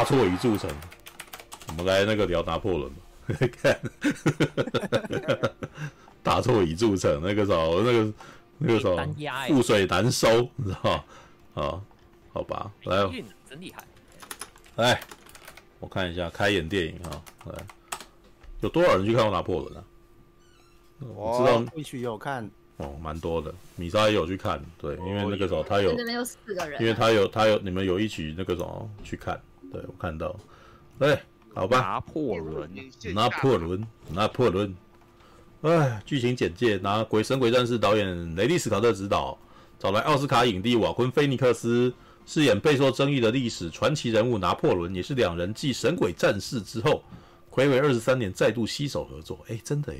大错已铸成。我们来那个聊拿破仑吧，看，大错已铸成，那个时候那个那个时候覆水难收，你知道吗？啊，好吧，来，真厉害，来，我看一下开演电影啊，来，有多少人去看过拿破仑啊？我知道，一起有看。哦，蛮多的，米莎也有去看，对，因为那个时候他有，那边有四个人，因为他有他有你们有一起那个什么去看，对我看到，哎，好吧，拿破仑，拿破仑，拿破仑，哎，剧情简介，拿鬼神鬼战士导演雷利史考特执导，找来奥斯卡影帝瓦昆菲尼克斯饰演备受争议的历史传奇人物拿破仑，也是两人继神鬼战士之后，暌违二十三年再度携手合作，哎，真的哎。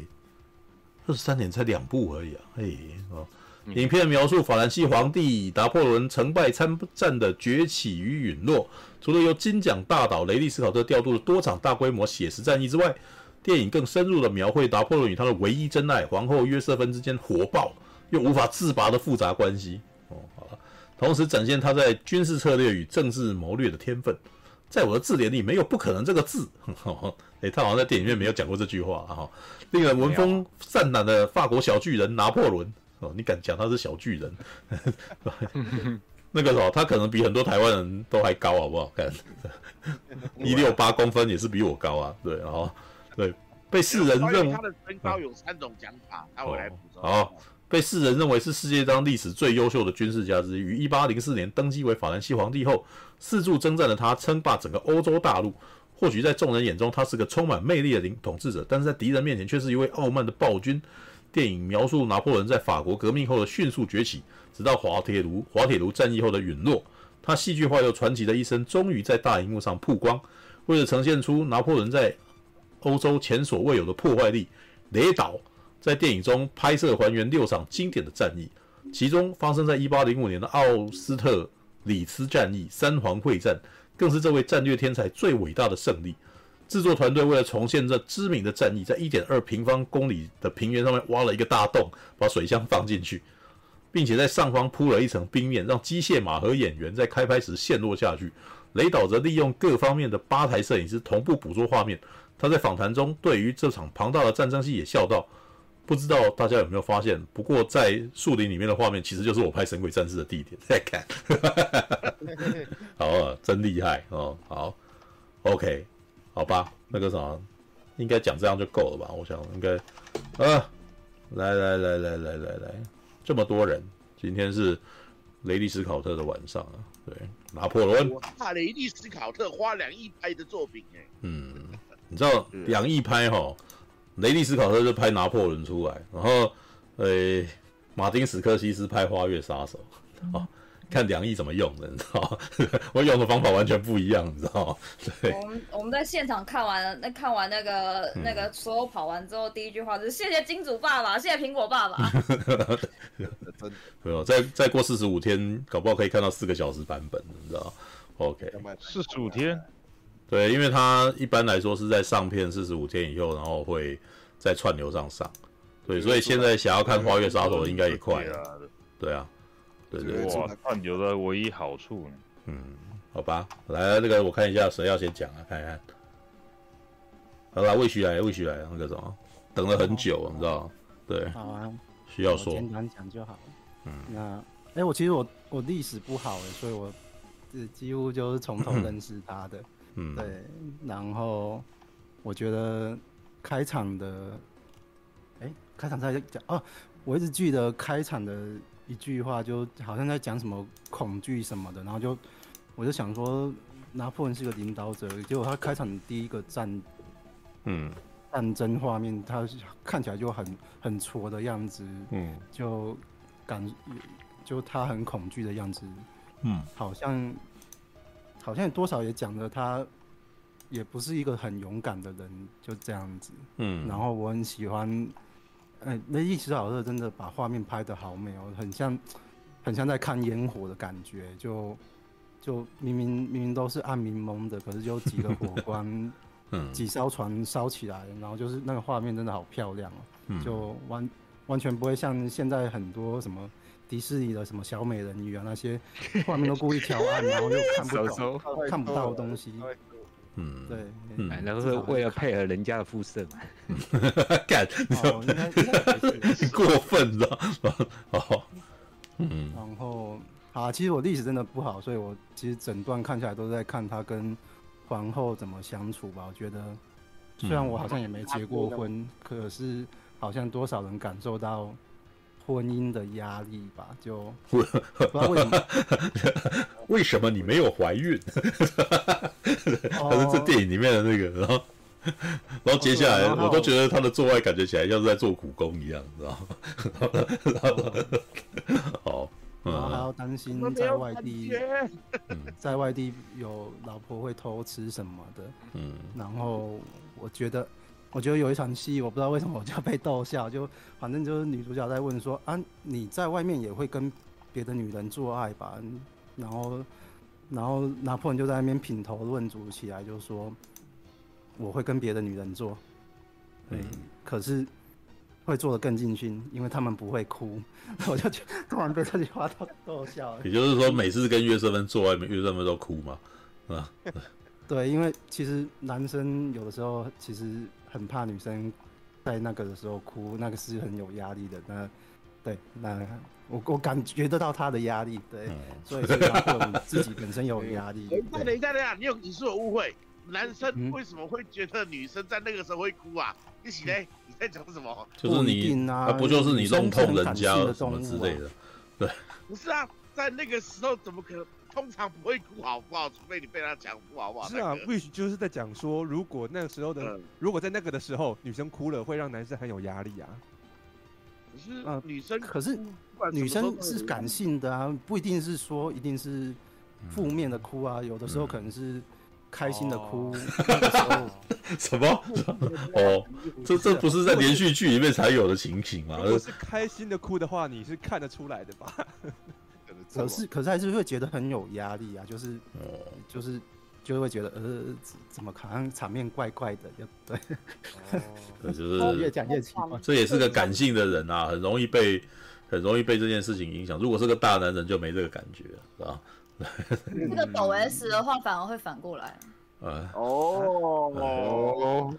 二十三年才两部而已啊！嘿哦，影片描述法兰西皇帝拿破仑成败参战的崛起与陨落。除了由金奖大导雷利·斯考特调度的多场大规模写实战役之外，电影更深入的描绘拿破仑与他的唯一真爱皇后约瑟芬之间火爆又无法自拔的复杂关系。哦，好。了，同时展现他在军事策略与政治谋略的天分。在我的字典里没有不可能这个字。哎、欸，他好。像在电影院没有讲过这句话啊。那个闻风丧胆的法国小巨人拿破仑哦，你敢讲他是小巨人？那个时候他可能比很多台湾人都还高，好不好？看 一六八公分也是比我高啊。对，然后对被世人认为他的身高有三种讲法，那我来补充。好，被世人认为是世界上历史最优秀的军事家之一。于一八零四年登基为法兰西皇帝后，四处征战的他称霸整个欧洲大陆。或许在众人眼中，他是个充满魅力的领统治者，但是在敌人面前却是一位傲慢的暴君。电影描述拿破仑在法国革命后的迅速崛起，直到滑铁卢滑铁卢战役后的陨落。他戏剧化又传奇的一生，终于在大荧幕上曝光。为了呈现出拿破仑在欧洲前所未有的破坏力，雷导在电影中拍摄还原六场经典的战役，其中发生在1805年的奥斯特里茨战役、三皇会战。更是这位战略天才最伟大的胜利。制作团队为了重现这知名的战役，在一点二平方公里的平原上面挖了一个大洞，把水箱放进去，并且在上方铺了一层冰面，让机械马和演员在开拍时陷落下去。雷导则利用各方面的八台摄影师同步捕捉画面。他在访谈中对于这场庞大的战争戏也笑道。不知道大家有没有发现？不过在树林里面的画面，其实就是我拍《神鬼战士》的地点。再看，好啊，真厉害哦！好，OK，好吧，那个啥，应该讲这样就够了吧？我想应该啊，来来来来来来来，这么多人，今天是雷利斯考特的晚上啊。对，拿破仑，我怕雷利斯考特花两亿拍的作品哎。嗯，你知道 两亿拍哈？雷利·斯考特就拍拿破仑出来，然后，呃、欸，马丁·史克西斯拍《花月杀手》，哦，看两亿怎么用的，你知道 我用的方法完全不一样，你知道吗？对。我们我们在现场看完，那看完那个、嗯、那个所有跑完之后，第一句话就是谢谢金主爸爸，谢谢苹果爸爸。没有，再再过四十五天，搞不好可以看到四个小时版本，你知道吗？OK，四十五天。对，因为它一般来说是在上片四十五天以后，然后会在串流上上。对，所以现在想要看《花月杀手》应该也快了。对啊，对对。哇，串流的唯一好处。嗯，好吧，来，那个我看一下谁要先讲啊？看一看。好了，魏徐来，魏徐来，那个什么，等了很久，你知道吗？对。好啊。需要说。简单讲就好了。嗯。那，哎，我其实我我历史不好哎，所以我这几乎就是从头 认识他的。嗯，对，然后我觉得开场的，哎，开场在讲哦，我一直记得开场的一句话，就好像在讲什么恐惧什么的，然后就我就想说，拿破仑是个领导者，结果他开场第一个战，嗯，战争画面，他看起来就很很挫的样子，嗯，就感就他很恐惧的样子，嗯，好像。好像多少也讲了，他也不是一个很勇敢的人，就这样子。嗯，然后我很喜欢，哎、欸，雷利史考特真的把画面拍得好美哦，很像，很像在看烟火的感觉，就就明明明明都是暗蒙蒙的，可是就几个火光，嗯，几艘船烧起来，然后就是那个画面真的好漂亮哦，嗯、就完完全不会像现在很多什么。迪士尼的什么小美人鱼啊，那些画面都故意调暗，然后又看不懂、看不到的东西。嗯，对，嗯。哎，那是为了配合人家的肤色嘛。干。过分了，哦，嗯。然后啊，其实我历史真的不好，所以我其实整段看起来都是在看他跟皇后怎么相处吧。我觉得虽然我好像也没结过婚，可是好像多少人感受到婚姻的压力吧。就 不知道为什么，为什么你没有怀孕？哦可是这电影里面的那个，然后然后接下来我都觉得他的做爱感觉起来像是在做苦工一样，知道吗？然后好，然后还嗯要担心在外地，在外地有老婆会偷吃什么的。嗯然后我觉得，我觉得有一场戏，我不知道为什么我就被逗笑，就反正就是女主角在问说啊，你在外面也会跟别的女人做爱吧？然后，然后拿破仑就在那边品头论足起来，就说我会跟别的女人做，对，可是会做的更尽兴，因为他们不会哭。我就觉得突然被这句话逗逗笑了。也就是说，每次跟约瑟芬做爱，约瑟芬都哭嘛，啊，对，因为其实男生有的时候其实很怕女生在那个的时候哭，那个是很有压力的。那对，那我我感觉得到他的压力，对，嗯所以所以拿破仑自己本身有压力。等一下，等一下，等一下，你有你是有误会，男生嗯为什么会觉得女生在那个时候会哭啊？一起嘞，你在讲什么？就是你，定啊不就是你弄痛人家什么之类的？对不是啊，在那个时候怎么可能？通常不会哭，好不好？除非你被他讲哭，好不好？是啊那个，Wish 就是在讲说，如果那个时候的，嗯如果在那个的时候，女生哭了，会让男生很有压力啊。可是啊女生，可是女生是感性的啊，不一定是说一定是负面的哭啊，有的时候嗯可能是开心的哭。什么？哦，这这不是在连续剧里面才有的情景吗？如果是开心的哭的话，你是看得出来的吧？可是可是还是会觉得很有压力啊，就是哦，就是就会觉得呃怎怎么好像场面怪怪的，就对，就越是讲越奇怪。这也是个感性的人啊，很容易被很容易被这件事情影响。如果是个大男人，就没这个感觉了，是吧？这个抖 S 的话，反而会反过来。呃，哦哦，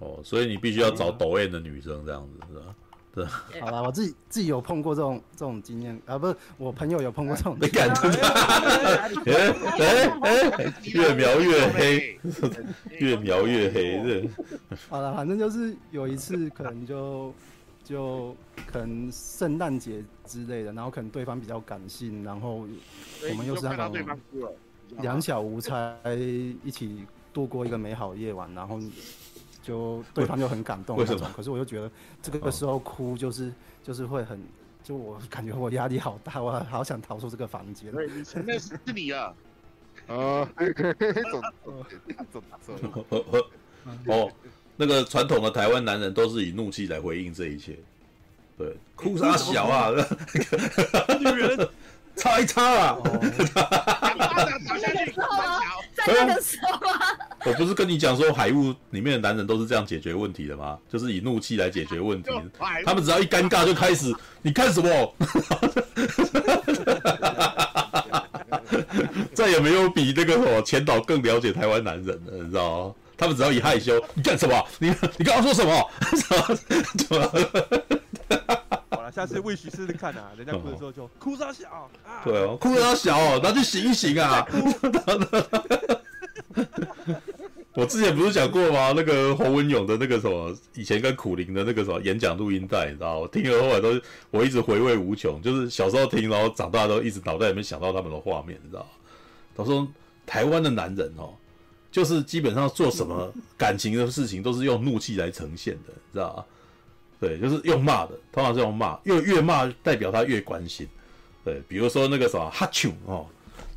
哦，所以你必须要找抖 M 的女生这样子，是吧？好了，我自己自己有碰过这种这种经验啊，不是我朋友有碰过这种被经验。感觉，哎哎哎，越描越黑，越描越黑，这好了，反正就是有一次可能就就可能圣诞节之类的，然后可能对方比较感性，然后我们又是那你就看到对种两小无猜一起度过一个美好夜晚，然后就对方就很感动为什么那种。可是我就觉得这个时候哭就是就是会很，就我感觉我压力好大，我好想逃出这个房间。对，你承认是你了。啊，走 走走，哦，那个传统的台湾男人都是以怒气来回应这一切，对，哭啥小啊，女人擦一擦啊，两巴掌打下去，三 小在那个时候吗？我不是跟你讲说海雾里面的男人都是这样解决问题的吗？就是以怒气来解决问题他们只要一尴尬就开始，你干什么？再也没有比那个什么前导更了解台湾男人了，你知道吗？他们只要一害羞，你干什么？你你刚刚说什么？什么？下次 Wish 试试看啊，人家哭的时候就哭啥小啊？对哦，哭得他小哦，那就醒一醒啊！我之前不是讲过吗？那个侯文勇的那个什么，以前跟苦苓的那个什么演讲录音带，你知道吗？我听了后来都我一直回味无穷，就是小时候听，然后长大都一直脑袋里面想到他们的画面，你知道吗？他说台湾的男人哦，就是基本上做什么感情的事情都是用怒气来呈现的，你知道吗？对，就是用骂的，通常是用骂，越越骂代表他越关心。对，比如说那个什么哈丘哦，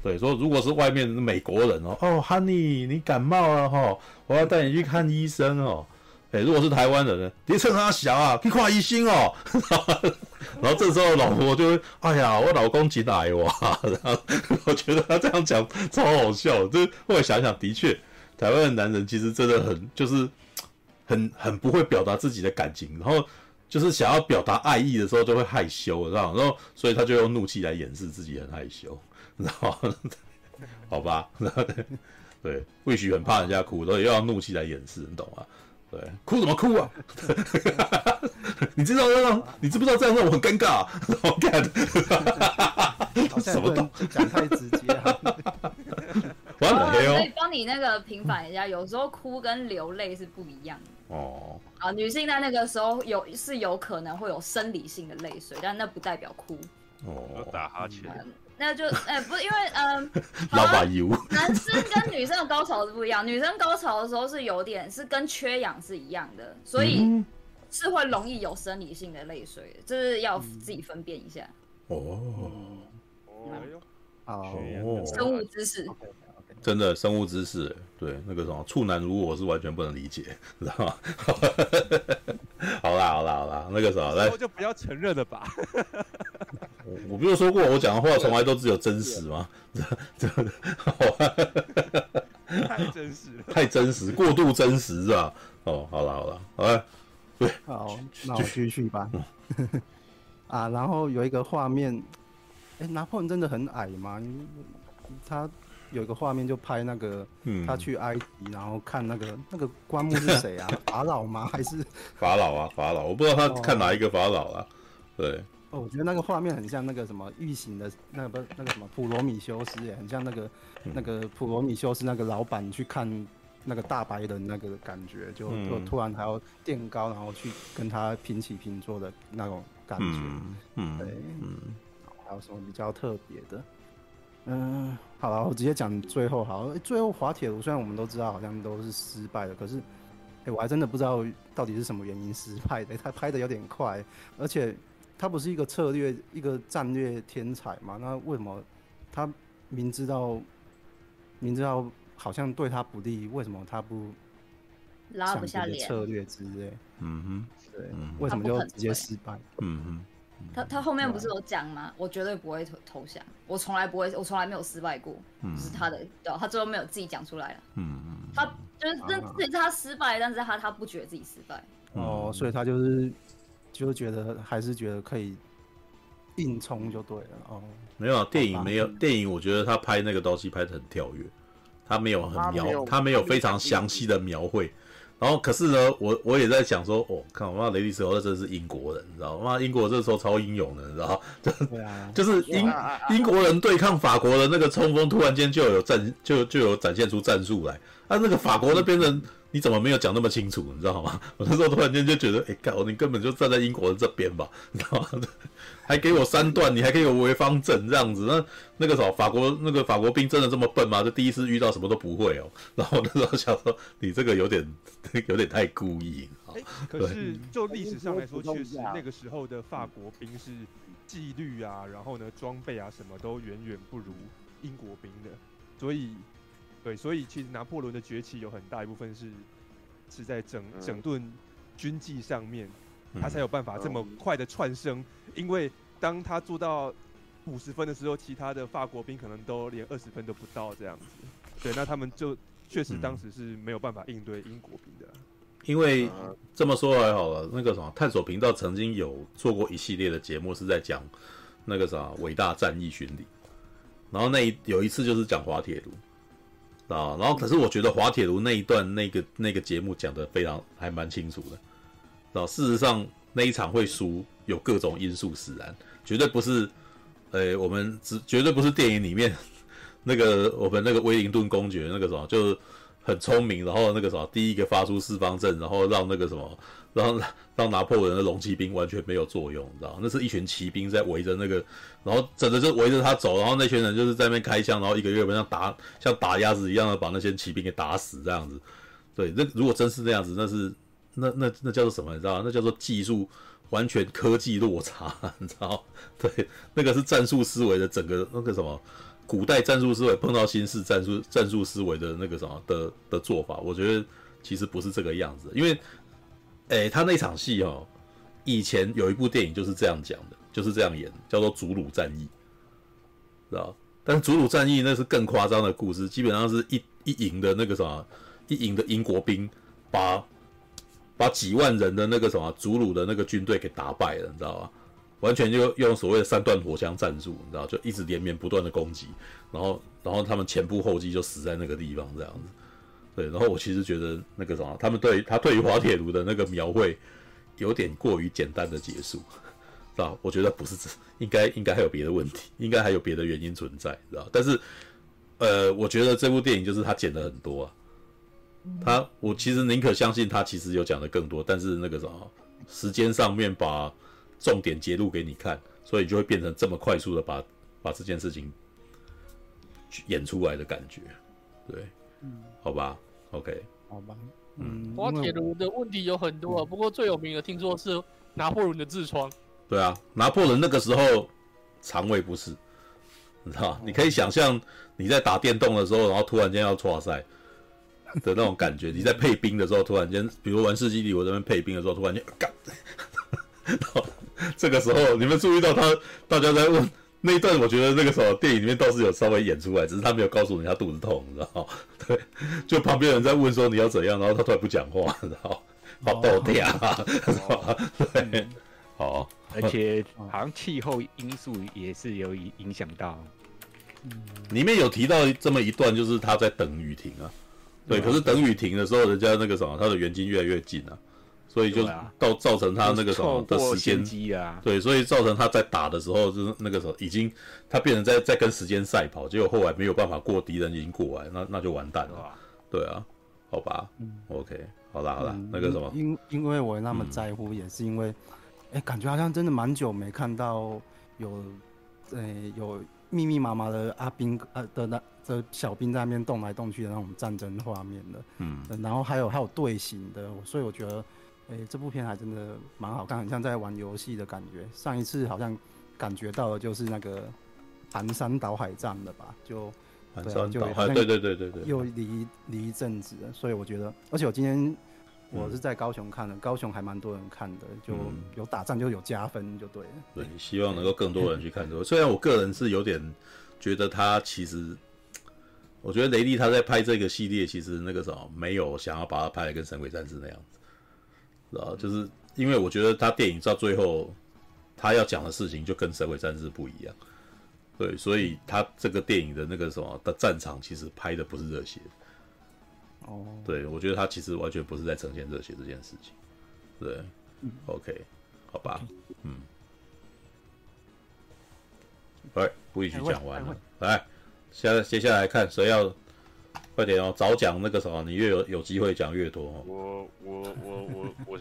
对，说如果是外面美国人哦，哦，Honey，你感冒了哈、哦，我要带你去看医生哦。哎，如果是台湾人呢，你趁他小啊，去看医生哦。然后这时候老婆就会，哎呀，我老公真爱我啊。然 后我觉得他这样讲超好笑，就后来想想，的确，台湾的男人其实真的很就是很很不会表达自己的感情，然后。就是想要表达爱意的时候就会害羞，知道？然后所以他就用怒气来掩饰自己很害羞，知道吗？好吧，对，魏许很怕人家哭，所以又要怒气来掩饰，你懂吗？对，哭什么哭啊？你知道让你知不知道这样让我很尴尬？我干，什么都讲太直接啊！完了，可以帮你那个平反一下，有时候哭跟流泪是不一样的哦。啊，女性在那个时候有是有可能会有生理性的泪水，但那不代表哭。哦，打哈欠。那就哎、欸，不是因为嗯，老把油。男生跟女生的高潮是不一样，女生高潮的时候是有点是跟缺氧是一样的，所以是会容易有生理性的泪水，这、就是要自己分辨一下。哦哦，生物知识。真的生物知识，对那个什么处男如我是完全不能理解，知道吗？好啦好啦好啦，那个什么来，就不要承认了吧。我我不是说过，我讲的话从来都只有真实吗？这这太真实了，太真实，过度真实是吧？哦，好了好了，好了，对，好，那我继续吧。啊，然后有一个画面，哎、欸，拿破仑真的很矮吗？他。有一个画面就拍那个，他去埃及，然后看那个那个棺木是谁啊？法老吗？还是法老啊？法老，我不知道他看哪一个法老啊。对，哦，我觉得那个画面很像那个什么异形的那个不是那个什么普罗米修斯耶，很像那个那个普罗米修斯那个老板去看那个大白人那个感觉，就就突然还要垫高，然后去跟他平起平坐的那种感觉。嗯，对，嗯，还有什么比较特别的？嗯，好了，我直接讲最后好。最后滑铁卢虽然我们都知道好像都是失败的，可是，哎、欸，我还真的不知道到底是什么原因失败的。他拍的有点快，而且他不是一个策略、一个战略天才嘛？那为什么他明知道明知道好像对他不利，为什么他不拉不下脸策略之类？嗯哼，对，为什么就直接失败？嗯哼。他他后面不是有讲吗？我绝对不会投投降，我从来不会，我从来没有失败过。嗯，是他的，对，他最后没有自己讲出来了。嗯嗯，他就是这这是他失败，但是他他不觉得自己失败。哦，所以他就是就是觉得还是觉得可以硬冲就对了。哦，没有啊电影没有电影，我觉得他拍那个东西拍的很跳跃，他没有很描，他没有非常详细的描绘。然后，可是呢，我我也在想说，哦，看我妈雷迪斯那真是英国人，你知道吗？英国这时候超英勇的，你知道就 就是英英国人对抗法国的那个冲锋，突然间就有战，就就有展现出战术来。啊，那个法国那边人。你怎么没有讲那么清楚？你知道吗？我那时候突然间就觉得，哎、欸，靠，你根本就站在英国的这边吧，你知道吗？还给我三段，你还可以有围方阵这样子。那那个时候法国那个法国兵真的这么笨吗？就第一次遇到什么都不会哦。然后那时候想说，你这个有点有点太故意。欸、可是就历史上来说，确实那个时候的法国兵是纪律啊，然后呢装备啊什么都远远不如英国兵的，所以。对，所以其实拿破仑的崛起有很大一部分是是在整整顿军纪上面，他才有办法这么快的窜升。因为当他做到五十分的时候，其他的法国兵可能都连二十分都不到这样子。对，那他们就确实当时是没有办法应对英国兵的。因为这么说还好了，那个什么探索频道曾经有做过一系列的节目，是在讲那个啥伟大战役巡礼，然后那一有一次就是讲滑铁卢。啊，然后可是我觉得滑铁卢那一段那个那个节目讲的非常还蛮清楚的，啊，事实上那一场会输有各种因素使然，绝对不是，呃，我们只绝对不是电影里面 那个我们那个威灵顿公爵那个什么就是很聪明，然后那个什么第一个发出四方阵，然后让那个什么。让让拿破仑的龙骑兵完全没有作用，你知道？那是一群骑兵在围着那个，然后整个就围着他走，然后那群人就是在那边开枪，然后一个月本像打像打鸭子一样的把那些骑兵给打死这样子。对，那如果真是那样子，那是那那那叫做什么？你知道吗？那叫做技术完全科技落差，你知道？对，那个是战术思维的整个那个什么古代战术思维碰到新式战术战术思维的那个什么的的做法，我觉得其实不是这个样子，因为。哎、他那场戏哦，以前有一部电影就是这样讲的，就是这样演，叫做《祖鲁战役》，知道？但是《祖鲁战役》那是更夸张的故事，基本上是一一营的那个什么，一营的英国兵把把几万人的那个什么祖鲁的那个军队给打败了，你知道吧？完全就用所谓的三段火枪战术，你知道，就一直连绵不断的攻击，然后然后他们前仆后继就死在那个地方这样子。对，然后我其实觉得那个什么，他们对他对于滑铁卢的那个描绘有点过于简单的结束，知道？我觉得不是这，应该应该还有别的问题，应该还有别的原因存在，知道？但是，呃，我觉得这部电影就是他剪了很多啊，他我其实宁可相信他其实有讲的更多，但是那个什么时间上面把重点揭露给你看，所以就会变成这么快速的把把这件事情演出来的感觉，对，嗯，好吧。OK，好吧，嗯，滑铁卢的问题有很多啊，嗯、不过最有名的听说是拿破仑的痔疮。对啊，拿破仑那个时候肠胃不适，你知道吗？你可以想象你在打电动的时候，然后突然间要剉赛的那种感觉。你在配兵的时候，突然间，比如玩世纪帝国这边配兵的时候，突然间干，然 后 这个时候你们注意到他，大家在问。那一段我觉得那个时候电影里面倒是有稍微演出来，只是他没有告诉人家肚子痛，你知道吗？对，就旁边人在问说你要怎样，然后他突然不讲话，然后好逗掉，对，好，而且好像气候因素也是有影响到。里面有提到这么一段，就是他在等雨停啊，对，可是等雨停的时候，人家那个什么，他的援军越来越近啊。所以就到造成他那个什么的时间机，啊、对，所以造成他在打的时候，就是那个时候已经他变成在在跟时间赛跑，结果后来没有办法过敌人已经过来，那那就完蛋了。对啊，好吧，嗯，OK，好啦好啦，嗯、那个什么，因因为我那么在乎，也是因为，哎、感觉好像真的蛮久没看到有，呃、欸，有密密麻麻的阿兵呃的那的小兵在那边动来动去的那种战争画面的，嗯，然后还有还有队形的，所以我觉得。哎、欸，这部片还真的蛮好看，很像在玩游戏的感觉。上一次好像感觉到的就是那个盘山岛海战的吧？就盘山岛海，对对对对对，又离离一阵子了，所以我觉得，而且我今天我是在高雄看的，嗯、高雄还蛮多人看的，就有打仗就有加分，就对了。对，希望能够更多人去看。虽然我个人是有点觉得他其实，我觉得雷利他在拍这个系列，其实那个什么没有想要把它拍的跟《神鬼战士》那样子。啊，就是因为我觉得他电影到最后，他要讲的事情就跟《神鬼战士》不一样，对，所以他这个电影的那个什么的战场其实拍的不是热血，哦，对，我觉得他其实完全不是在呈现热血这件事情，对嗯，OK，好吧，嗯，哎，不一起讲完了，来，下接下来看谁要。快点哦，早讲那个什么，你越有有机会讲越多哦。我我我我我，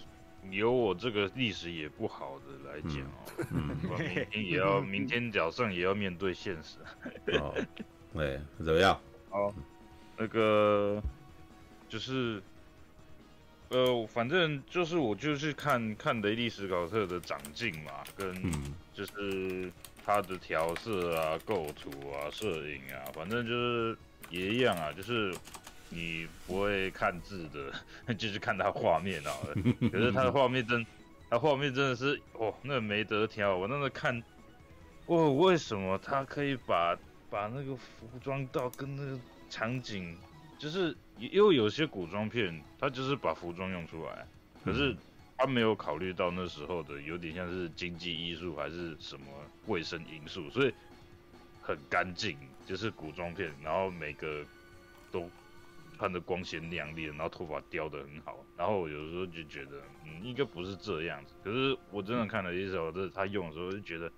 有我这个历史也不好的来讲哦，嗯，明天也要明天早上也要面对现实。哦，对，怎么样？好，那个就是，呃，反正就是我就是看看雷利史考特的长进嘛，跟就是他的调色啊、构图啊、摄影啊，反正就是。也一样啊，就是你不会看字的，就是看他画面啊。可是他的画面真，他画面真的是哦，那没得挑。我那个看，哦，为什么他可以把把那个服装到跟那个场景，就是因为有些古装片，他就是把服装用出来，可是他没有考虑到那时候的有点像是经济因素还是什么卫生因素，所以很干净。就是古装片，然后每个都穿的光鲜亮丽，然后头发雕的很好，然后有时候就觉得，嗯，应该不是这样子。可是我真的看了一首，就是他用的时候就觉得，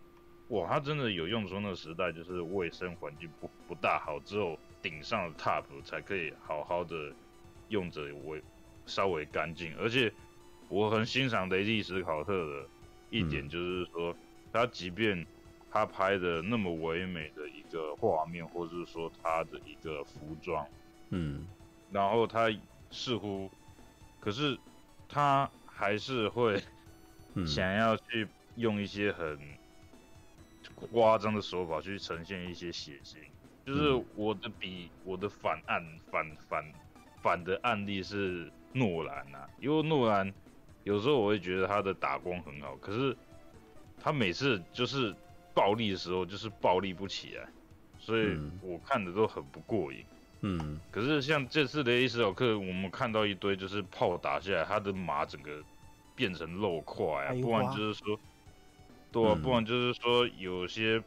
哇，他真的有用说那个时代就是卫生环境不不大好，只有顶上的 top 才可以好好的用着我稍微干净。而且我很欣赏雷利史考特的一点就是说，他即便他拍的那么唯美的一个画面，或者是说他的一个服装，嗯，然后他似乎，可是他还是会想要去用一些很夸张的手法去呈现一些血腥。就是我的比我的反案反反反的案例是诺兰啊，因为诺兰有时候我会觉得他的打光很好，可是他每次就是。暴力的时候就是暴力不起来，所以我看的都很不过瘾。嗯，可是像这次的雷利史考特，我们看到一堆就是炮打下来，他的马整个变成肉块啊，不然就是说，对啊，嗯不然就是说有些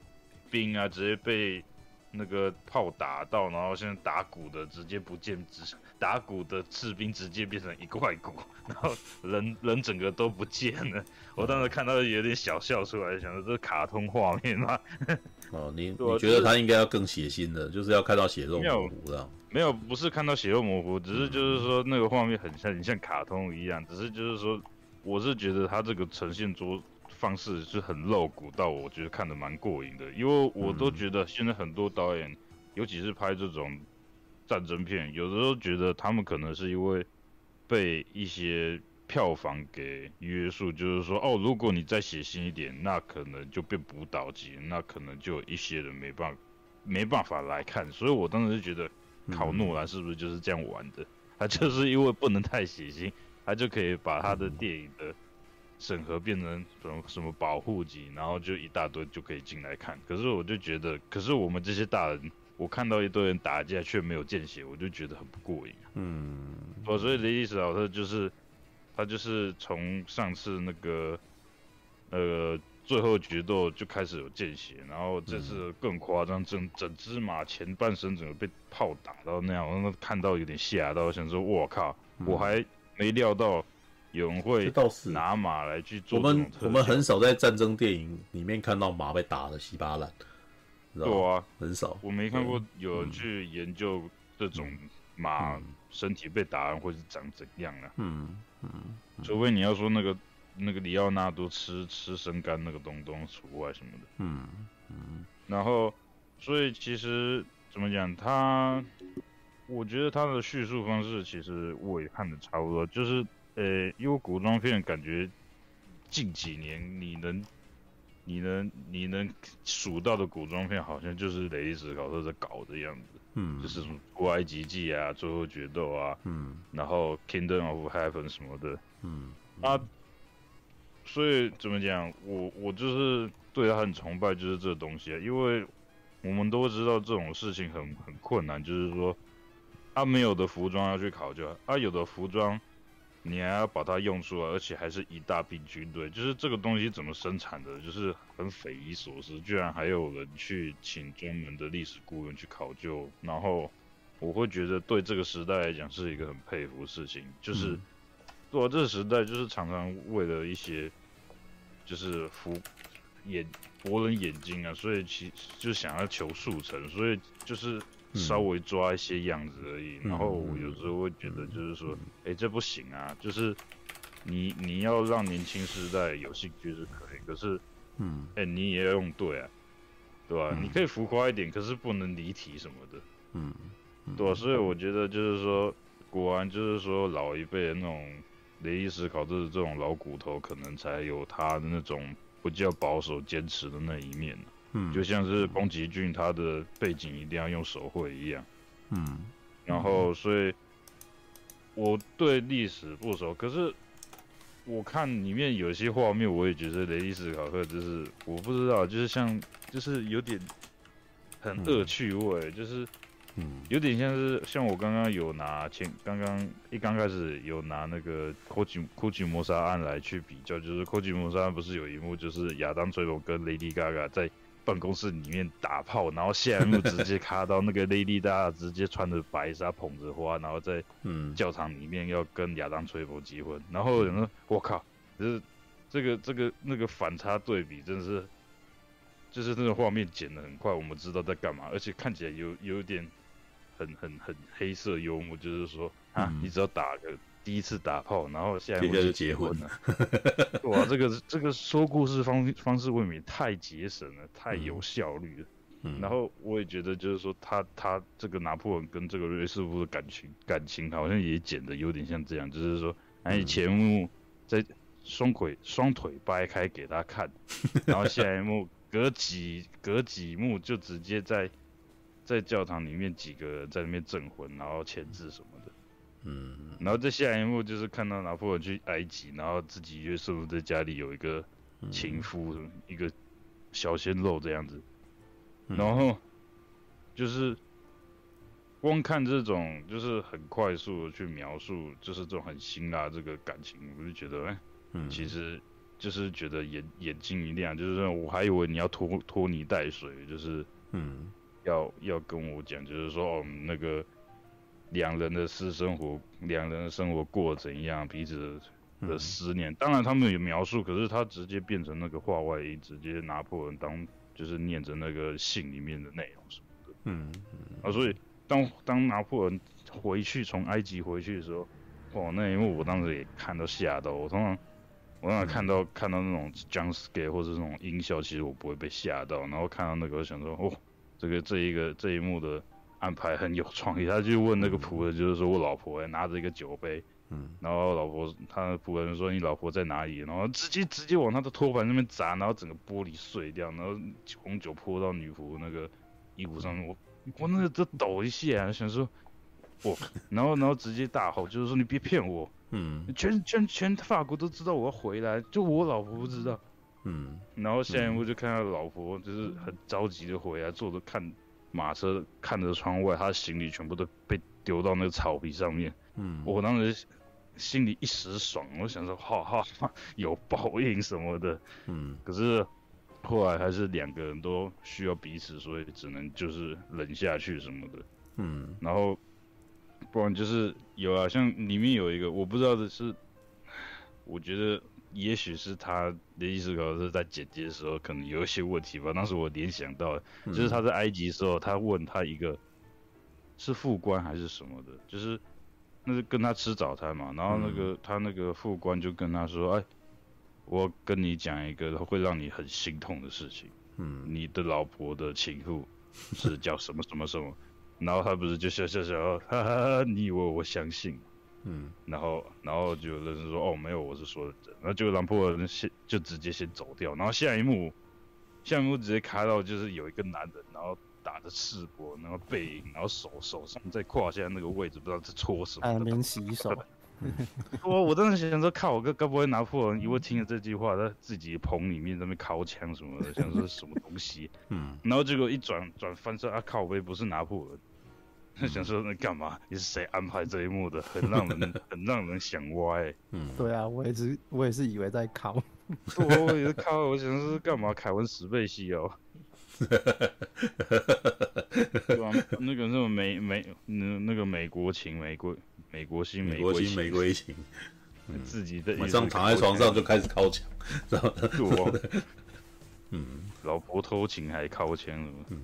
兵啊直接被那个炮打到，然后现在打鼓的直接不见，只打鼓的士兵直接变成一块骨，然后人人整个都不见了。我当时看到有点小笑出来，想说这是卡通画面吗？哦，你你觉得他应该要更血腥的，就是要看到血肉模糊的。没有，不是看到血肉模糊，只是就是说那个画面很像，很像卡通一样。只是就是说，我是觉得他这个呈现桌方式是很露骨到，我觉得看的蛮过瘾的。因为我都觉得现在很多导演，尤其是拍这种战争片，有的时候觉得他们可能是因为被一些票房给约束，就是说，哦，如果你再写新一点，那可能就变补导级，那可能就有一些人没办法没办法来看。所以我当时就觉得。考诺兰是不是就是这样玩的？他就是因为不能太血腥，他就可以把他的电影的审核变成什么什么保护级，然后就一大堆就可以进来看。可是我就觉得，可是我们这些大人，我看到一堆人打架却没有见血，我就觉得很不过瘾。嗯，我所以雷迪斯老特就是他就是从上次那个呃。最后决斗就开始有见血，然后这次更夸张，整整只马前半身整个被炮打到那样，我看到有点吓到，想说我靠，我还没料到有人会拿马来去做。我们我们很少在战争电影里面看到马被打得稀巴烂，对啊，很少。我没看过有人去研究这种马身体被打完会是长怎样啊。嗯嗯，除非你要说那个。那个里奥纳多吃吃生肝那个东东除外什么的，嗯嗯，然后所以其实怎么讲，他我觉得他的叙述方式其实我也看的差不多，就是呃，因为古装片感觉近几年你能你能你能数到的古装片，好像就是雷迪斯考特在搞的样子，嗯，就是什么《古埃及记》啊，《最后决斗》啊，嗯，然后《Kingdom of Heaven》什么的，嗯，啊。所以怎么讲，我我就是对他很崇拜，就是这东西啊，因为我们都知道这种事情很很困难，就是说，他、啊、没有的服装要去考究，啊有的服装你还要把它用出来，而且还是一大批军队，就是这个东西怎么生产的，就是很匪夷所思，居然还有人去请专门的历史顾问去考究，然后我会觉得对这个时代来讲是一个很佩服的事情，就是。嗯对啊，这个时代就是常常为了一些，就是服眼博人眼睛啊，所以其就想要求速成，所以就是稍微抓一些样子而已。嗯、然后我有时候会觉得，就是说，哎、嗯，这不行啊，就是你你要让年轻世代有兴趣是可以，可是，嗯，哎，你也要用对啊，对吧、啊？嗯、你可以浮夸一点，可是不能离题什么的，嗯，对啊，所以我觉得就是说，果然就是说老一辈的那种。雷伊思考就是这种老骨头，可能才有他的那种不叫保守、坚持的那一面。嗯，就像是宫崎骏他的背景一定要用手绘一样。嗯，然后所以我对历史不熟，可是我看里面有些画面，我也觉得雷迪斯考克就是我不知道，就是像就是有点很恶趣味，嗯、就是。嗯，有点像是像我刚刚有拿前刚刚一刚开始有拿那个科吉科吉谋杀案来去比较，就是科吉谋杀案不是有一幕就是亚当崔龙跟 Lady Gaga 在办公室里面打炮，然后下一幕直接卡到那个 Lady Gaga 直接穿着白纱捧着花，然后在 嗯教堂里面要跟亚当崔佛结婚，然后人说我靠，就是这个这个那个反差对比真的是，就是那个画面剪的很快，我们知道在干嘛，而且看起来有有点。很很很黑色幽默，就是说啊，嗯、你只要打个第一次打炮，然后下一步就结婚了。哇，这个这个说故事方方式未免太节省了，太有效率了。嗯、然后我也觉得，就是说他他这个拿破仑跟这个瑞士夫的感情感情好像也剪的有点像这样，就是说，哎，前一幕在双腿双腿掰开给他看，然后下一幕隔几隔几幕就直接在。在教堂里面，几个人在那边证婚，然后签字什么的，嗯，然后在下一幕就是看到拿破仑去埃及，然后自己约瑟在家里有一个情夫，嗯、一个小鲜肉这样子，然后就是光看这种就是很快速的去描述，就是这种很辛辣这个感情，我就觉得，哎，嗯、其实就是觉得眼眼睛一亮，就是说我还以为你要拖拖泥带水，就是嗯，要要跟我讲，就是说哦那个两人的私生活，两人的生活过得怎样，彼此的思念。当然他们有描述，可是他直接变成那个话外音，直接拿破仑当就是念着那个信里面的内容什么的。嗯，啊，所以当当拿破仑回去从埃及回去的时候，哇，那一幕我当时也看到吓到。我通常我通常看到、嗯、看到那种 jump scare 或者这种音效，其实我不会被吓到。然后看到那个，我想说，哦，这个这一个这一幕的安排很有创意。他就问那个仆人，就是说我老婆拿着一个酒杯，嗯，然后老婆他仆人说你老婆在哪里？然后直接直接往他的托盘上面砸，然后整个玻璃碎掉，然后红酒泼到女仆那个衣服上面，我我那个都抖一下，想说。我，然后然后直接大吼，就是说你别骗我，嗯，全全全法国都知道我要回来，就我老婆不知道，嗯，然后下一幕就看到老婆就是很着急的回来，坐着看马车，看着窗外，他的行李全部都被丢到那个草皮上面，嗯，我当时心里一时爽，我想说，哈哈哈，有报应什么的，嗯，可是后来还是两个人都需要彼此，所以只能就是忍下去什么的，嗯，然后。不然就是有啊，像里面有一个我不知道的是，我觉得也许是他的意思，可能是在剪辑的时候可能有一些问题吧。当时我联想到，就是他在埃及的时候，他问他一个，是副官还是什么的，就是那是跟他吃早餐嘛，然后那个他那个副官就跟他说，哎，我跟你讲一个会让你很心痛的事情，嗯，你的老婆的情妇是叫什么什么什么。然后他不是就笑笑笑，哈哈哈！你以为我相信？嗯，然后然后就有人说哦，没有，我是说的真。然后就拿破仑先就直接先走掉。然后下一幕，下一幕直接开到就是有一个男人，然后打着赤膊，然后背影，然后手手上在胯下那个位置不知道在搓什么。还没洗手。我我当时想说，靠，我哥该不会拿破仑因为听了这句话，他自己棚里面在那边尻枪什么的，想说什么东西？嗯，然后结果一转转翻身，啊靠，我也不是拿破仑。想说那干嘛？你是谁安排这一幕的？很让人 很让人想歪。嗯，对啊，我也是我也是以为在考。我我也是考，我想说是干嘛？凯文史贝西哦。对吧？那个什么美美那那个美国情，美国美国心，美国心，美国情。自己的晚上躺在床上就开始靠墙，然后我，嗯，老婆偷情还靠墙了。嗯，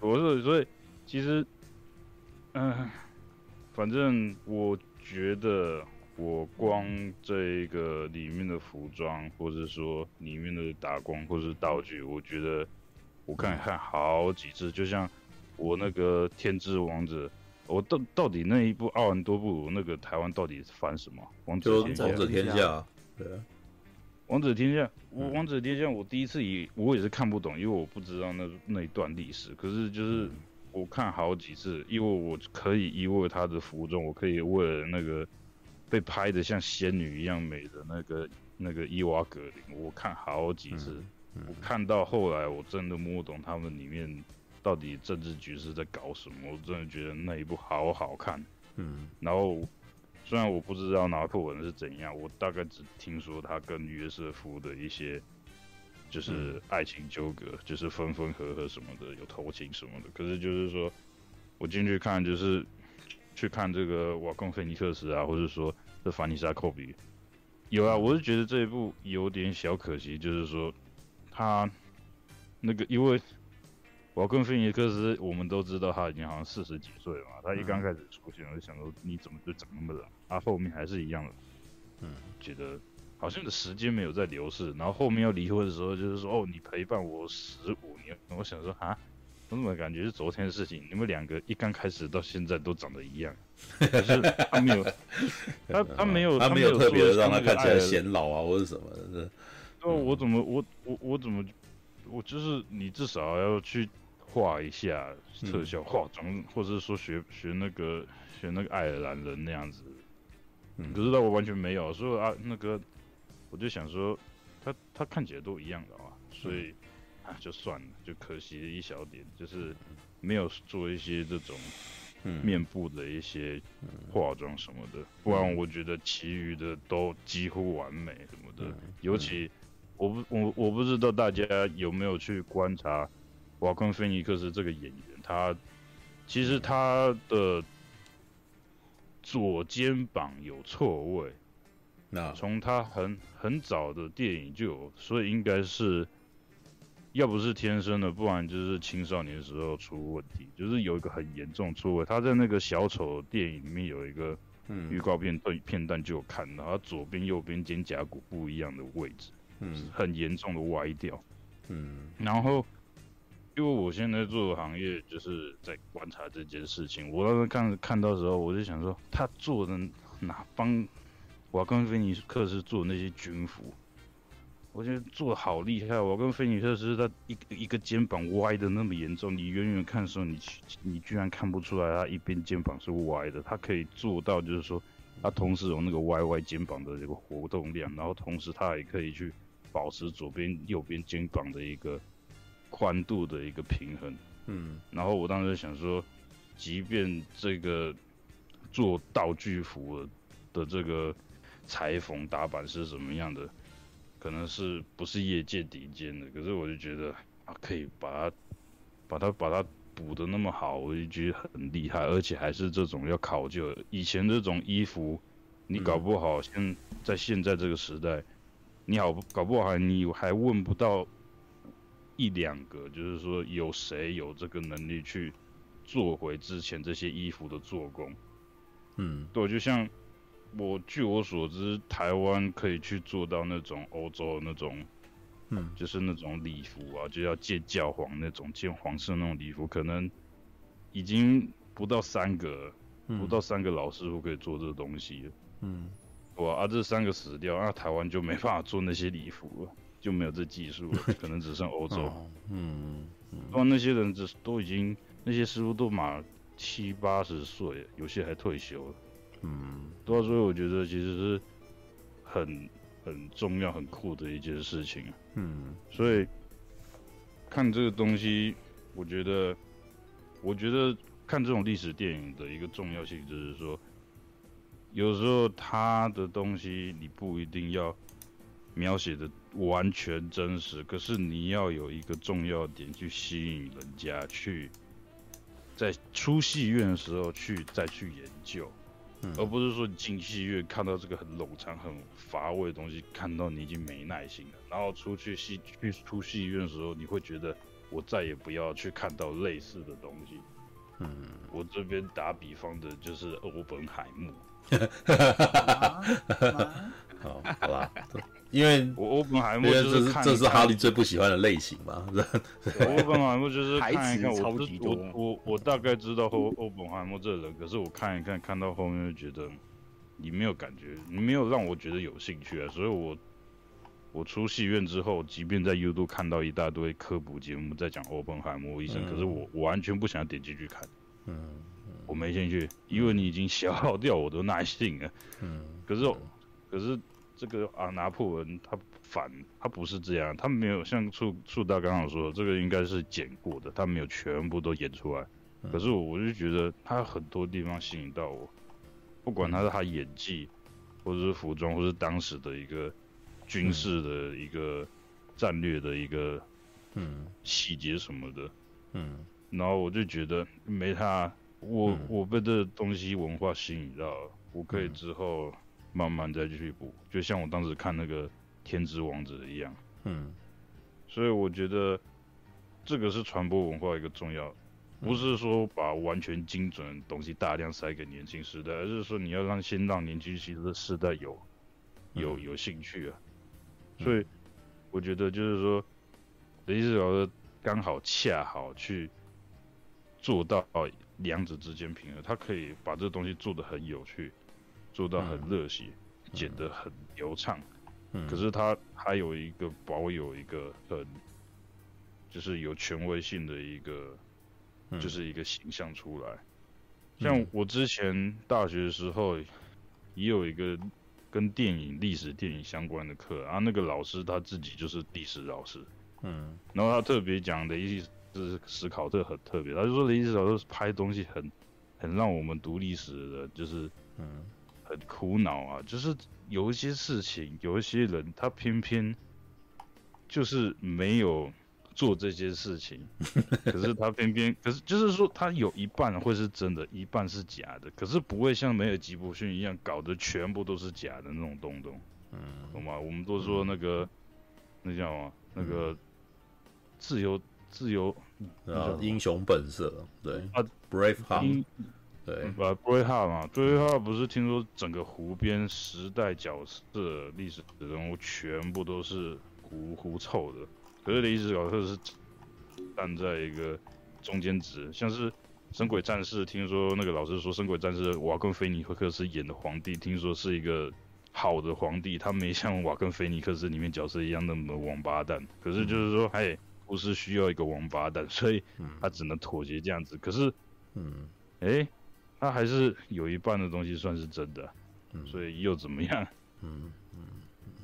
我是所以其实。嗯，反正我觉得，我光这个里面的服装，或者说里面的打光，或者是道具，我觉得我看看好几次，就像我那个《天之王者》，我到到底那一部《奥兰多布鲁》那个台湾到底是翻什么？王者天下。王者天下。对啊。王者天下，我王者天下，我第一次以我也是看不懂，因为我不知道那那一段历史，可是就是。嗯我看好几次，因为我可以因为她的服装，我可以为了那个被拍的像仙女一样美的那个那个伊娃格林，我看好几次。嗯嗯、我看到后来，我真的摸懂他们里面到底政治局势在搞什么。我真的觉得那一部好好看。嗯。然后虽然我不知道拿破仑是怎样，我大概只听说他跟约瑟夫的一些。就是爱情纠葛，就是分分合合什么的，有偷情什么的。可是就是说，我进去看，就是去看这个瓦贡菲尼克斯啊，或者说这凡妮莎寇比，有啊，我是觉得这一部有点小可惜，就是说他那个因为瓦贡菲尼克斯，我们都知道他已经好像四十几岁了嘛，他一刚开始出现，我就想说你怎么就长那么老？他后面还是一样的，嗯，觉得。好像的时间没有在流逝，然后后面要离婚的时候，就是说哦，你陪伴我十五年。我想说啊，我怎么感觉是昨天的事情？你们两个一刚开始到现在都长得一样，可是他没有，他他没有，他没有特别的让他看起来显老啊，或者什么的。那，我怎么我我我怎么我就是你至少要去画一下特效化妆，嗯、或者是说学学那个学那个爱尔兰人那样子。嗯，可是那我完全没有，所以啊那个。我就想说，他他看起来都一样的啊，所以啊就算了，就可惜了一小点，就是没有做一些这种面部的一些化妆什么的，不然我觉得其余的都几乎完美什么的，尤其我不我我不知道大家有没有去观察瓦昆菲尼克斯这个演员，他其实他的左肩膀有错位，那从他很很早的电影就有，所以应该是。要不是天生的，不然就是青少年时候出问题，就是有一个很严重错位。他在那个小丑电影里面有一个预告片对片段就有看到，他左边右边肩胛骨不一样的位置，嗯，很严重的歪掉，嗯。然后，因为我现在做的行业就是在观察这件事情，我当时看看到的时候，我就想说，他做的哪帮瓦昆菲尼克斯做的那些军服。我觉得做的好厉害，我跟菲尼克斯他一一个肩膀歪的那么严重，你远远看的时候，你你居然看不出来他一边肩膀是歪的，他可以做到就是说，他同时有那个歪歪肩膀的这个活动量，然后同时他也可以去保持左边右边肩膀的一个宽度的一个平衡。嗯，然后我当时想说，即便这个做道具服的这个裁缝打板是什么样的。可能是不是业界顶尖的，可是我就觉得啊，可以把它把它把它补得那么好，我就觉得很厉害，而且还是这种要考究。以前这种衣服，你搞不好现在现在这个时代，你好搞不好你还问不到一两个，就是说有谁有这个能力去做回之前这些衣服的做工。嗯，对，就像。我据我所知，台湾可以去做到那种欧洲的那种，嗯，就是那种礼服啊，就要见教皇那种见皇室那种礼服，可能已经不到三个，不到三个老师傅可以做这个东西了。嗯，哇啊，这三个死掉，那台湾就没办法做那些礼服了，就没有这技术了，可能只剩欧洲。嗯，哇，那些人只都已经那些师傅都满七八十岁，有些还退休了。嗯，所以我觉得其实是很很重要、很酷的一件事情啊。嗯，所以看这个东西，我觉得，我觉得看这种历史电影的一个重要性就是说，有时候它的东西你不一定要描写的完全真实，可是你要有一个重要点去吸引人家去在出戏院的时候去再去研究。而不是说你进戏院看到这个很冗长、很乏味的东西，看到你已经没耐心了，然后出去戏去出戏院的时候，你会觉得我再也不要去看到类似的东西。嗯，我这边打比方的就是欧本海默。好，好吧。因为 我欧本海默就是看看这是这是哈利最不喜欢的类型嘛。欧 本海默就是看一看，我我我我大概知道欧欧本海默这个人，可是我看一看，看到后面就觉得你没有感觉，你没有让我觉得有兴趣啊。所以我我出戏院之后，即便在 YouTube 看到一大堆科普节目在讲欧本海默医生，可是我我完全不想点进去看。嗯，我没兴趣，因为你已经消耗掉我的耐性了。嗯，可是可是。这个啊，拿破仑他反他不是这样，他没有像树树大刚刚说的，这个应该是剪过的，他没有全部都演出来。可是我我就觉得他很多地方吸引到我，不管他是他演技，或者是服装，或是当时的一个军事的一个战略的一个嗯细节什么的，嗯，然后我就觉得没他，我我被这东西文化吸引到了，我可以之后。慢慢再继续补，就像我当时看那个《天之王者》一样，嗯，所以我觉得这个是传播文化一个重要，不是说把完全精准的东西大量塞给年轻时代，而是说你要让先让年轻其实的世代有有有兴趣啊，所以我觉得就是说，雷斯老师刚好恰好去做到两者之间平衡，他可以把这个东西做得很有趣。做到很热血，嗯、剪得很流畅，嗯、可是他还有一个保有一个很，就是有权威性的一个，嗯、就是一个形象出来。像我之前大学的时候，也有一个跟电影历史电影相关的课啊，那个老师他自己就是历史老师，嗯，然后他特别讲的意思是史考特很特别，他就说的意思老师拍东西很很让我们读历史的，就是嗯。很苦恼啊，就是有一些事情，有一些人，他偏偏就是没有做这些事情，可是他偏偏，可是就是说他有一半会是真的，一半是假的，可是不会像梅尔吉布逊一样搞得全部都是假的那种东东，嗯，懂吗？我们都说那个，那叫什么？那个自由，自由，啊，英雄本色，对啊，Brave Heart。对，把 Braveheart 嘛，Braveheart 不是听说整个湖边时代角色、历史人物全部都是狐狐臭的，可是历史角色是站在一个中间值，像是《神鬼战士》，听说那个老师说，《神鬼战士》瓦根菲尼克斯演的皇帝，听说是一个好的皇帝，他没像瓦根菲尼克斯里面角色一样那么王八蛋，可是就是说，哎，不是需要一个王八蛋，所以他只能妥协这样子，可是，嗯，哎。他还是有一半的东西算是真的，嗯、所以又怎么样？嗯嗯，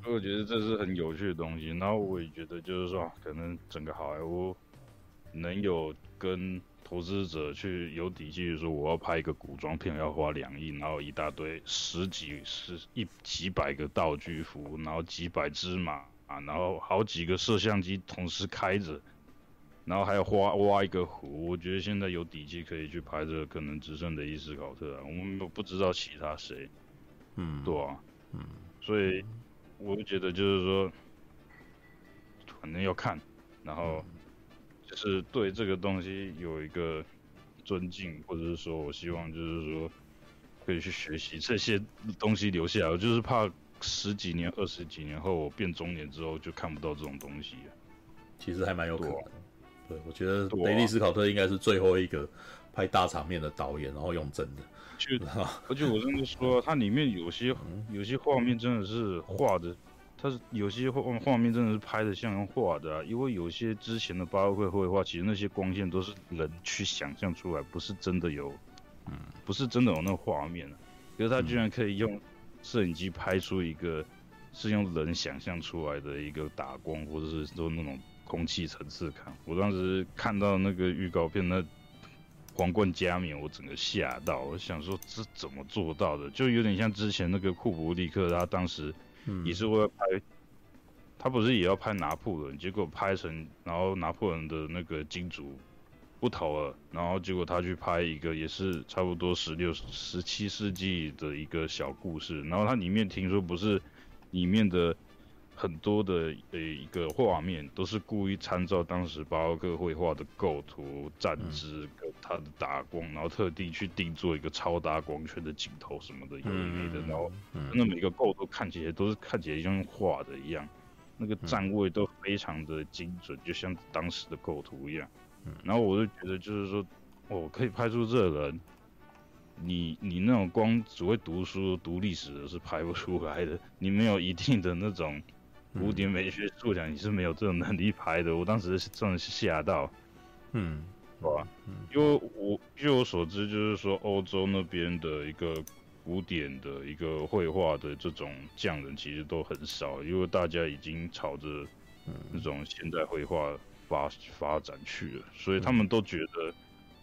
所以我觉得这是很有趣的东西。然后我也觉得，就是说，可能整个好莱坞能有跟投资者去有底气，说我要拍一个古装片要花两亿，然后一大堆十几十一几百个道具服，然后几百只马啊，然后好几个摄像机同时开着。然后还要挖挖一个湖，我觉得现在有底气可以去拍这个，可能只剩的伊斯考特啊，我们不知道其他谁，嗯，对啊，嗯，所以我就觉得就是说，反正要看，然后就是对这个东西有一个尊敬，或者是说我希望就是说可以去学习这些东西留下来，我就是怕十几年、二十几年后我变中年之后就看不到这种东西，其实还蛮有可能。对，我觉得雷利斯考特应该是最后一个拍大场面的导演，然后用真的。就而且我真的说，它里面有些有些画面真的是画的，它是有些画画面真的是拍的像用画的啊。因为有些之前的巴洛克绘画，其实那些光线都是人去想象出来，不是真的有，嗯，不是真的有那个画面。可是他居然可以用摄影机拍出一个是用人想象出来的一个打光，或者是说那种。空气层次感，我当时看到那个预告片，那皇冠加冕，我整个吓到。我想说这怎么做到的？就有点像之前那个库布里克，他当时也是为了拍，嗯、他不是也要拍拿破仑，结果拍成，然后拿破仑的那个金主不投了，然后结果他去拍一个也是差不多十六、十七世纪的一个小故事，然后它里面听说不是里面的。很多的呃一个画面都是故意参照当时巴洛克绘画的构图、站姿跟他的打光，然后特地去定做一个超大光圈的镜头什么的，有一类的，然后那每个构图看起来都是看起来像画的一样，那个站位都非常的精准，就像当时的构图一样。然后我就觉得就是说，哦，可以拍出这个人，你你那种光只会读书、读历史的是拍不出来的，你没有一定的那种。古典美学素养，你是没有这种能力拍的。我当时是真的是吓到，嗯，好吧，因为我据我所知，就是说欧洲那边的一个古典的一个绘画的这种匠人，其实都很少，因为大家已经朝着那种现代绘画发发展去了，所以他们都觉得，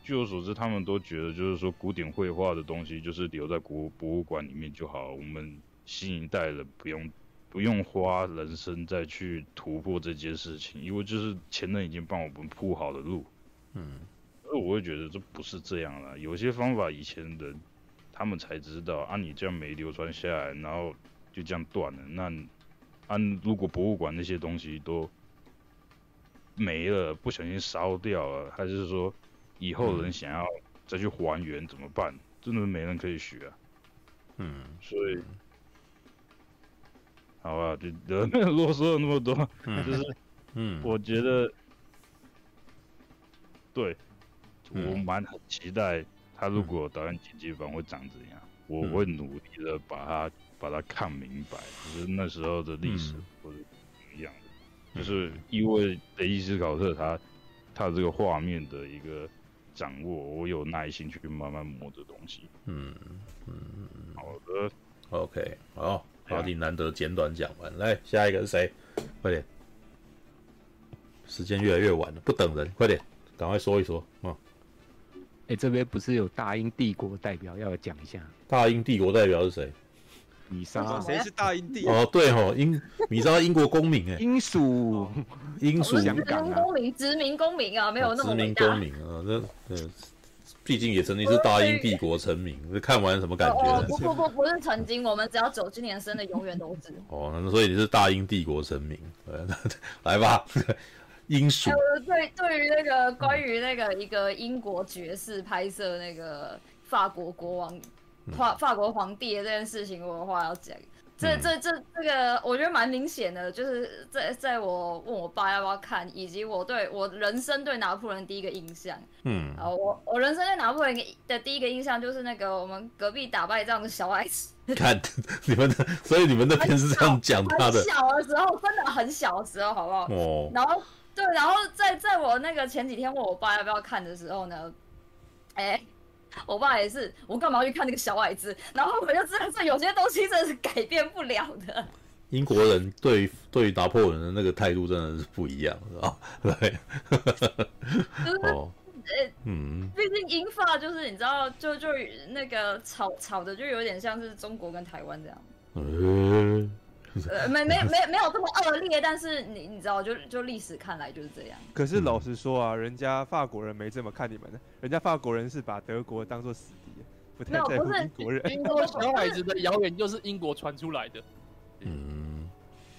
据我所知，他们都觉得就是说古典绘画的东西就是留在国博物馆里面就好，我们新一代人不用。不用花人生再去突破这件事情，因为就是前人已经帮我们铺好了路。嗯，而我会觉得这不是这样了。有些方法以前人他们才知道，啊，你这样没流传下来，然后就这样断了。那按、啊、如果博物馆那些东西都没了，不小心烧掉了，还是说以后人想要再去还原怎么办？真的没人可以学啊。嗯，所以。好吧，就 啰嗦了那么多，嗯、就是，嗯，我觉得，嗯、对，我蛮很期待他如果导演剪辑版会长怎样，嗯、我会努力的把它把它看明白，就是那时候的历史或者怎么样的，嗯、就是因为雷伊斯考特他他这个画面的一个掌握，我有耐心去慢慢磨这东西。嗯嗯，好的，OK，好。好，你难得简短讲完，来下一个是谁？快点，时间越来越晚了，不等人，快点，赶快说一说啊！哎、欸，这边不是有大英帝国代表要讲一下？大英帝国代表是谁？米莎谁是大英帝？哦，对哦，英米莎英国公民哎，英属英属香港啊，公民殖民公民啊，没有那么殖民公民啊，这对。毕竟也曾经是大英帝国臣民，看完什么感觉？哦，不不不，不是曾经，我们只要九七年生的，永远都是。哦，那所以你是大英帝国臣民，来吧，英属。对，对于那个关于那个一个英国爵士拍摄那个法国国王、法法国皇帝的这件事情，我有话要讲。这这这这个，我觉得蛮明显的，就是在在我问我爸要不要看，以及我对我人生对拿破仑第一个印象。嗯，啊，我我人生对拿破仑的第一个印象就是那个我们隔壁打败仗的小矮子。看你们的，所以你们那边是这样讲他的。小的时候，真的很小的时候，好不好？哦。然后对，然后在在我那个前几天问我爸要不要看的时候呢，哎。我爸也是，我干嘛要去看那个小矮子？然后我就知道，这有些东西真的是改变不了的。英国人对对拿破仑的那个态度真的是不一样，是吧？对。就是，呃，嗯，毕竟英法就是你知道，就就那个吵吵的，就有点像是中国跟台湾这样。嗯。呃，没没没没有这么恶劣，但是你你知道，就就历史看来就是这样。可是老实说啊，人家法国人没这么看你们的，人家法国人是把德国当做死敌，不太在乎英国人。英 国小矮子的谣言就是英国传出来的。嗯，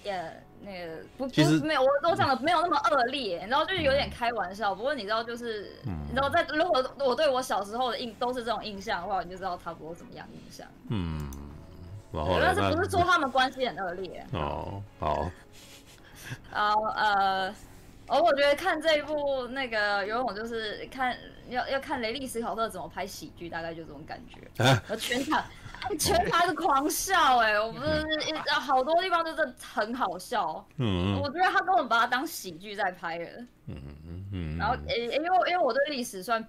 也那个不其实没有，我我讲的没有那么恶劣，你知道，就是有点开玩笑。不过你知道，就是你知道，在如果我对我小时候的印都是这种印象的话，你就知道差不多怎么样印象。嗯。但是不是说他们关系很恶劣？哦，好。好呃，哦，我觉得看这一部那个游泳就是看要要看雷利史考特怎么拍喜剧，大概就这种感觉。啊！全场全场是狂笑哎、欸，我不是好多地方都是很好笑。嗯，我觉得他根本把它当喜剧在拍了。嗯嗯嗯。然后诶、欸，因为因为我对历史算。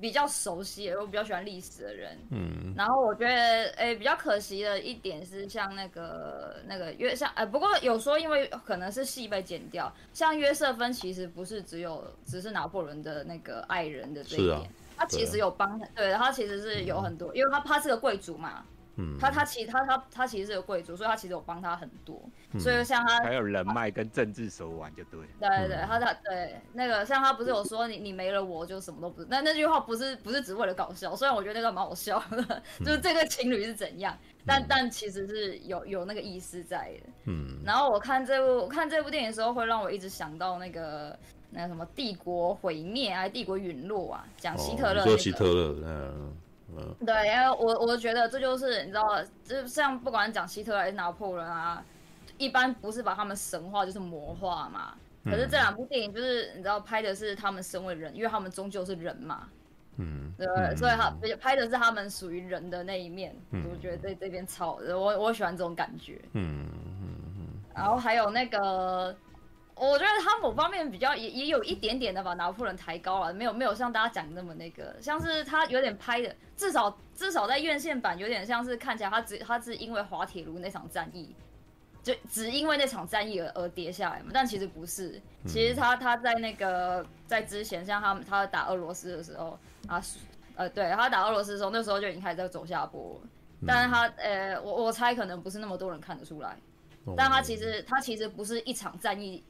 比较熟悉，我比较喜欢历史的人。嗯，然后我觉得，哎、欸，比较可惜的一点是，像那个那个约像，哎，不过有说因为可能是戏被剪掉，像约瑟芬其实不是只有只是拿破仑的那个爱人的这一点，啊、他其实有帮，对，他其实是有很多，嗯、因为他他是个贵族嘛。嗯，他他其实他他他其实是个贵族，所以他其实有帮他很多，嗯、所以像他还有人脉跟政治手腕就对。对对对，他他对那个像他不是有说你你没了我就什么都不是，那那句话不是不是只为了搞笑，虽然我觉得那个蛮好笑的，就是这个情侣是怎样，但、嗯、但其实是有有那个意思在的。嗯，然后我看这部我看这部电影的时候，会让我一直想到那个那个什么帝国毁灭啊帝国陨落啊，讲希特勒、那个。哦、希特勒，嗯。对，因为我我觉得这就是你知道，就像不管讲希特勒还是拿破仑啊，一般不是把他们神话就是魔化嘛。可是这两部电影就是你知道拍的是他们身为人，因为他们终究是人嘛。嗯，对，所以他拍的是他们属于人的那一面。我觉得这这边超我我喜欢这种感觉。嗯嗯嗯。然后还有那个。我觉得他某方面比较也也有一点点的把拿破仑抬高了，没有没有像大家讲的那么那个，像是他有点拍的，至少至少在院线版有点像是看起来他只他是因为滑铁卢那场战役，就只因为那场战役而而跌下来嘛，但其实不是，其实他他在那个在之前像他他打俄罗斯的时候啊，呃对他打俄罗斯的时候那时候就已经开始在走下坡，但是他呃我我猜可能不是那么多人看得出来，但他其实他其实不是一场战役。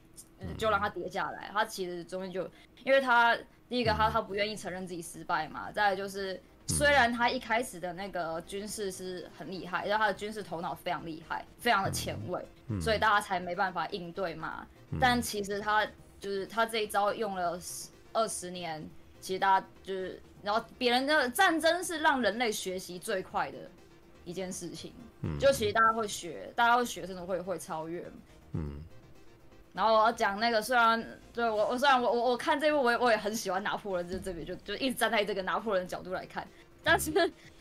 就让他跌下来，他其实中间就，因为他第一个他他不愿意承认自己失败嘛，再来就是虽然他一开始的那个军事是很厉害，然后他的军事头脑非常厉害，非常的前卫，所以大家才没办法应对嘛。但其实他就是他这一招用了二十年，其实大家就是，然后别人的战争是让人类学习最快的一件事情，就其实大家会学，大家会学，甚至会会超越，嗯。然后我要讲那个，虽然对我我虽然我我我看这部我也我也很喜欢拿破仑这这边就就一直站在这个拿破仑的角度来看，但是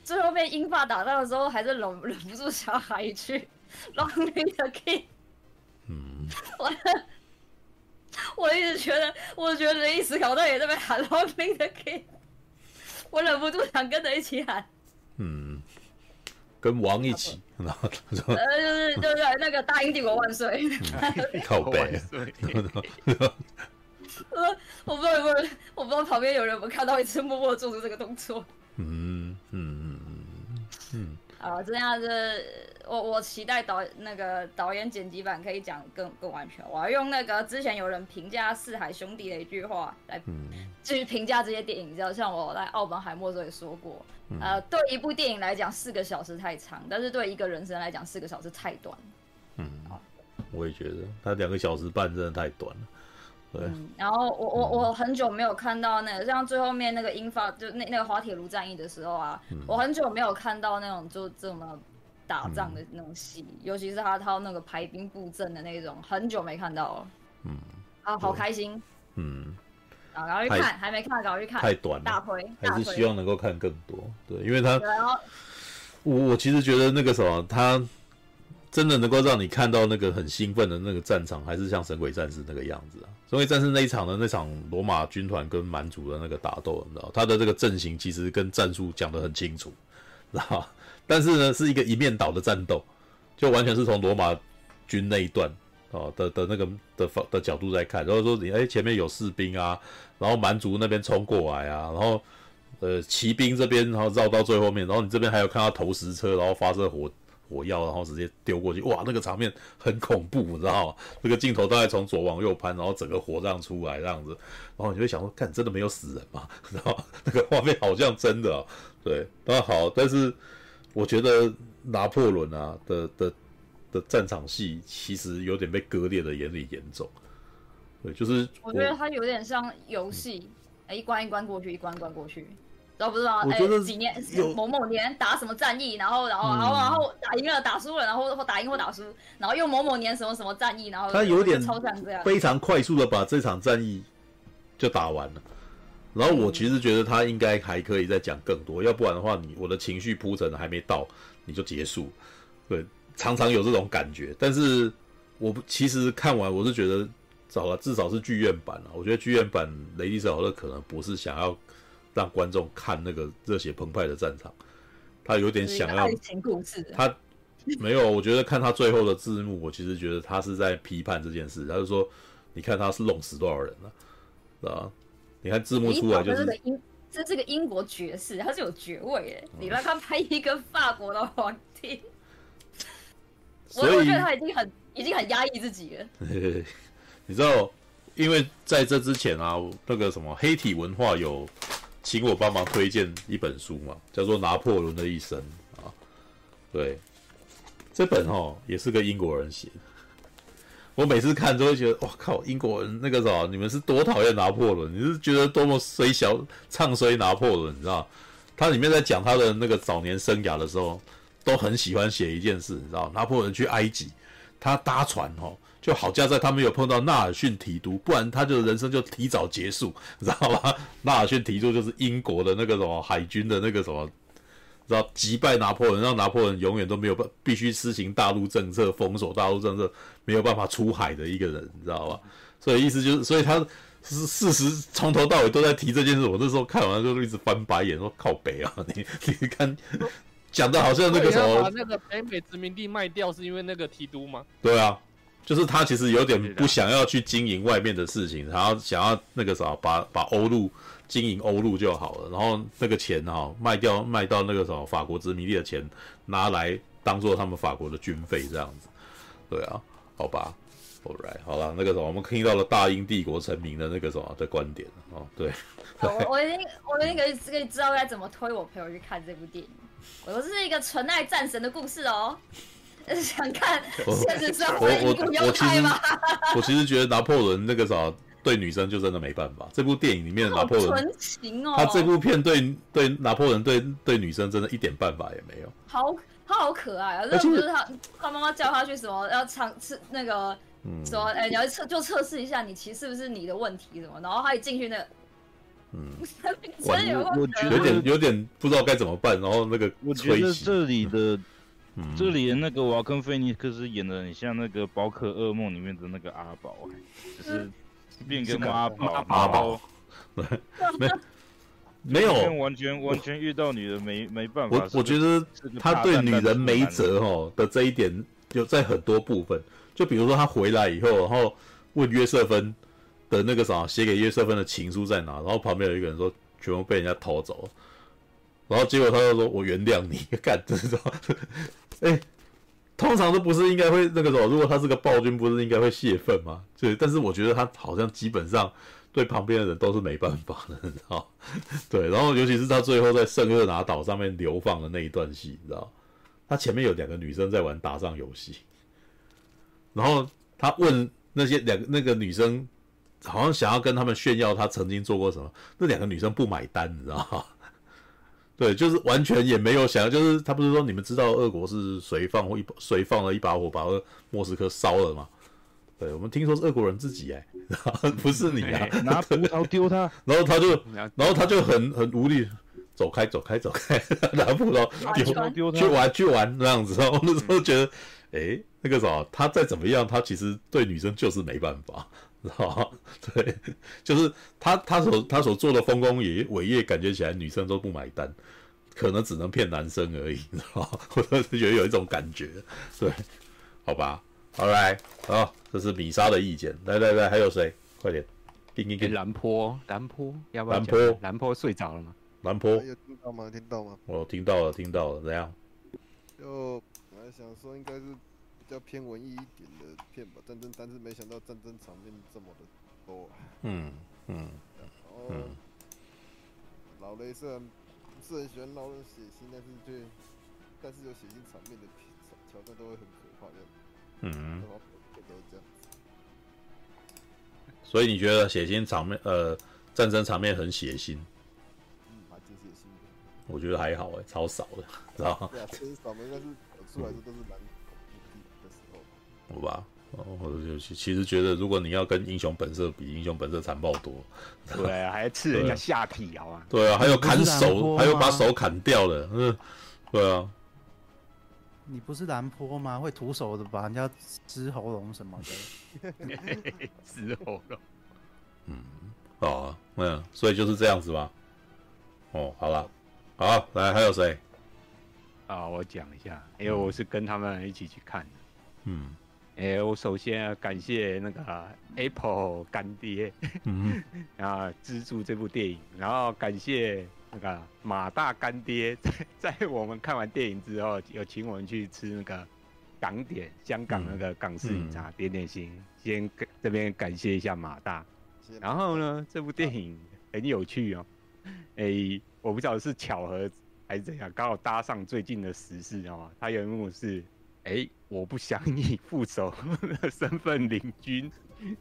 最后被英法打到的时候，还是忍忍不住想要喊一句 “Long live the king”。嗯，我我一直觉得，我觉得雷利史考到也在那边喊 “Long live the king”，我忍不住想跟着一起喊。嗯。跟王一起，然后他说：“呃，就是就是那个大英帝国万岁！” 靠北。呃，我不知道有没有人，我不知道旁边有人有没有看到，一直默默做出这个动作。嗯嗯嗯嗯嗯。啊，这样子，我我期待导那个导演剪辑版可以讲更更完全。我要用那个之前有人评价《四海兄弟》的一句话来，至于评价这些电影，你知道，像我在奥本海默时候也说过，呃，对一部电影来讲，四个小时太长，但是对一个人生来讲，四个小时太短。嗯，我也觉得，他两个小时半真的太短了。嗯，然后我我我很久没有看到那个像最后面那个英法就那那个滑铁卢战役的时候啊，嗯、我很久没有看到那种就这么打仗的那种戏，嗯、尤其是他他那个排兵布阵的那种，很久没看到了。嗯，啊，好开心。嗯，啊，赶快去看，还没看，赶快去看。太短了，大推，还是希望能够看更多。对，因为他，然后我我其实觉得那个什么他。真的能够让你看到那个很兴奋的那个战场，还是像《神鬼战士》那个样子啊？《神鬼战士》那一场的那场罗马军团跟蛮族的那个打斗，你知道，他的这个阵型其实跟战术讲得很清楚，知道？但是呢，是一个一面倒的战斗，就完全是从罗马军那一段哦的的那个的方的角度在看。然后说你哎，前面有士兵啊，然后蛮族那边冲过来啊，然后呃骑兵这边然后绕到最后面，然后你这边还有看到投石车，然后发射火。火药，然后直接丢过去，哇，那个场面很恐怖，你知道吗？那个镜头大概从左往右攀，然后整个火葬出来这样子，然后你会想说，看真的没有死人吗？然后那个画面好像真的哦，对，那好，但是我觉得拿破仑啊的的的战场戏其实有点被割裂的严厉严重，对，就是我，我觉得它有点像游戏，哎、嗯，一关一关过去，一关一关过去。知道不知道？哎，几年 某某年打什么战役，然后然后然后然后打赢了，打输了，然后或打赢或打输，然后又某某年什么什么战役，然后他有点超像这样，非常快速的把这场战役就打完了。然后我其实觉得他应该还可以再讲更多，要不然的话，你我的情绪铺陈还没到你就结束，对，常常有这种感觉。但是我其实看完我是觉得，找了至少是剧院版了。我觉得剧院版雷迪斯考特可能不是想要。让观众看那个热血澎湃的战场，他有点想要。他没有，我觉得看他最后的字幕，我其实觉得他是在批判这件事。他就说：“你看他是弄死多少人了，是吧？你看字幕出来就是英。”这是个英国爵士，他是有爵位的。你让他拍一个法国的皇帝，所以我觉得他已经很已经很压抑自己了。你知道，因为在这之前啊，那个什么黑体文化有。请我帮忙推荐一本书嘛，叫做《拿破仑的一生》啊。对，这本哦也是个英国人写的。我每次看都会觉得，哇靠，英国人那个啥，你们是多讨厌拿破仑？你是觉得多么衰小唱衰拿破仑？你知道？他里面在讲他的那个早年生涯的时候，都很喜欢写一件事，你知道？拿破仑去埃及，他搭船哦。就好加在他没有碰到纳尔逊提督，不然他就人生就提早结束，知道吗？纳尔逊提督就是英国的那个什么海军的那个什么，知道击败拿破仑，让拿破仑永远都没有办必须施行大陆政策，封锁大陆政策，没有办法出海的一个人，你知道吧？所以意思就是，所以他是事实从头到尾都在提这件事。我那时候看完就一直翻白眼，说靠北啊，你你看 讲的好像那个什么，把那个北美殖民地卖掉是因为那个提督吗？对啊。就是他其实有点不想要去经营外面的事情，然后想要那个啥，把把欧陆经营欧陆就好了，然后那个钱哈卖掉卖到那个什么法国殖民地的钱拿来当做他们法国的军费这样子，对啊，好吧，All right，好了，那个什么我们听到了大英帝国成名的那个什么的观点哦，对，我我已经我已经可以可以知道该怎么推我朋友去看这部电影，我是一个纯爱战神的故事哦。想看现实生活一部要拍吗？我其实觉得拿破仑那个啥对女生就真的没办法。这部电影里面的拿破仑，纯情哦。他这部片对对拿破仑对对女生真的一点办法也没有。好，他好可爱啊！这不是他他妈妈叫他去什么要尝试那个嗯、说？哎，你要测就测试一下你其实是不是你的问题什么？然后他一进去那个，嗯，真有有点有点不知道该怎么办。然后那个我觉得这里的。嗯、这里的那个瓦肯菲尼克斯演的很像那个《宝可噩梦》里面的那个阿宝，就是变跟阿宝，阿宝，没没有完全完全遇到女人没没办法。我我觉得他对女人没辙哦的这一点，就在很多部分，就比如说他回来以后，然后问约瑟芬的那个啥，写给约瑟芬的情书在哪？然后旁边有一个人说全部被人家偷走了。然后结果他就说：“我原谅你。”干这种，哎，通常都不是应该会那个什么？如果他是个暴君，不是应该会泄愤吗？对，但是我觉得他好像基本上对旁边的人都是没办法的，你知道？对，然后尤其是他最后在圣厄拿岛上面流放的那一段戏，你知道？他前面有两个女生在玩打仗游戏，然后他问那些两个那个女生，好像想要跟他们炫耀他曾经做过什么，那两个女生不买单，你知道吗？对，就是完全也没有想要，就是他不是说你们知道俄国是谁放或一谁放了一把火把莫斯科烧了吗？对，我们听说是俄国人自己哎、欸，不是你啊，拿 葡萄丢他，然后他就然后他就很很无力。走开，走开，走开！拿葡萄丢去玩，去玩那样子。然后那时候觉得，哎、欸，那个啥，他再怎么样，他其实对女生就是没办法，知道吗？对，就是他他所他所做的丰功伟伟业，感觉起来女生都不买单，可能只能骗男生而已，知道吗？我是觉得有一种感觉，对，好吧，好来，好，这是米莎的意见。来来来，还有谁？快点，给给给。蓝坡，蓝坡，要不要？蓝坡，蓝坡睡着了吗？蓝坡有听到吗？听到吗？我听到了，听到了，怎样？就本来想说应该是比较偏文艺一点的片吧，战争，但是没想到战争场面这么的多。嗯嗯。然后，嗯、老雷虽然不是很喜欢闹人血腥，但是却但是有血腥场面的桥段都会很可怕的。嗯。都是这样。所以你觉得血腥场面，呃，战争场面很血腥？嗯，蛮血腥我觉得还好哎，超少的，知道吗？对啊，其实少，应该是出来的都是蛮的时候。好吧，哦，我就其实觉得，如果你要跟英雄本色比，英雄本色残暴多。对啊，还刺人家下体好啊。对啊，还有砍手，还有把手砍掉的，嗯，对啊。你不是蓝坡吗？会徒手的把人家撕喉咙什么的。撕喉咙。嗯，好啊，嗯，所以就是这样子吧。哦，好了。好，来，还有谁？啊，我讲一下，因为我是跟他们一起去看的。嗯，哎，我首先要感谢那个 Apple 干爹，嗯，啊，资助这部电影，然后感谢那个马大干爹，在在我们看完电影之后，有请我们去吃那个港点，香港那个港式饮茶点点心，先这边感谢一下马大。然后呢，这部电影很有趣哦，哎。我不知道是巧合还是怎样，刚好搭上最近的时事哦。他有一幕是，哎、欸，我不想以 副手的身份领军，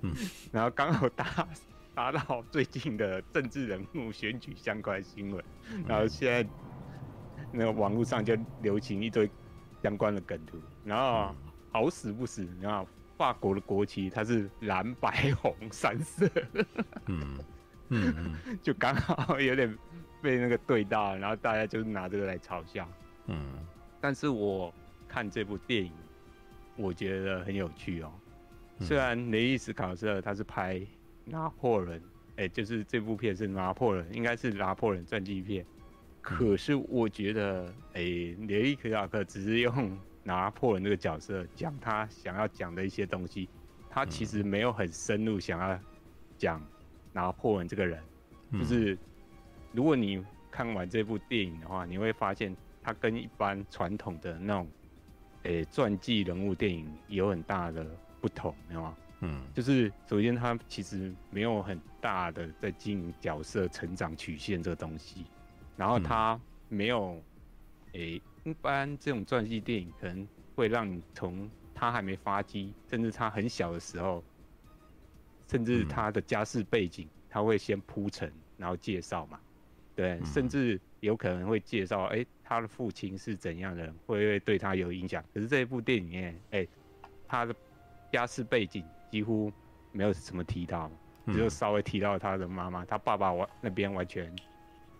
嗯，然后刚好搭搭到最近的政治人物选举相关新闻，然后现在那个网络上就流行一堆相关的梗图，然后好死不死，然后法国的国旗它是蓝白红三色，嗯。嗯嗯，就刚好有点。被那个对到，然后大家就拿这个来嘲笑。嗯，但是我看这部电影，我觉得很有趣哦。虽然雷伊斯考特他是拍拿破仑，哎、欸，就是这部片是拿破仑，应该是拿破仑传记片。可是我觉得，哎、欸，雷伊斯考特只是用拿破仑这个角色讲他想要讲的一些东西，他其实没有很深入想要讲拿破仑这个人，就是。如果你看完这部电影的话，你会发现他跟一般传统的那种，诶传记人物电影有很大的不同，知道吗？嗯，就是首先他其实没有很大的在经营角色成长曲线这个东西，然后他没有，诶一般这种传记电影可能会让你从他还没发迹，甚至他很小的时候，甚至他的家世背景，他会先铺陈，然后介绍嘛。对，甚至有可能会介绍，哎、欸，他的父亲是怎样的人，会不会对他有影响？可是这一部电影里面，哎、欸，他的家世背景几乎没有什么提到，只有稍微提到他的妈妈，他爸爸完那边完全，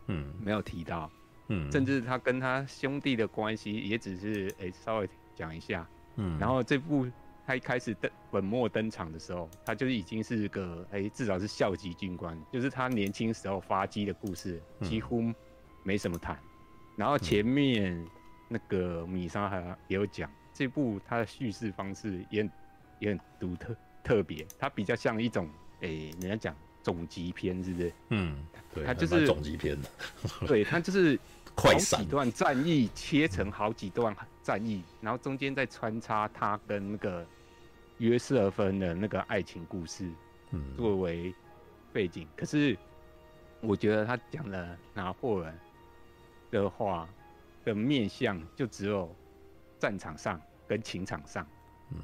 嗯，没有提到，嗯，甚至他跟他兄弟的关系也只是，哎、欸，稍微讲一下，嗯，然后这部。他一开始登本末登场的时候，他就已经是个哎、欸，至少是校级军官，就是他年轻时候发迹的故事，几乎没什么谈。然后前面那个米莎还也有讲，这部它的叙事方式也很也很独特特别，它比较像一种哎、欸，人家讲总集篇，是不是？嗯，对，它就是总集篇的，对他就是 快闪，几段战役切成好几段战役，然后中间再穿插他跟那个约瑟芬的那个爱情故事，嗯，作为背景。可是我觉得他讲了拿破仑的话的面相，就只有战场上跟情场上，嗯，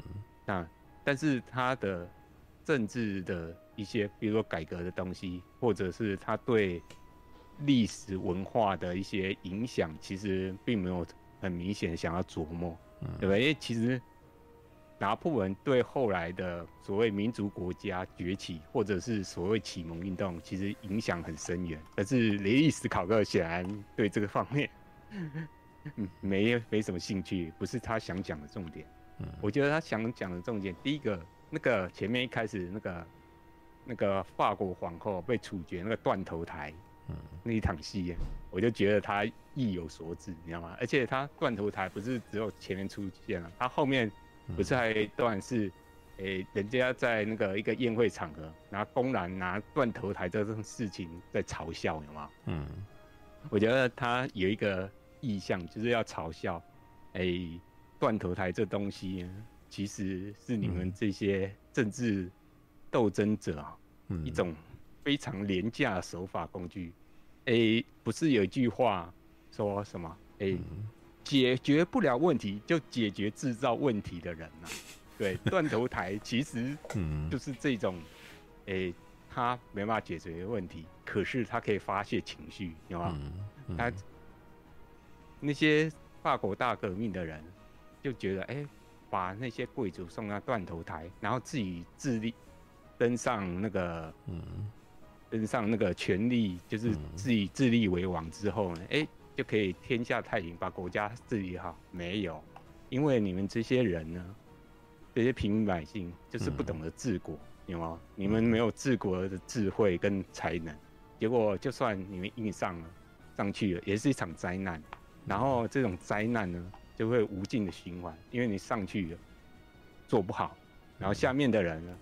那但是他的政治的一些，比如说改革的东西，或者是他对。历史文化的一些影响，其实并没有很明显想要琢磨，对吧？因为其实拿破仑对后来的所谓民族国家崛起，或者是所谓启蒙运动，其实影响很深远。可是雷利斯考克显然对这个方面，没没什么兴趣，不是他想讲的重点。我觉得他想讲的重点，第一个，那个前面一开始那个那个法国皇后被处决那个断头台。那一场戏，我就觉得他意有所指，你知道吗？而且他断头台不是只有前面出现了，他后面不是还有一段是，诶、欸，人家在那个一个宴会场合，拿公然拿断头台这种事情在嘲笑，有吗？嗯，我觉得他有一个意向，就是要嘲笑，诶、欸，断头台这东西其实是你们这些政治斗争者啊一种非常廉价的手法工具。诶、欸，不是有一句话说什么？诶、欸，解决不了问题就解决制造问题的人呐、啊。对，断头台其实 就是这种，诶、欸，他没办法解决问题，可是他可以发泄情绪，有吗？他那些法国大革命的人就觉得，哎、欸，把那些贵族送到断头台，然后自己自立登上那个，嗯。登上那个权力，就是自己自立为王之后呢，哎、就可以天下太平，把国家治理好。没有，因为你们这些人呢，这些平民百姓就是不懂得治国，嗯、有吗？你们没有治国的智慧跟才能，结果就算你们硬上了，上去了，也是一场灾难。然后这种灾难呢，就会无尽的循环，因为你上去了做不好，然后下面的人呢，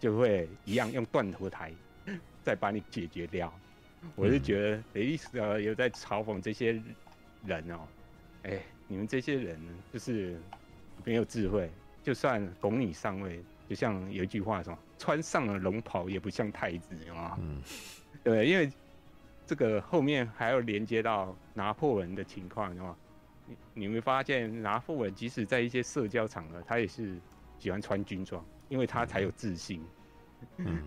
就会一样用断头台。再把你解决掉，我是觉得雷利史有在嘲讽这些人哦、喔，哎、欸，你们这些人就是没有智慧，就算拱你上位，就像有一句话说，穿上了龙袍也不像太子，啊，嗯，对，因为这个后面还要连接到拿破仑的情况，的话，你你会发现拿破仑即使在一些社交场合，他也是喜欢穿军装，因为他才有自信，嗯。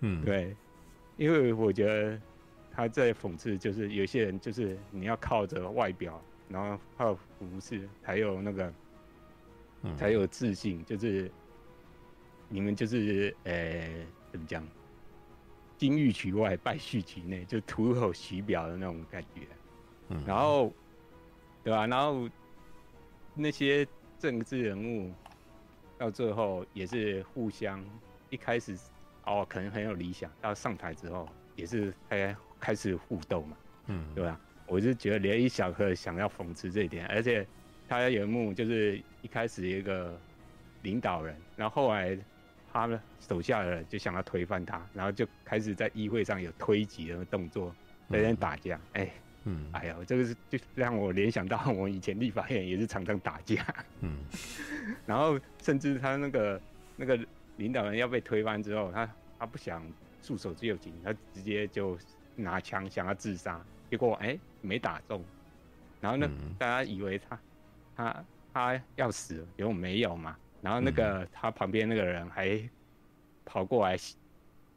嗯，对。因为我觉得他在讽刺，就是有些人就是你要靠着外表，然后靠服饰，才有那个，才有自信。就是你们就是呃，怎么讲？金玉其外，败絮其内，就徒有其表的那种感觉。然后，对吧？然后那些政治人物到最后也是互相一开始。哦，可能很有理想，到上台之后也是开开始互斗嘛，嗯，对吧？我就觉得雷利史考克想要讽刺这一点，而且他有一幕就是一开始一个领导人，然后后来他们手下的人就想要推翻他，然后就开始在议会上有推挤的动作，在那打架，哎、嗯，欸、嗯，哎呀，这个是就让我联想到我以前立法院也是常常打架，嗯，然后甚至他那个那个。领导人要被推翻之后，他他不想束手就擒，他直接就拿枪想要自杀，结果哎、欸、没打中，然后呢、嗯、大家以为他他他要死了，结果没有嘛，然后那个、嗯、他旁边那个人还跑过来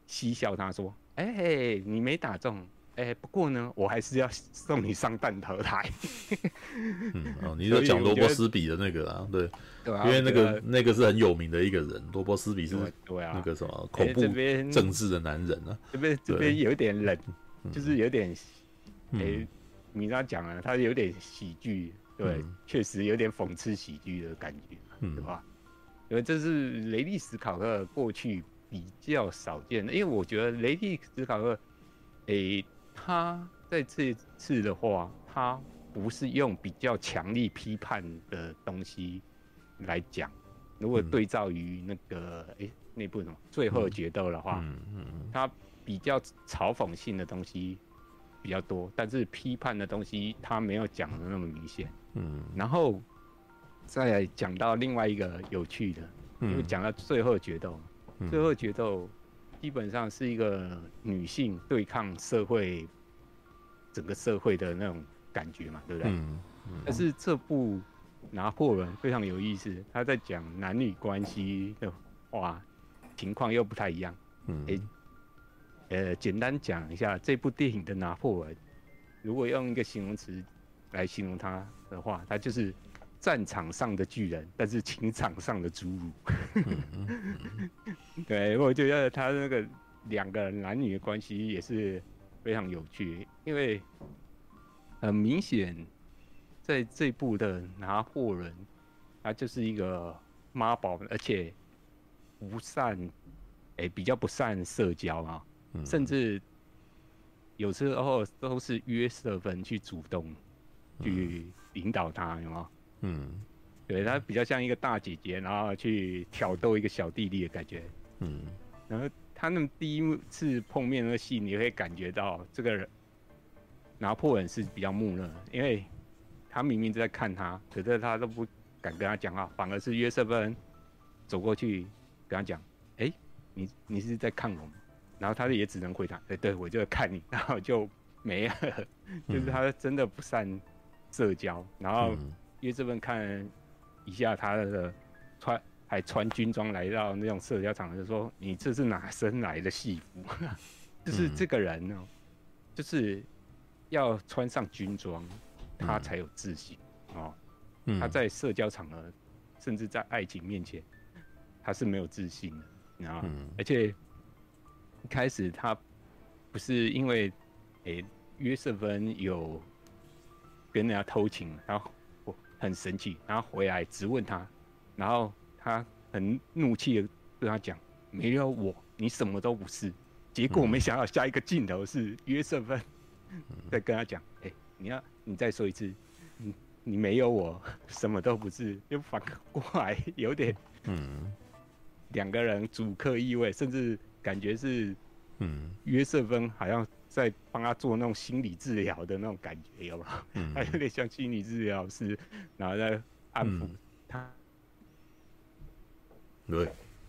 嬉笑他说，哎、欸、你没打中。哎、欸，不过呢，我还是要送你上弹头台。嗯，哦，你就讲罗伯斯比的那个啊，对，对啊，因为那个那个是很有名的一个人，罗伯斯比是对啊，那个什么恐怖政治的男人啊。这边这边有点冷，就是有点，哎、欸，你刚讲了，他有点喜剧，对，确、嗯、实有点讽刺喜剧的感觉，嗯、对吧？因为这是雷利史考克过去比较少见的，因为我觉得雷利史考克，哎、欸。他在这次的话，他不是用比较强力批判的东西来讲。如果对照于那个哎、欸、那部什么《最后决斗》的话，嗯他比较嘲讽性的东西比较多，但是批判的东西他没有讲的那么明显。嗯，然后再讲到另外一个有趣的，因为讲到最后决斗，嗯、最后决斗基本上是一个女性对抗社会，整个社会的那种感觉嘛，对不对？嗯嗯、但是这部拿破仑非常有意思，他在讲男女关系的话，情况又不太一样。嗯。欸呃，简单讲一下这部电影的拿破仑，如果用一个形容词来形容他的话，他就是战场上的巨人，但是情场上的侏儒。对，我觉得他那个两个男女的关系也是非常有趣，因为很明显，在这部的拿破仑，他就是一个妈宝，而且不善，哎、比较不善社交啊。甚至有时候都是约瑟芬去主动去引导他，有吗？嗯，对，他比较像一个大姐姐，然后去挑逗一个小弟弟的感觉。嗯，然后他们第一次碰面的戏，你会感觉到这个人拿破仑是比较木讷，因为他明明在看他，可是他都不敢跟他讲话，反而是约瑟芬走过去跟他讲：“哎，你你是在看我吗？”然后他也只能回答：“对对，我就看你。”然后就没了，就是他真的不善社交。然后约瑟芬看一下他的穿，还穿军装来到那种社交场合，就说：“你这是哪身来的戏服？” 就是这个人呢，就是要穿上军装，他才有自信哦。他在社交场合，甚至在爱情面前，他是没有自信的，你知道吗？而且。一开始他不是因为，诶、欸，约瑟芬有跟人家偷情，然后我很生气，然后回来质问他，然后他很怒气的跟他讲，没有我，你什么都不是。结果没想到下一个镜头是约瑟芬 在跟他讲，诶、欸，你要你再说一次，你你没有我，什么都不是，又反过来有点，嗯，两个人主客意味，甚至。感觉是，嗯，约瑟芬好像在帮他做那种心理治疗的那种感觉，有吗？嗯，他有点像心理治疗师，然后在安抚他。对，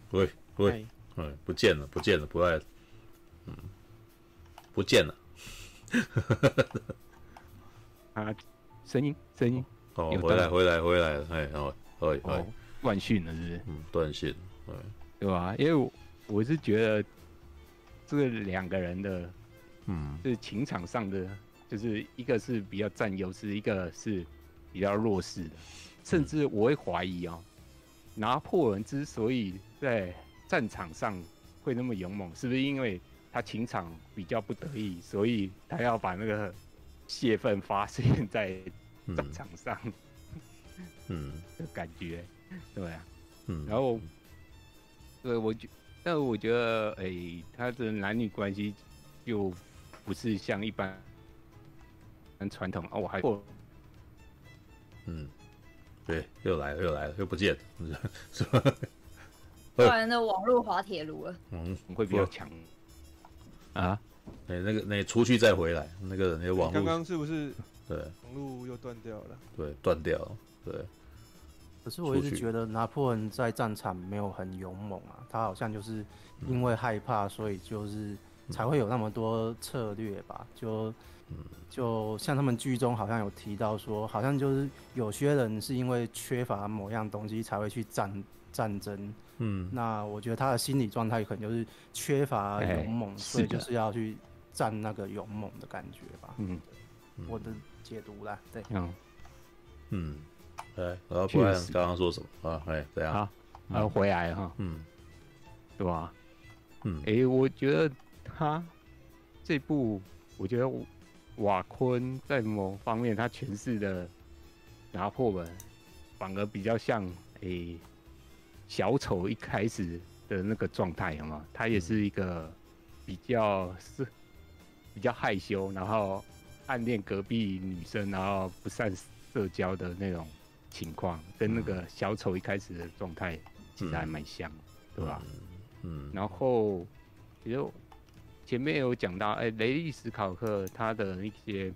对，对，哎，不见了，不见了，不爱了，嗯，不见了。啊，声音，声音，哦，回来，回来，回来了，哎，哦，哎，哎，断讯了，是不是？嗯，断讯，哎，对吧？因为我。我是觉得这个两个人的，嗯，就是情场上的，就是一个是比较占优势，一个是比较弱势的，甚至我会怀疑哦，拿破仑之所以在战场上会那么勇猛，是不是因为他情场比较不得已，所以他要把那个泄愤发泄在战场上，嗯，的感觉，对啊，嗯，然后，对我觉。但我觉得，哎、欸，他的男女关系就不是像一般很传统哦。我还，嗯，对，又来了，又来了，又不见了，是吧？突然的网络滑铁卢了，嗯，会比较强啊。哎、欸，那个，那个、出去再回来，那个那个网络刚刚是不是？对，网络又断掉了。对，断掉了，对。可是我一直觉得拿破仑在战场没有很勇猛啊，他好像就是因为害怕，所以就是才会有那么多策略吧。就就像他们剧中好像有提到说，好像就是有些人是因为缺乏某样东西才会去战战争。嗯，那我觉得他的心理状态可能就是缺乏勇猛，欸、所以就是要去战那个勇猛的感觉吧。嗯，我的解读啦，对，嗯，嗯。对，然后不然刚刚说什么啊？哎，怎样？好，然后回来哈，嗯，对吧？嗯，哎，我觉得他这部，我觉得瓦昆在某方面他诠释的拿破仑，反而比较像哎小丑一开始的那个状态，好吗？他也是一个比较是比较害羞，然后暗恋隔壁女生，然后不善社交的那种。情况跟那个小丑一开始的状态其实还蛮像，嗯、对吧？嗯，然后其实前面有讲到，哎、欸，雷利史考克他的一些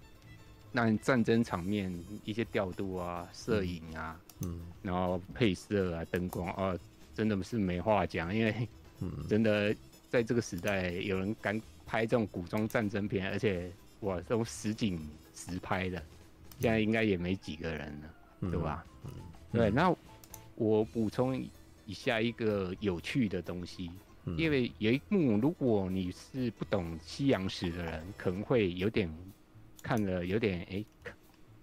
那战争场面一些调度啊、摄影啊，嗯，然后配色啊、灯光啊，真的是没话讲，因为真的在这个时代，有人敢拍这种古装战争片，而且哇，这种实景实拍的，现在应该也没几个人了，嗯、对吧？嗯，对，那我补充一下一个有趣的东西。因为有一幕，如果你是不懂西洋史的人，可能会有点看了有点哎，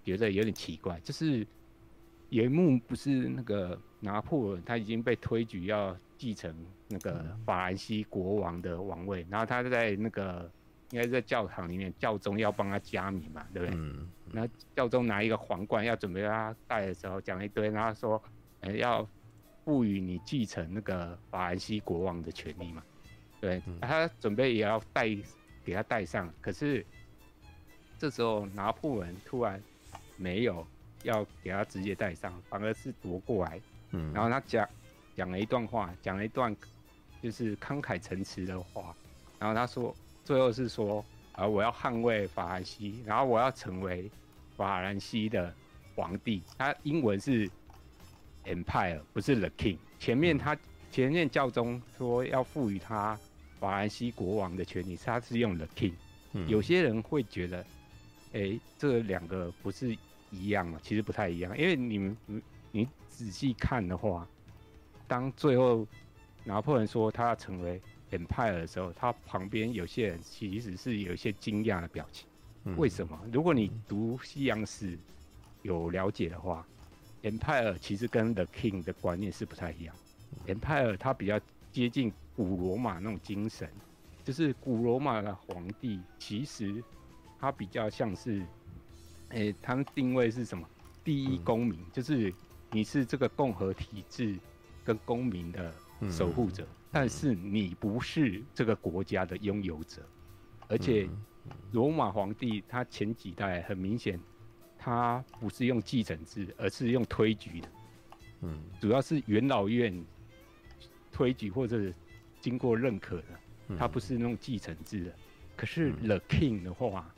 觉得有点奇怪。就是有一幕不是那个拿破仑他已经被推举要继承那个法兰西国王的王位，然后他在那个应该是在教堂里面，教宗要帮他加冕嘛，对不对？嗯。然后教宗拿一个皇冠要准备让他戴的时候，讲一堆，然后说，哎要。赋予你继承那个法兰西国王的权利嘛？对，他准备也要戴，给他戴上。可是这时候拿破仑突然没有要给他直接戴上，反而是夺过来。嗯，然后他讲讲了一段话，讲了一段就是慷慨陈词的话。然后他说，最后是说啊，我要捍卫法兰西，然后我要成为法兰西的皇帝。他英文是。Empire 不是 The King，前面他前面教宗说要赋予他法兰西国王的权利，他是用 The King。有些人会觉得，哎、欸，这两个不是一样吗？其实不太一样，因为你们你你仔细看的话，当最后拿破仑说他要成为 Empire 的时候，他旁边有些人其实是有一些惊讶的表情。为什么？如果你读西洋史有了解的话。Empire 其实跟 The King 的观念是不太一样。Empire 它比较接近古罗马那种精神，就是古罗马的皇帝其实他比较像是，诶、欸，他们定位是什么？第一公民，就是你是这个共和体制跟公民的守护者，但是你不是这个国家的拥有者。而且罗马皇帝他前几代很明显。他不是用继承制，而是用推举的。嗯，主要是元老院推举或者经过认可的，他不是那种继承制的。可是 The King 的话，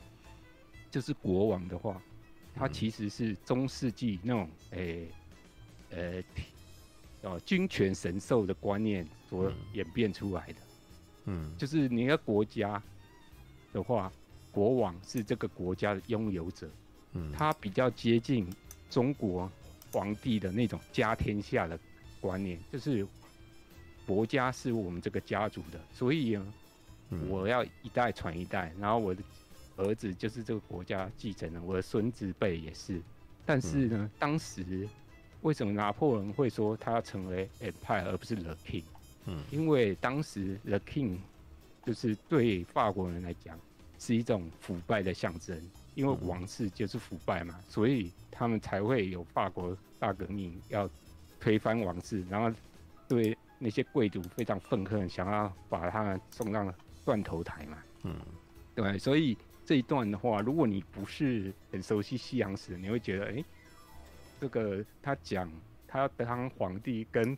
就是国王的话，他其实是中世纪那种诶，呃，哦，君权神授的观念所演变出来的。嗯，就是你的国家的话，国王是这个国家的拥有者。嗯他比较接近中国皇帝的那种家天下的观念，就是国家是我们这个家族的，所以呢，我要一代传一代，然后我的儿子就是这个国家继承人，我的孙子辈也是。但是呢，当时为什么拿破仑会说他要成为 Empire 而不是 The King？嗯，因为当时 The King 就是对法国人来讲是一种腐败的象征。因为王室就是腐败嘛，所以他们才会有法国大革命，要推翻王室，然后对那些贵族非常愤恨，想要把他们送上断头台嘛。嗯，对，所以这一段的话，如果你不是很熟悉西洋史，你会觉得，哎、欸，这个他讲他要当皇帝跟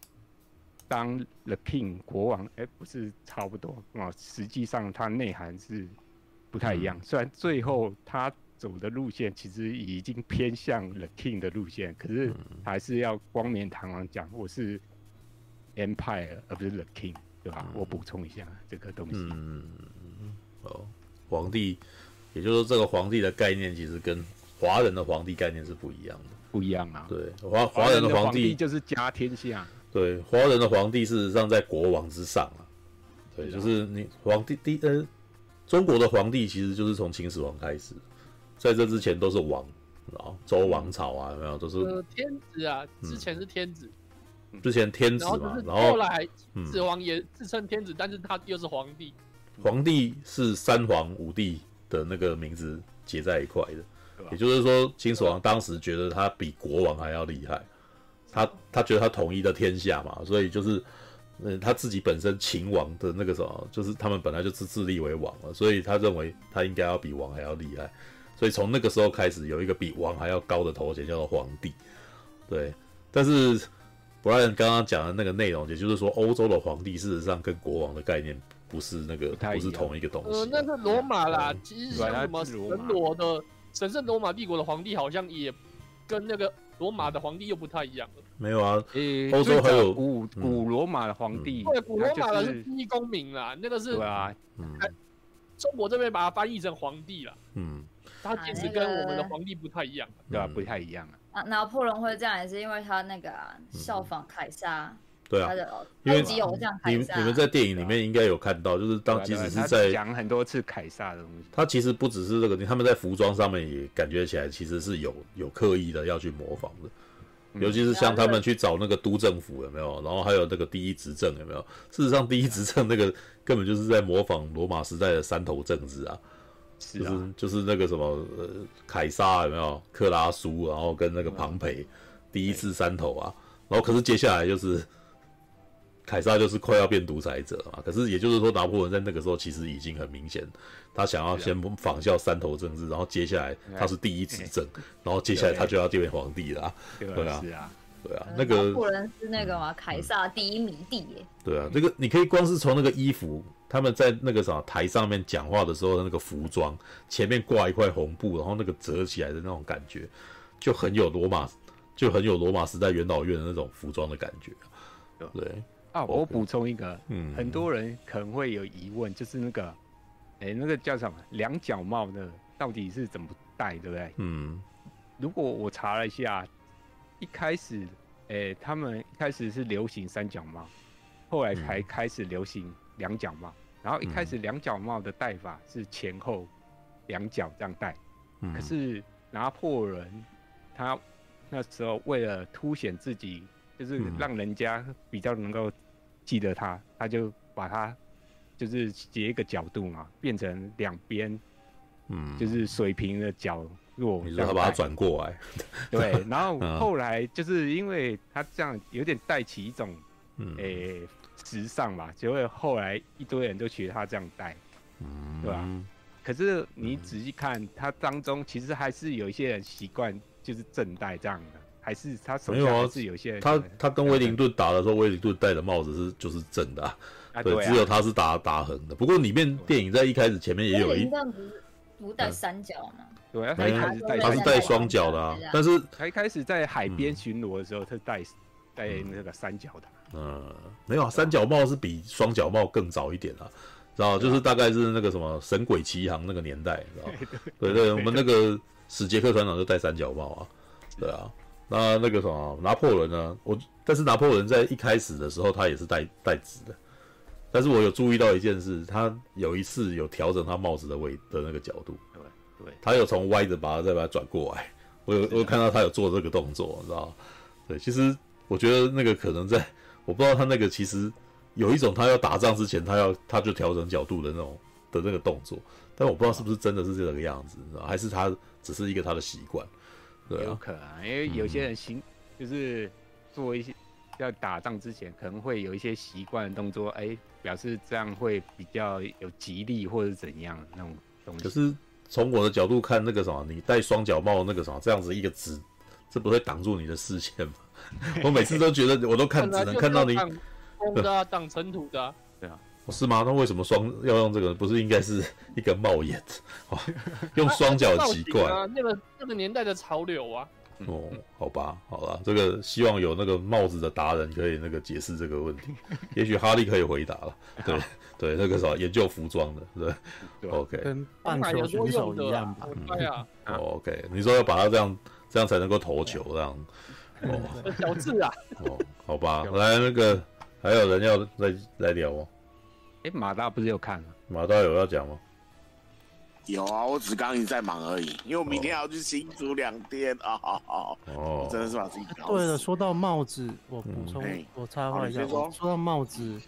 当 the king 国王，哎、欸，不是差不多啊？实际上它内涵是不太一样，嗯、虽然最后他。走的路线其实已经偏向 The King 的路线，可是还是要光冕堂皇讲我是 Empire 而不是 The King，对吧？嗯、我补充一下这个东西。嗯，哦，皇帝，也就是说这个皇帝的概念其实跟华人的皇帝概念是不一样的，不一样啊。对，华华人的皇帝就是家天下。对，华人的皇帝事实上在国王之上啊。对，就是你皇帝第呃，中国的皇帝其实就是从秦始皇开始。在这之前都是王，啊，周王朝啊，有没有都是呃天子啊，之前是天子，嗯、之前天子嘛，然后后来始皇也自称天子，嗯、但是他又是皇帝，皇帝是三皇五帝的那个名字结在一块的，也就是说秦始皇当时觉得他比国王还要厉害，他他觉得他统一了天下嘛，所以就是嗯他自己本身秦王的那个什么，就是他们本来就自自立为王了，所以他认为他应该要比王还要厉害。所以从那个时候开始，有一个比王还要高的头衔，叫做皇帝。对，但是 Brian 刚刚讲的那个内容，也就是说，欧洲的皇帝事实上跟国王的概念不是那个不是同一个东西啊。呃，那个罗马啦嗯，其实什么神罗的神圣罗马帝国的皇帝，好像也跟那个罗马的皇帝又不太一样了。没有啊，诶，欧洲还有古嗯古罗马的皇帝，对，古罗马的是第一公民啦，那个是对啊，嗯中国这边把它翻译成皇帝了，嗯他其实跟我们的皇帝不太一样。对啊，嗯不太一样啊。啊，拿破仑会这样也是因为他那个啊效仿凯撒，对啊因为偶像你凯撒。你们在电影里面应该有看到，就是当即使是在讲很多次凯撒的东西，他其实不只是这个，他们在服装上面也感觉起来其实是有有刻意的要去模仿的，嗯尤其是像他们去找那个都政府有没有，然后还有那个第一执政有没有？事实上，第一执政那个根本就是在模仿罗马时代的三头政治啊，就是就是那个什么呃凯撒有没有？克拉苏，然后跟那个庞培第一次三头啊，然后可是接下来就是。凯撒就是快要变独裁者了嘛，可是也就是说，拿破仑在那个时候其实已经很明显，他想要先仿效三头政治，然后接下来他是第一执政，然后接下来他就要变皇帝了啊，对对啊啊，是啊，对啊，呃那个拿破仑是那个嘛，凯撒第一迷弟耶。对啊，那个你可以光是从那个衣服，他们在那个啥台上面讲话的时候的那个服装，前面挂一块红布，然后那个折起来的那种感觉，就很有罗马，就很有罗马时代元老院的那种服装的感觉。对，啊，我补充一个，嗯很多人可能会有疑问，就是那个，哎，那个叫什么两脚帽呢？到底是怎么戴，对不对？嗯如果我查了一下，一开始，诶，他们一开始是流行三角帽，后来才开始流行两角帽。然后一开始两角帽的戴法是前后两角这样戴，嗯，可是拿破仑他那时候为了凸显自己，就是嗯让人家比较能够记得他，他就把它就是截一个角度嘛，变成两边嗯，就是水平的角落。你说他把它转过来，对，然后嗯。后来就是因为他这样有点带起一种嗯。诶、时尚吧，结果后来一堆人都学他这样带。嗯，对啊可是你仔细看，他当中其实还是有一些人习惯就是正戴这样的，还是他手没有啊下还是有一些人他他跟威灵顿打的时候，威灵顿戴的帽子是就是正的、啊，对，啊对啊只有他是打打横的。不过里面电影在一开始前面也有一不是不戴三角吗？对啊，他一开始戴他是戴双脚的啊，但是他一开始在海边巡逻的时候，他戴戴那个三角的。嗯，没有啊，三角帽是比双角帽更早一点啊，知道？就是大概是那个什么《神鬼奇航》那个年代，知道？对对，我们那个史杰克船长就戴三角帽啊，对啊。那那个什么拿破仑呢？我但是拿破仑在一开始的时候，他也是戴戴直的。但是我有注意到一件事，他有一次有调整他帽子的位的那个角度，对对，他有从歪着把它再把它转过来。我有我有看到他有做这个动作，你知道？对，其实我觉得那个可能在，我不知道他那个其实有一种他要打仗之前，他要他就调整角度的那种的那个动作，但我不知道是不是真的是这个样子，你知道？还是他只是一个他的习惯？对啊，有可能，因为有些人行就是做一些要打仗之前可能会有一些习惯的动作，哎，表示这样会比较有吉利或者怎样那种东西。可是从我的角度看，那个什么，你戴双角帽那个什么，这样子一个直，这不会挡住你的视线吗？我每次都觉得，我都看 只能看到你，挡风的啊，挡尘土的啊。是吗？那为什么双要用这个？不是应该是一个帽檐？哦，用双脚很奇怪啊，那个那个年代的潮流啊。哦。好吧，好了，这个希望有那个帽子的达人可以那个解释这个问题，也许哈利可以回答了。对对，那个啥研究服装的，对对，OK。跟棒球选手一样吧。对啊，哦 OK，你说要把它这样，这样才能够投球，这样。哦 小智啊，哦，好吧，来那个还有人要来来聊吗？哎，马大不是有看吗？马大有要讲吗？有啊，我只刚一直在忙而已，因为我明天要去新竹两天啊，哦 我真的是把自己搞对了，死。说到帽子，我补充嗯，我插话一下，说到帽子，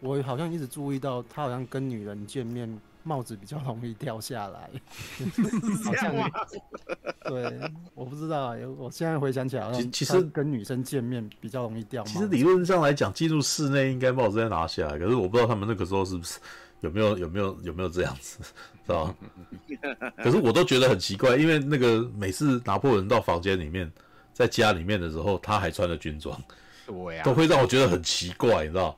我好像一直注意到，他好像跟女人见面，帽子比较容易掉下来，好像对，我不知道啊，有我现在回想起来，其其实跟女生见面比较容易掉。其实理论上来讲，进入室内应该帽子要拿下来，可是我不知道他们那个时候是不是有没有有没有有没有这样子，知道吗？可是我都觉得很奇怪，因为那个每次拿破仑到房间里面，在家里面的时候，他还穿着军装，对啊，都会让我觉得很奇怪，你知道？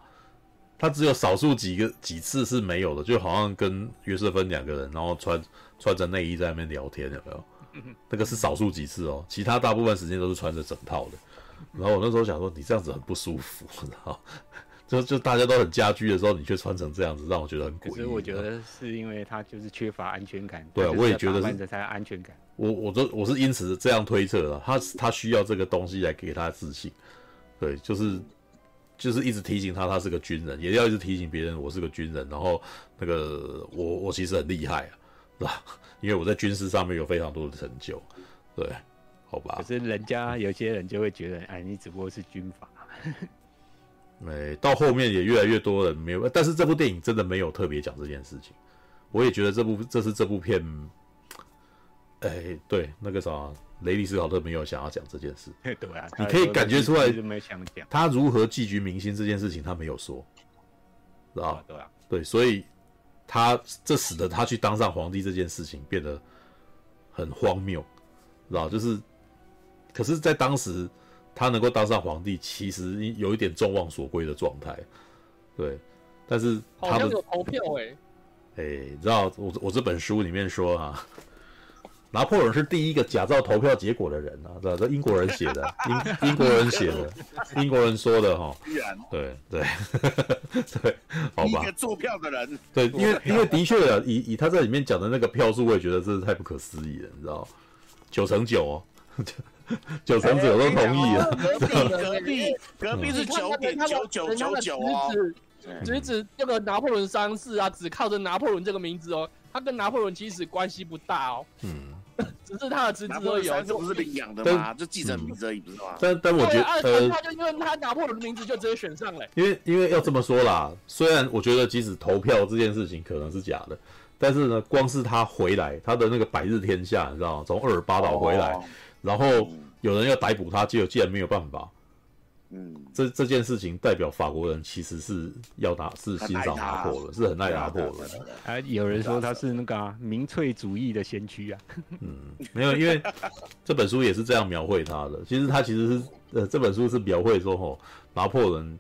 他只有少数几个几次是没有的，就好像跟约瑟芬两个人，然后穿穿着内衣在那边聊天，有没有？那个是少数几次哦，其他大部分时间都是穿着整套的。然后我那时候想说，你这样子很不舒服，你知道？就就大家都很家居的时候，你却穿成这样子，让我觉得很诡异。我觉得是因为他就是缺乏安全感。对啊，我也觉得是才安全感。我我都我是因此这样推测的，他他需要这个东西来给他自信。对，就是就是一直提醒他他是个军人，也要一直提醒别人我是个军人。然后那个我我其实很厉害啊，是吧？因为我在军事上面有非常多的成就。对，好吧。可是人家有些人就会觉得，哎，你只不过是军阀。哎，到后面也越来越多人没有，但是这部电影真的没有特别讲这件事情。我也觉得这部这是这部片，哎，对，那个啥，雷利斯考特没有想要讲这件事。对啊，你可以感觉出来，没想讲他如何寄居明星这件事情，他没有说，知道吧？对啊，对，所以他这使得他去当上皇帝这件事情变得很荒谬，知道？就是，可是，在当时。他能够当上皇帝，其实有一点众望所归的状态，对。但是他们有投票哎、欸，哎、欸，你知道我我这本书里面说啊，拿破仑是第一个假造投票结果的人啊，这这英国人写的，英英国人写的，英国人说的哈。对对 对，好吧。一个做票的人。对，因为因为的确啊，以以他在里面讲的那个票数，我也觉得真是太不可思议了，你知道九成九哦。九成九都同意了。隔壁隔壁隔壁是九点九九九九哦。侄子这个拿破仑三世啊，只靠着拿破仑这个名字哦，他跟拿破仑其实关系不大哦。嗯。只是他的侄子而已。这不是领养的吗？就记者名字而已，不是吗？但但我觉得，呃，他就因为他拿破仑的名字就直接选上了。因为因为要这么说啦，虽然我觉得即使投票这件事情可能是假的，但是呢，光是他回来，他的那个百日天下，你知道吗？从厄尔巴岛回来。然后有人要逮捕他，结果竟然没有办法。嗯，这这件事情代表法国人其实是要拿是欣赏拿破仑，是很爱拿破仑。啊，有人说他是那个、啊、民粹主义的先驱啊。嗯，没有，因为这本书也是这样描绘他的。其实他其实是呃，这本书是描绘说，吼，拿破仑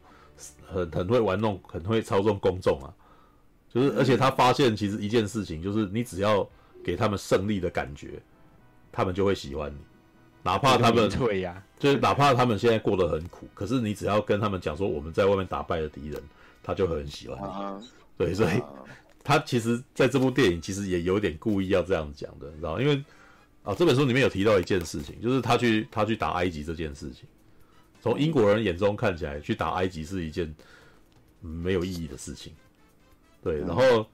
很很会玩弄，很会操纵公众啊。就是而且他发现其实一件事情，就是你只要给他们胜利的感觉，他们就会喜欢你。哪怕他们对呀，就是哪怕他们现在过得很苦，可是你只要跟他们讲说我们在外面打败了敌人，他就很喜欢你。对，所以他其实在这部电影其实也有点故意要这样讲的，你知道？因为啊，这本书里面有提到一件事情，就是他去他去打埃及这件事情，从英国人眼中看起来，去打埃及是一件没有意义的事情。对，然后。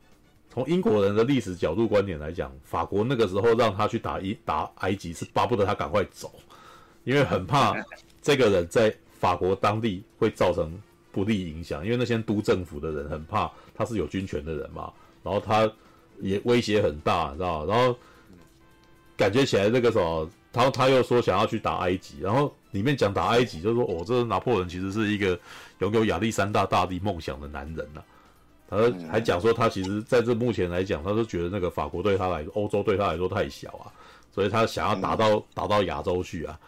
从英国人的历史角度观点来讲，法国那个时候让他去打一打埃及，是巴不得他赶快走，因为很怕这个人在法国当地会造成不利影响，因为那些督政府的人很怕他是有军权的人嘛，然后他也威胁很大，你知道？然后感觉起来那个时候，他他又说想要去打埃及，然后里面讲打埃及，就是说哦，这个拿破仑其实是一个拥有亚历山大大帝梦想的男人呐、啊。而还讲说，他其实在这目前来讲，他都觉得那个法国对他来说，欧洲对他来说太小啊，所以他想要打到打到亚洲去啊，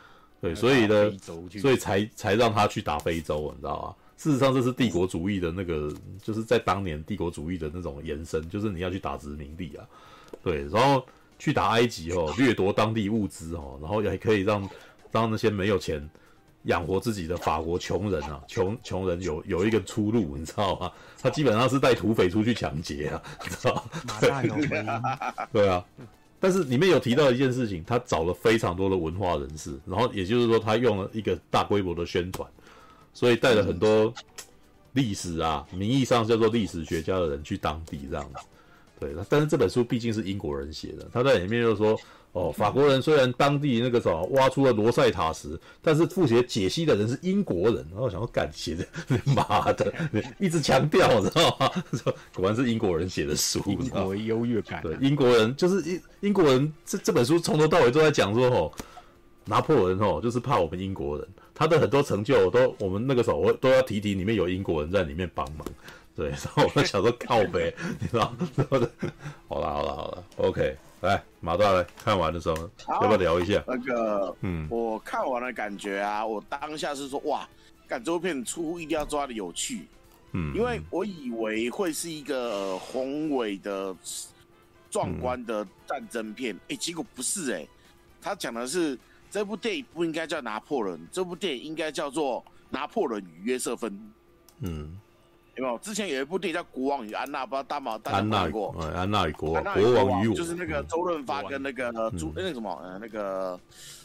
对，所以呢，所以才才让他去打非洲，你知道吗？事实上，这是帝国主义的那个，就是在当年帝国主义的那种延伸，就是你要去打殖民地啊，对，然后去打埃及哦，掠夺当地物资哦，然后也可以让让那些没有钱。养活自己的法国穷人啊，穷穷人有有一个出路，你知道吗？他基本上是带土匪出去抢劫啊，你知道吗？对啊，但是里面有提到一件事情，他找了非常多的文化人士，然后也就是说，他用了一个大规模的宣传，所以带了很多历史啊，名义上叫做历史学家的人去当地这样子。对，但是这本书毕竟是英国人写的，他在里面就说。哦，法国人虽然当地那个什么挖出了罗塞塔石，但是复写解析的人是英国人。然后我想说，干写的，妈的，一直强调，知道吗？果然是英国人写的书，英国优越感、啊。对，英国人就是英英国人。这这本书从头到尾都在讲说，哦，拿破仑哦，就是怕我们英国人，他的很多成就都我们那个时候我都要提提，里面有英国人在里面帮忙。对，然后我就想说靠北，你知道？好了好了好了，OK。来，马大来看完的时候，要不要聊一下？那个，嗯，我看完的感觉啊，我当下是说，哇，感这部片出乎意料抓的有趣，嗯，因为我以为会是一个宏伟的、壮观的战争片，哎、嗯欸，结果不是哎、欸，他讲的是这部电影不应该叫拿破仑，这部电影应该叫做拿破仑与约瑟芬。嗯。有没有？之前有一部电影叫《国王与安娜》，不知道大毛大家看过？安娜与国王，国王与我，就是那个周润发跟那个朱那个什么呃那个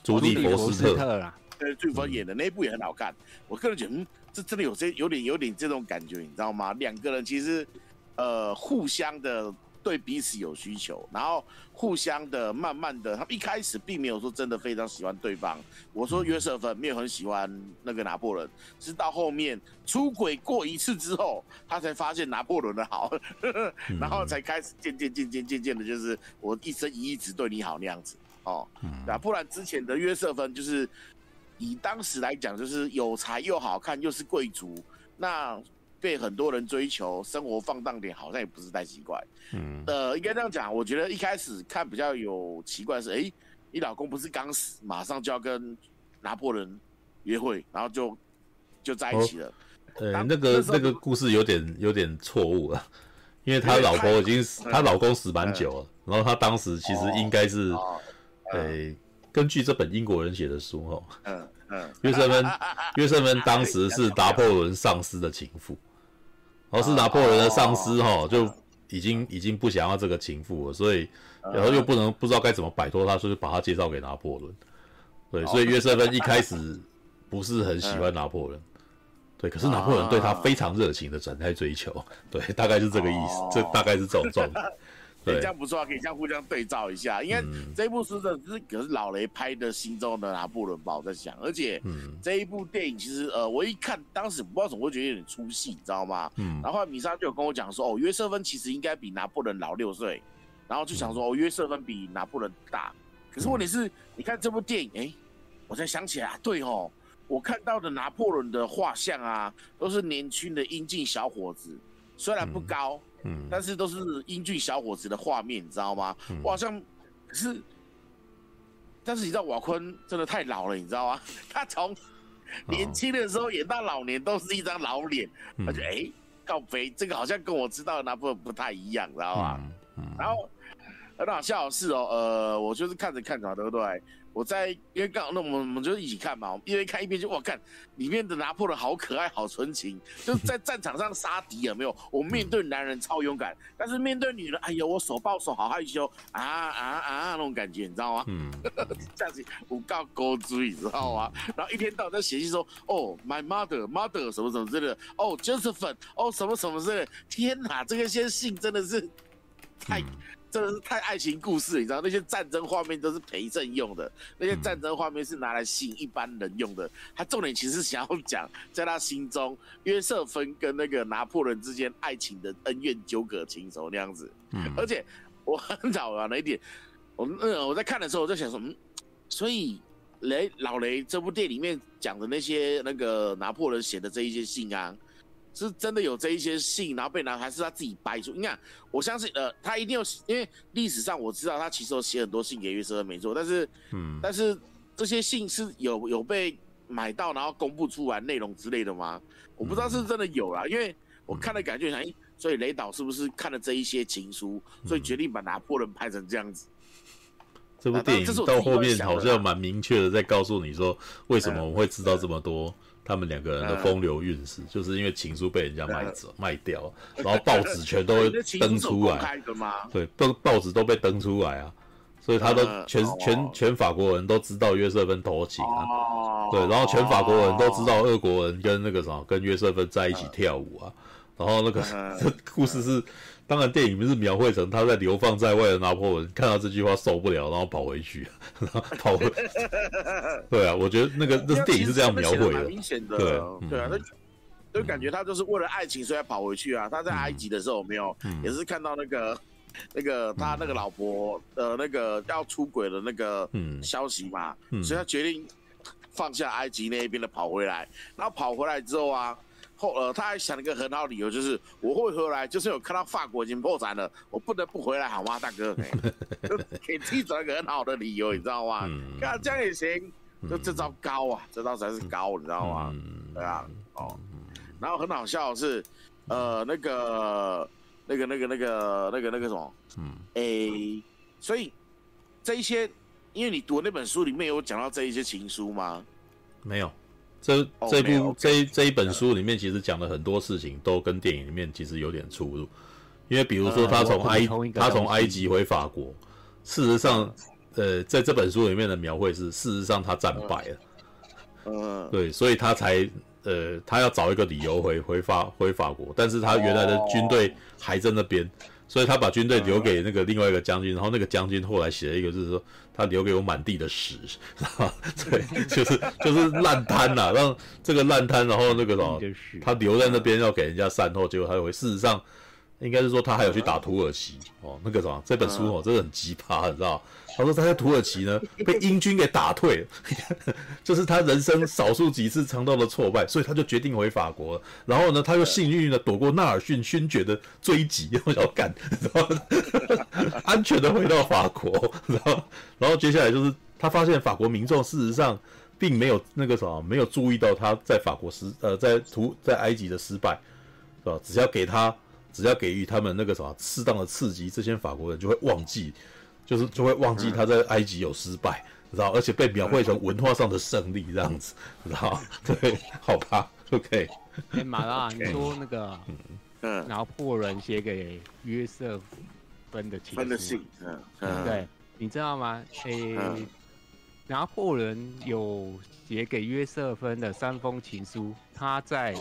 朱莉佛斯特啦，对，朱莉佛演的那一部也很好看。我个人觉得，嗯，这真的有些有点有点这种感觉，你知道吗？两个人其实呃互相的。对彼此有需求，然后互相的、慢慢的，他们一开始并没有说真的非常喜欢对方。我说约瑟芬没有很喜欢那个拿破仑，是到后面出轨过一次之后，他才发现拿破仑的好，然后才开始渐渐、渐渐、渐渐的，就是我一生一意只对你好那样子哦。那不然之前的约瑟芬就是以当时来讲，就是有才又好看又是贵族，那。被很多人追求，生活放荡点好像也不是太奇怪。嗯，呃，应该这样讲，我觉得一开始看比较有奇怪的是，哎、欸，你老公不是刚死，马上就要跟拿破仑约会，然后就就在一起了。呃、哦，那个那，那个故事有点有点错误了，因为她老婆已经死，她老公死蛮久了，嗯，然后她当时其实应该是，呃、嗯欸，根据这本英国人写的书哦，嗯嗯，约瑟芬约瑟芬当时是拿破仑上司的情妇。而是拿破仑的上司哈，就已经已经不想要这个情妇了，所以然后又不能不知道该怎么摆脱他，所以就把他介绍给拿破仑。对，所以约瑟芬一开始不是很喜欢拿破仑，对，可是拿破仑对他非常热情的展开追求，对，大概是这个意思，这大概是这种状态。对，这样不错啊，可以这样互相对照一下。因为这一部书的是可是老雷拍的心中的拿破仑吧，我在想，而且这一部电影其实呃，我一看当时不知道怎么会觉得有点出戏，你知道吗？嗯。然后米莎就有跟我讲说，哦，约瑟芬其实应该比拿破仑老六岁，然后就想说，哦，约瑟芬比拿破仑大。可是问题是，你看这部电影，哎，我才想起来，对哦，我看到的拿破仑的画像啊，都是年轻的英俊小伙子，虽然不高。嗯，但是都是英俊小伙子的画面，你知道吗？嗯、我好像可是，但是你知道瓦昆真的太老了，你知道吗？他从年轻的时候演到老年都是一张老脸，他就哎，告别这个好像跟我知道的那部分不太一样，知道吗？嗯嗯、然后很好笑的是哦，呃，我就是看着看着，对不对？我在因为刚好那我们我们就一起看嘛，一边看一边就我看里面的拿破仑好可爱好纯情，就是在战场上杀敌有没有？我面对男人超勇敢，但是面对女人，哎呦我手抱手好害羞啊啊啊那种感觉你知道吗？嗯，这样子我告勾追你知道吗？然后一天到晚在写信说哦 my mother mother 什么什么之类的，哦 Josephine 哦什么什么之类的，天哪这个些信真的是太。真的是太爱情故事，你知道那些战争画面都是陪衬用的，那些战争画面是拿来吸引一般人用的。他重点其实想要讲，在他心中，约瑟芬跟那个拿破仑之间爱情的恩怨纠葛情仇那样子。嗯，而且我很好玩的一点，我嗯我在看的时候我在想说，嗯，所以雷老雷这部电影里面讲的那些那个拿破仑写的这一些信啊。是真的有这一些信，然后被拿，还是他自己掰出？你看，我相信，呃，他一定有，因为历史上我知道他其实有写很多信给约瑟芬，没错。但是，嗯，但是这些信是有有被买到，然后公布出来内容之类的吗？我不知道是真的有啦，因为我看了感觉想，所以雷导是不是看了这一些情书，所以决定把拿破仑拍成这样子？这部电影到后面好像蛮明确的，在告诉你说，为什么我会知道这么多。他们两个人的风流韵事，就是因为情书被人家卖走、卖掉，然后报纸全都 会登出来。对，报报纸都被登出来啊，所以他都全全全法国人都知道约瑟芬偷情啊。对，然后全法国人都知道俄国人跟那个什么跟约瑟芬在一起跳舞啊。然后那个这 故事是。当然，电影是描绘成他在流放在外的拿破仑看到这句话受不了，然后跑回去，然后跑回。对啊，我觉得那个 那电影是这样描绘的。明显的，对对啊，那就感觉他就是为了爱情所以跑回去啊。他在埃及的时候有没有，也是看到那个那个他那个老婆呃那个要出轨的那个消息嘛，所以他决定放下埃及那一边的跑回来。然后跑回来之后啊。后呃，他还想了一个很好理由，就是我会回来，就是有看到法国已经破产了，我不得不回来，好吗，大哥？给自己找一个很好的理由，你知道吗？看、嗯、这样也行，就这招高啊，这招才是高，你知道吗？对啊，哦，然后很好笑的是，呃，那个那个那个那个那个那个什么，嗯，诶，所以这一些，因为你读那本书里面有讲到这一些情书吗？没有，这这部这一这一本书里面其实讲了很多事情，都跟电影里面其实有点出入。因为比如说他从埃他从埃及回法国，事实上，呃，在这本书里面的描绘是，事实上他战败了。嗯，对，所以他才呃，他要找一个理由回回法回法国，但是他原来的军队还在那边，所以他把军队留给那个另外一个将军，然后那个将军后来写了一个，就是说他留给我满地的屎，对，就是就是烂摊呐，让这个烂摊，然后那个什么，他留在那边要给人家善后，结果他回，事实上。应该是说他还有去打土耳其哦，那个什么这本书哦，真的很奇葩，你知道？他说他在土耳其呢 被英军给打退了，就是他人生少数几次尝到了挫败，所以他就决定回法国了。然后呢，他又幸运的躲过纳尔逊勋爵的追击，然后要赶，然后 安全的回到法国。然后，然后接下来就是他发现法国民众事实上并没有那个什么，没有注意到他在法国失呃在土在埃及的失败，是吧？只要给他。只要给予他们那个什么适当的刺激，这些法国人就会忘记，就是就会忘记他在埃及有失败，知道？而且被描绘成文化上的胜利这样子，知道？对，好吧，OK。哎，马拉，你说那个，嗯，拿破仑写给约瑟芬的情书，嗯嗯，对，你知道吗？哎，拿破仑有写给约瑟芬的三封情书，他在。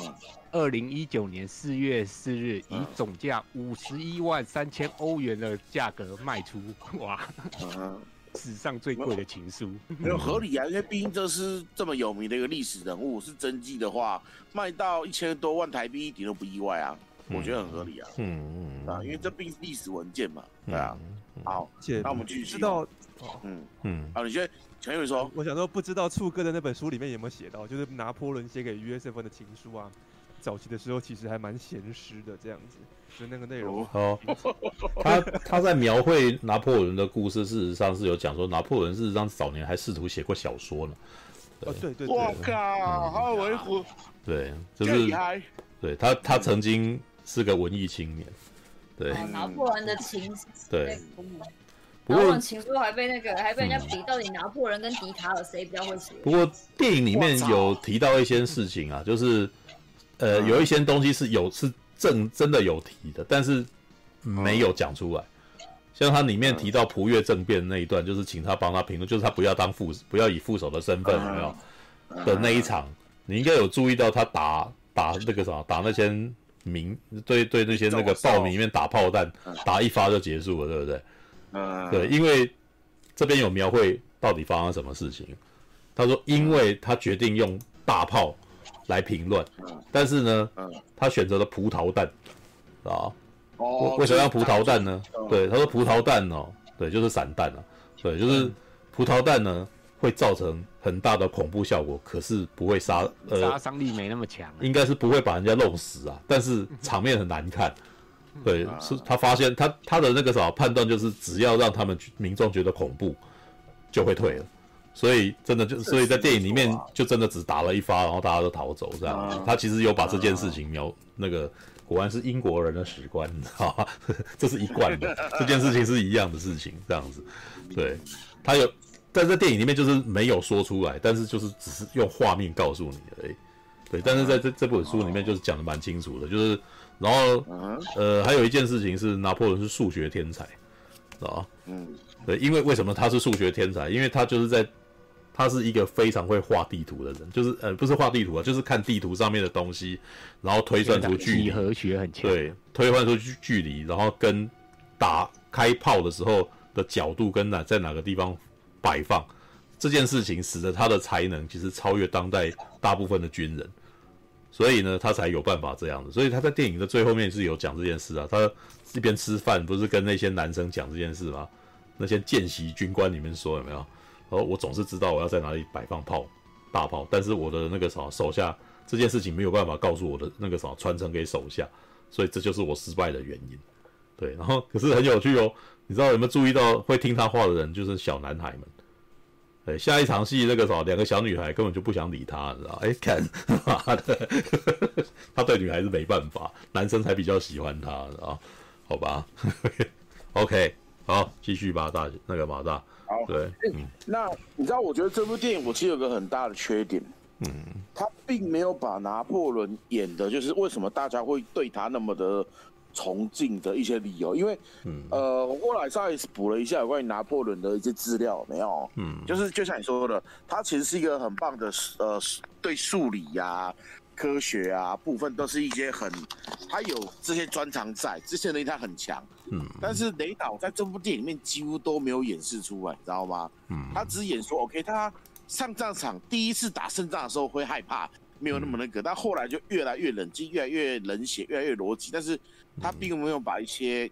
二零一九年四月四日，以总价五十一万三千欧元的价格卖出，哇！史上最贵的情书，没有合理啊，因为毕竟这是这么有名的一个历史人物，是真迹的话，卖到一千多万台币一点都不意外啊，我觉得很合理啊。嗯嗯啊，因为这毕竟是历史文件嘛，对啊。好，那我们继续。知道，嗯嗯。好，你先前面说，我想说，不知道处哥的那本书里面有没有写到，就是拿破仑写给约瑟芬的情书啊？早期的时候其实还蛮闲湿的，这样子，所以那个内容哦，他他在描绘拿破仑的故事，事实上是有讲说拿破仑事实上早年还试图写过小说呢。对对对，我靠，好维护。对，就是对他他曾经是个文艺青年。对，拿破仑的情对，拿破仑情书还被那个还被人家比，到底拿破仑跟笛卡尔谁比较会写？不过电影里面有提到一些事情啊，就是。呃，有一些东西是有是正真的有提的，但是没有讲出来。像他里面提到蒲越政变那一段，就是请他帮他评论，就是他不要当副，不要以副手的身份，有没有的那一场，你应该有注意到他打打那个什么，打那些民对对那些那个暴民里面打炮弹，打一发就结束了，对不对？嗯，对，因为这边有描绘到底发生什么事情。他说，因为他决定用大炮。来评论，但是呢，他选择了葡萄弹，啊，哦，为什么要葡萄弹呢？对，他说葡萄弹哦，对，就是散弹啊，对，就是葡萄弹呢会造成很大的恐怖效果，可是不会杀，呃，杀伤力没那么强，应该是不会把人家弄死啊，但是场面很难看，对，是他发现他他的那个什么判断就是只要让他们民众觉得恐怖，就会退了。所以真的就，所以在电影里面就真的只打了一发，然后大家都逃走这样。他其实有把这件事情描那个，果然是英国人的史观，你知道吗？这是一贯的，这件事情是一样的事情这样子。对，他有，但在电影里面就是没有说出来，但是就是只是用画面告诉你而已。对，但是在这这本书里面就是讲的蛮清楚的，就是然后呃还有一件事情是拿破仑是数学天才，啊，嗯，对，因为为什么他是数学天才？因为他就是在他是一个非常会画地图的人，就是呃，不是画地图啊，就是看地图上面的东西，然后推算出距离，几何学很强，对，推算出距距离，然后跟打开炮的时候的角度跟哪在哪个地方摆放，这件事情使得他的才能其实超越当代大部分的军人，所以呢，他才有办法这样子。所以他在电影的最后面是有讲这件事啊，他一边吃饭不是跟那些男生讲这件事吗？那些见习军官里面说有没有？然后我总是知道我要在哪里摆放炮，大炮，但是我的那个啥手下这件事情没有办法告诉我的那个啥传承给手下，所以这就是我失败的原因。对，然后可是很有趣哦，你知道有没有注意到会听他话的人就是小男孩们？哎，下一场戏那个啥，两个小女孩根本就不想理他，你知道？哎、看妈的，他对女孩子没办法，男生才比较喜欢他，啊，好吧？OK，好，继续吧，大那个马大。好，对，嗯，那你知道，我觉得这部电影我其实有个很大的缺点，嗯，他并没有把拿破仑演的，就是为什么大家会对他那么的。崇敬的一些理由，因为，嗯、呃，我后来稍微补了一下有关于拿破仑的一些资料，没有，嗯，就是就像你说的，他其实是一个很棒的，呃，对数理呀、啊、科学啊部分都是一些很，他有这些专长在，这些能力他很强，嗯，但是雷导在这部电影里面几乎都没有演示出来，你知道吗？嗯，他只演说，OK，他上战场第一次打胜仗的时候会害怕，没有那么那个，嗯、但后来就越来越冷静，越来越冷血，越来越逻辑，但是。他并没有把一些，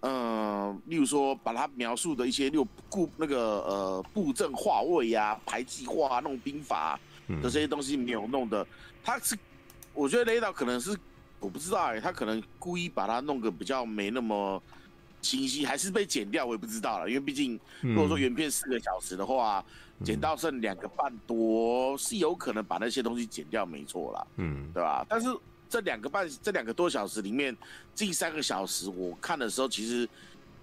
嗯、呃，例如说把他描述的一些六固那个呃布阵化位呀、排计划、弄兵法的这些东西没有弄的。他是，我觉得雷导可能是我不知道哎、欸，他可能故意把它弄个比较没那么清晰，还是被剪掉，我也不知道了。因为毕竟如果说原片四个小时的话，剪到剩两个半多，是有可能把那些东西剪掉，没错啦，嗯，对吧？但是。这两个半，这两个多小时里面，近三个小时，我看的时候，其实，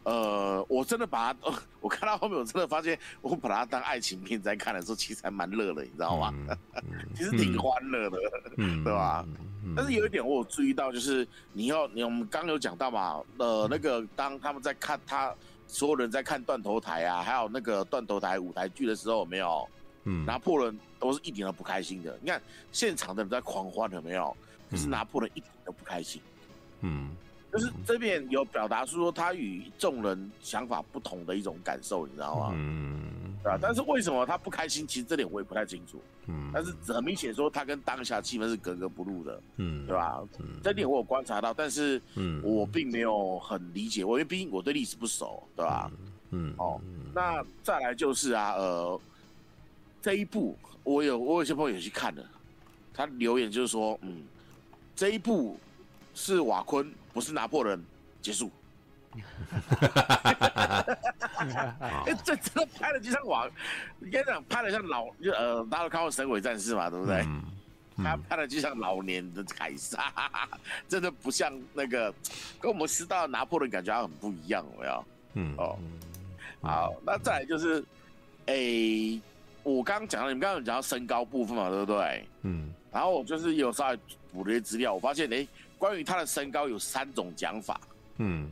呃，我真的把它，我看到后面，我真的发现，我把它当爱情片在看的时候，其实还蛮乐的，你知道吗？嗯、其实挺欢乐的，嗯、对吧？嗯、但是有一点我有注意到，就是你要，你我们刚有讲到嘛，呃，那个当他们在看他所有人在看断头台啊，还有那个断头台舞台剧的时候，有没有？嗯，拿破仑都是一点都不开心的。你看现场的人在狂欢，有没有？可是拿破仑一点都不开心，嗯，就是这边有表达出说他与众人想法不同的一种感受，你知道吗？嗯，对吧？但是为什么他不开心？其实这点我也不太清楚，嗯，但是很明显说他跟当下气氛是格格不入的，嗯，对吧？嗯，这点我有观察到，但是嗯，我并没有很理解，我因为毕竟我对历史不熟，对吧？嗯，哦，那再来就是啊，呃，这一部我有我有些朋友也去看了，他留言就是说，嗯。这一部是瓦昆，不是拿破仑。结束。哎，这真的拍的就像瓦，你跟你讲，拍的像老，呃，大家都看过《神鬼战士》嘛，对不对？嗯嗯、他拍的就像老年的凯撒，真的不像那个，跟我们知道的拿破仑感觉还很不一样，有没有？嗯哦，好，那再来就是，哎、欸，我刚刚讲到，你们刚刚有讲到身高部分嘛，对不对？嗯，然后我就是有稍微。补了些资料，我发现哎、欸，关于他的身高有三种讲法。嗯，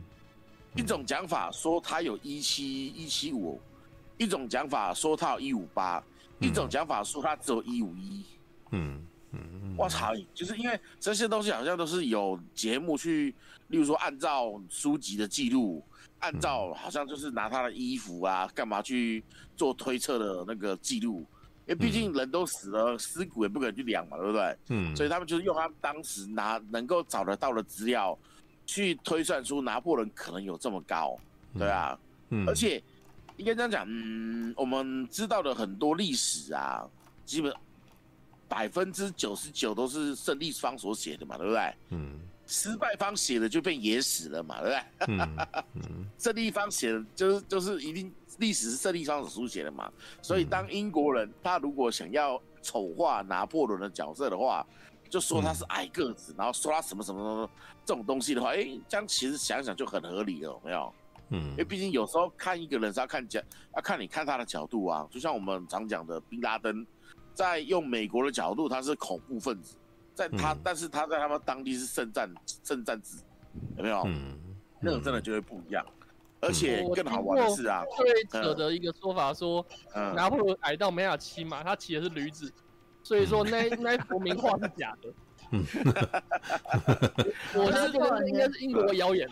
一种讲法说他有一七一七五，一种讲法说他有一五八，一种讲法说他只有一五一。嗯嗯，我操，就是因为这些东西好像都是有节目去，例如说按照书籍的记录，按照好像就是拿他的衣服啊干嘛去做推测的那个记录。因为毕竟人都死了，尸骨也不可能去量嘛，对不对？嗯，所以他们就是用他们当时拿能够找得到的资料，去推算出拿破仑可能有这么高，对啊，嗯，而且应该这样讲，嗯，我们知道的很多历史啊，基本百分之九十九都是胜利方所写的嘛，对不对？嗯，失败方写的就变野史了嘛，对不对？嗯，胜利方写的就是就是一定。历史是胜利方所书写的嘛，所以当英国人他如果想要丑化拿破仑的角色的话，就说他是矮个子，然后说他什么什么什么这种东西的话，哎，这样其实想想就很合理了，有没有？嗯，因为毕竟有时候看一个人是要看角，要看你看他的角度啊。就像我们常讲的，宾拉登在用美国的角度，他是恐怖分子，在他，但是他在他们当地是圣战圣战子，有没有？嗯，那种真的就会不一样。而且更好玩的是啊，最扯的一个说法说，拿破仑矮到没法骑马，他骑的是驴子，所以说那那幅名画是假的。我是觉得应该是英国谣言。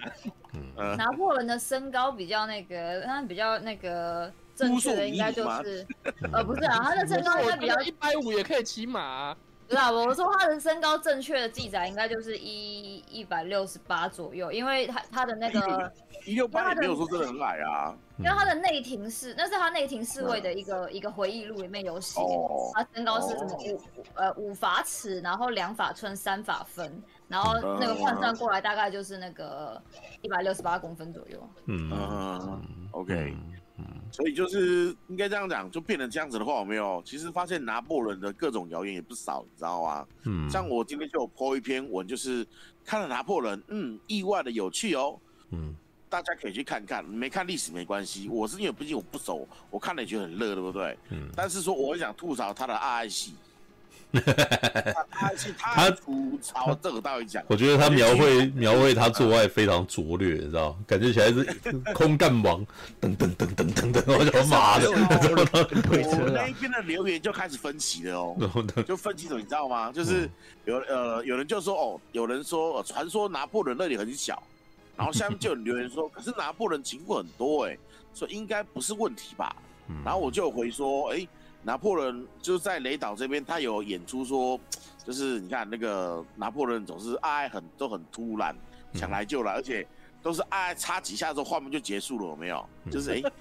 拿破仑的身高比较那个，他比较那个正确的应该就是，呃，不是啊，他的身高应该比较一百五也可以骑马。知道不？我说他的身高正确的记载应该就是一一百六十八左右，因为他他的那个 一六八也没有说真的很矮啊。因为他的内廷侍，那是他内廷侍卫的一个、嗯、一个回忆录里面有写，他身高是什么五、哦、呃五法尺，然后两法寸，三法分，然后那个换算过来大概就是那个一百六十八公分左右。嗯，嗯，OK，嗯。所以就是应该这样讲，就变成这样子的话，有没有？其实发现拿破仑的各种谣言也不少，你知道吗？嗯，像我今天就有 po 一篇文，就是看了拿破仑，嗯，意外的有趣哦，嗯，大家可以去看看，没看历史没关系，我是因为毕竟我不熟，我看了也觉得很热，对不对？嗯，但是说我想吐槽他的爱爱戏。他他吐槽这个道理讲，我觉得他描绘描绘他做爱非常拙劣，你知道感觉起来是空干王，噔噔噔噔噔噔，我他妈的！我那一边的留言就开始分歧了哦，就分歧什么你知道吗？就是有呃有人就说哦，有人说传说拿破仑那里很小，然后下面就有留言说，可是拿破仑情妇很多哎，所以应该不是问题吧？然后我就回说，哎。拿破仑就是在雷岛这边，他有演出说，就是你看那个拿破仑总是爱爱很都很突然，想来就来，而且都是爱爱插几下之后画面就结束了，有没有？就是哎、欸，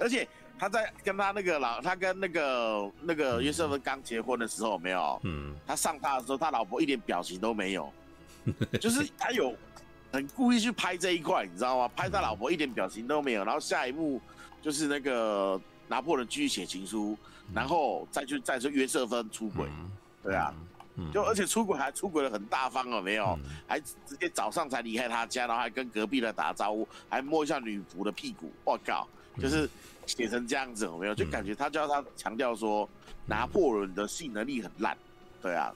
而且他在跟他那个老，他跟那个那个约瑟芬刚结婚的时候，有没有？嗯，他上他的时候，他老婆一点表情都没有，就是他有很故意去拍这一块，你知道吗？拍他老婆一点表情都没有，然后下一幕就是那个拿破仑继续写情书。然后再去再去约瑟芬出轨，嗯、对啊，嗯、就而且出轨还出轨的很大方了，没有，嗯、还直接早上才离开他家，然后还跟隔壁的打招呼，还摸一下女仆的屁股，我靠，就是写成这样子，有没有？就感觉他叫他强调说拿破仑的性能力很烂，对啊，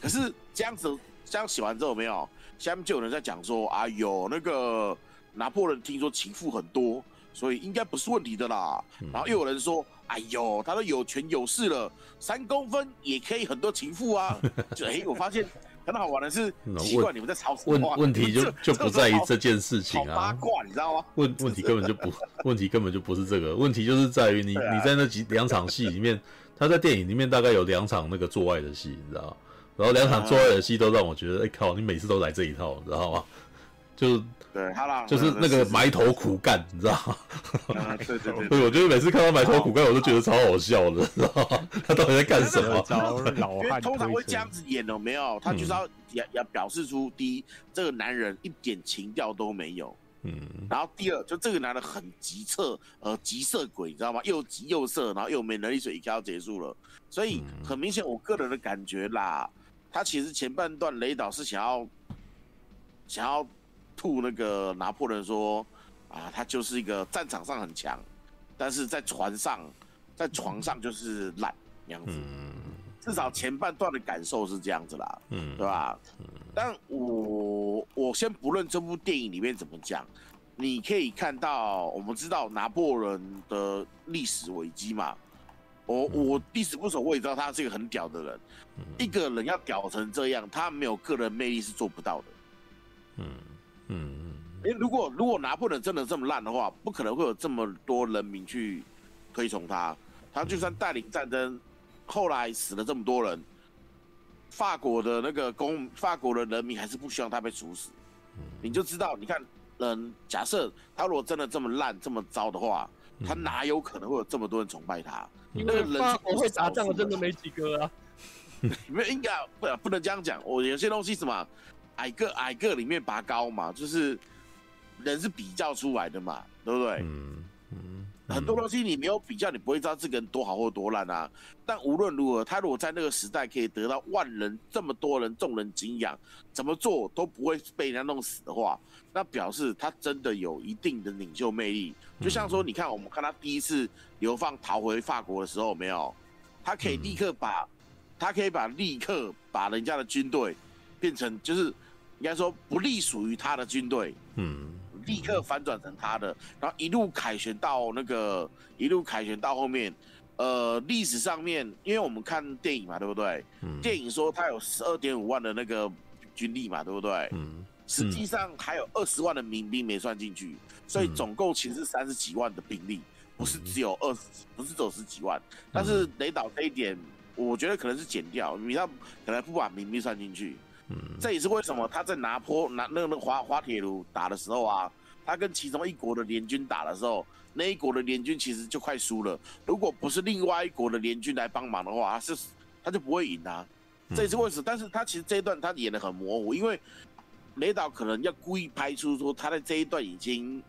可是这样子这样写完之后，没有，下面就有人在讲说，哎呦，那个拿破仑听说情妇很多，所以应该不是问题的啦，然后又有人说。哎呦，他都有权有势了，三公分也可以很多情妇啊！就哎、欸，我发现很好玩的是，奇怪你们在吵什么？问问题就就不在于这件事情啊，八卦你知道吗？问问题根本就不，问题根本就不是这个，问题就是在于你、啊、你在那几两场戏里面，他在电影里面大概有两场那个做爱的戏，你知道吗？然后两场做爱的戏都让我觉得，哎、欸、靠，你每次都来这一套，你知道吗？就。对，好了，就是那个埋头苦干，你知道吗？啊、对对对，对，我觉得每次看到埋头苦干，我都觉得超好笑的，知道吗？他到底在干什么？因为通常会这样子演有没有？他就是要要要表示出第一，这个男人一点情调都没有，嗯。然后第二，就这个男人很急色，呃，急色鬼，你知道吗？又急又色，然后又没能力，所以一要结束了。所以很明显，我个人的感觉啦，他其实前半段雷导是想要想要。吐那个拿破仑说啊，他就是一个战场上很强，但是在船上，在床上就是烂这样子。至少前半段的感受是这样子啦，嗯，对吧？但我我先不论这部电影里面怎么讲，你可以看到，我们知道拿破仑的历史危机嘛。我我历史不熟，我也知道他是一个很屌的人。一个人要屌成这样，他没有个人魅力是做不到的。嗯。嗯，哎，如果如果拿破仑真的这么烂的话，不可能会有这么多人民去推崇他。他就算带领战争，后来死了这么多人，法国的那个公，法国的人民还是不希望他被处死。你就知道，你看，嗯，假设他如果真的这么烂、这么糟的话，他哪有可能会有这么多人崇拜他？因为人法国会打仗的真的没几个啊。没有，应该不不能这样讲。我有些东西什么？矮个矮个里面拔高嘛，就是人是比较出来的嘛，对不对？嗯嗯，很多东西你没有比较，你不会知道这个人多好或多烂啊。但无论如何，他如果在那个时代可以得到万人这么多人众人敬仰，怎么做都不会被人家弄死的话，那表示他真的有一定的领袖魅力。就像说，你看我们看他第一次流放逃回法国的时候，没有，他可以立刻把，他可以把立刻把人家的军队变成就是。应该说不隶属于他的军队，嗯，立刻反转成他的，然后一路凯旋到那个一路凯旋到后面，呃，历史上面，因为我们看电影嘛，对不对？嗯，电影说他有十二点五万的那个军力嘛，对不对？嗯，实际上还有二十万的民兵没算进去，所以总共其实是三十几万的兵力，不是只有二十，不是只有十几万。但是雷导这一点，我觉得可能是减掉，因为他可能不把民兵算进去。嗯，这也是为什么他在拿坡拿那个那个滑滑铁卢打的时候啊，他跟其中一国的联军打的时候，那一国的联军其实就快输了。如果不是另外一国的联军来帮忙的话，他是他就不会赢啊。这也是为什么？但是他其实这一段他演的很模糊，因为雷导可能要故意拍出说他在这一段已经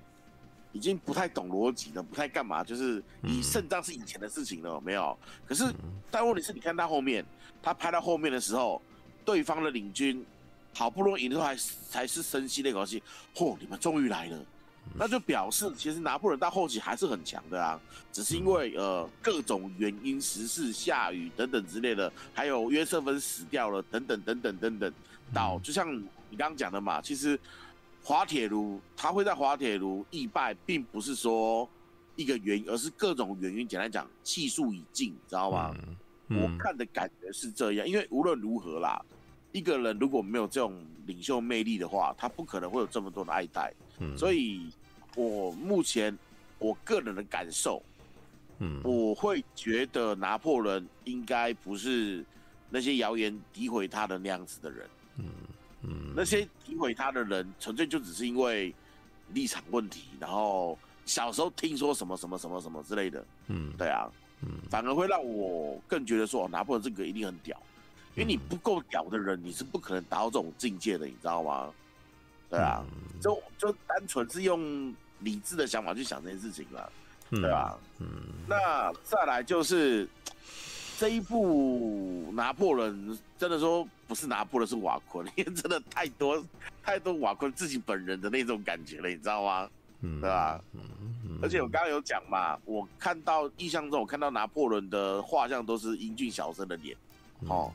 已经不太懂逻辑了，不太干嘛，就是以胜仗是以前的事情了，没有？可是，但问题是你看他后面，他拍到后面的时候，对方的领军好不容易赢的时候还才是深吸那口气，嚯，你们终于来了，那就表示其实拿破仑到后期还是很强的啊，只是因为呃各种原因，时事、下雨等等之类的，还有约瑟芬死掉了等等等等等等，到就像你刚刚讲的嘛，其实。滑铁卢，他会在滑铁卢易败，并不是说一个原因，而是各种原因。简单讲，气数已尽，知道吗？嗯嗯、我看的感觉是这样，因为无论如何啦，一个人如果没有这种领袖魅力的话，他不可能会有这么多的爱戴。嗯、所以，我目前我个人的感受，嗯，我会觉得拿破仑应该不是那些谣言诋毁他的那样子的人。嗯。嗯，那些诋毁他的人，纯粹就只是因为立场问题，然后小时候听说什么什么什么什么之类的，嗯，对啊，嗯，反而会让我更觉得说，拿破仑这个一定很屌，因为你不够屌的人，你是不可能达到这种境界的，你知道吗？对啊，就就单纯是用理智的想法去想这件事情了，对吧，嗯，那再来就是。这一部拿破仑真的说不是拿破仑是瓦昆，因为真的太多 太多瓦昆自己本人的那种感觉了，你知道吗？嗯，对吧？嗯，嗯，而且我刚刚有讲嘛，我看到印象中我看到拿破仑的画像都是英俊小生的脸，哦，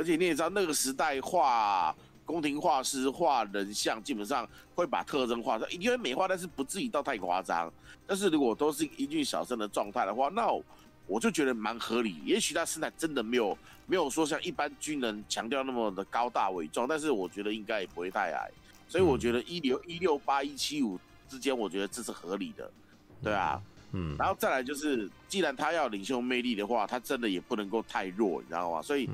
而且你也知道那个时代画宫廷画师画人像基本上会把特征画上，因为美化，但是不至于到太夸张。但是如果都是英俊小生的状态的话，那我。我就觉得蛮合理，也许他身材真的没有没有说像一般军人强调那么的高大伟壮，但是我觉得应该也不会太矮，所以我觉得一六一六八一七五之间，我觉得这是合理的，对啊，嗯，然后再来就是，既然他要领袖魅力的话，他真的也不能够太弱，你知道吗？所以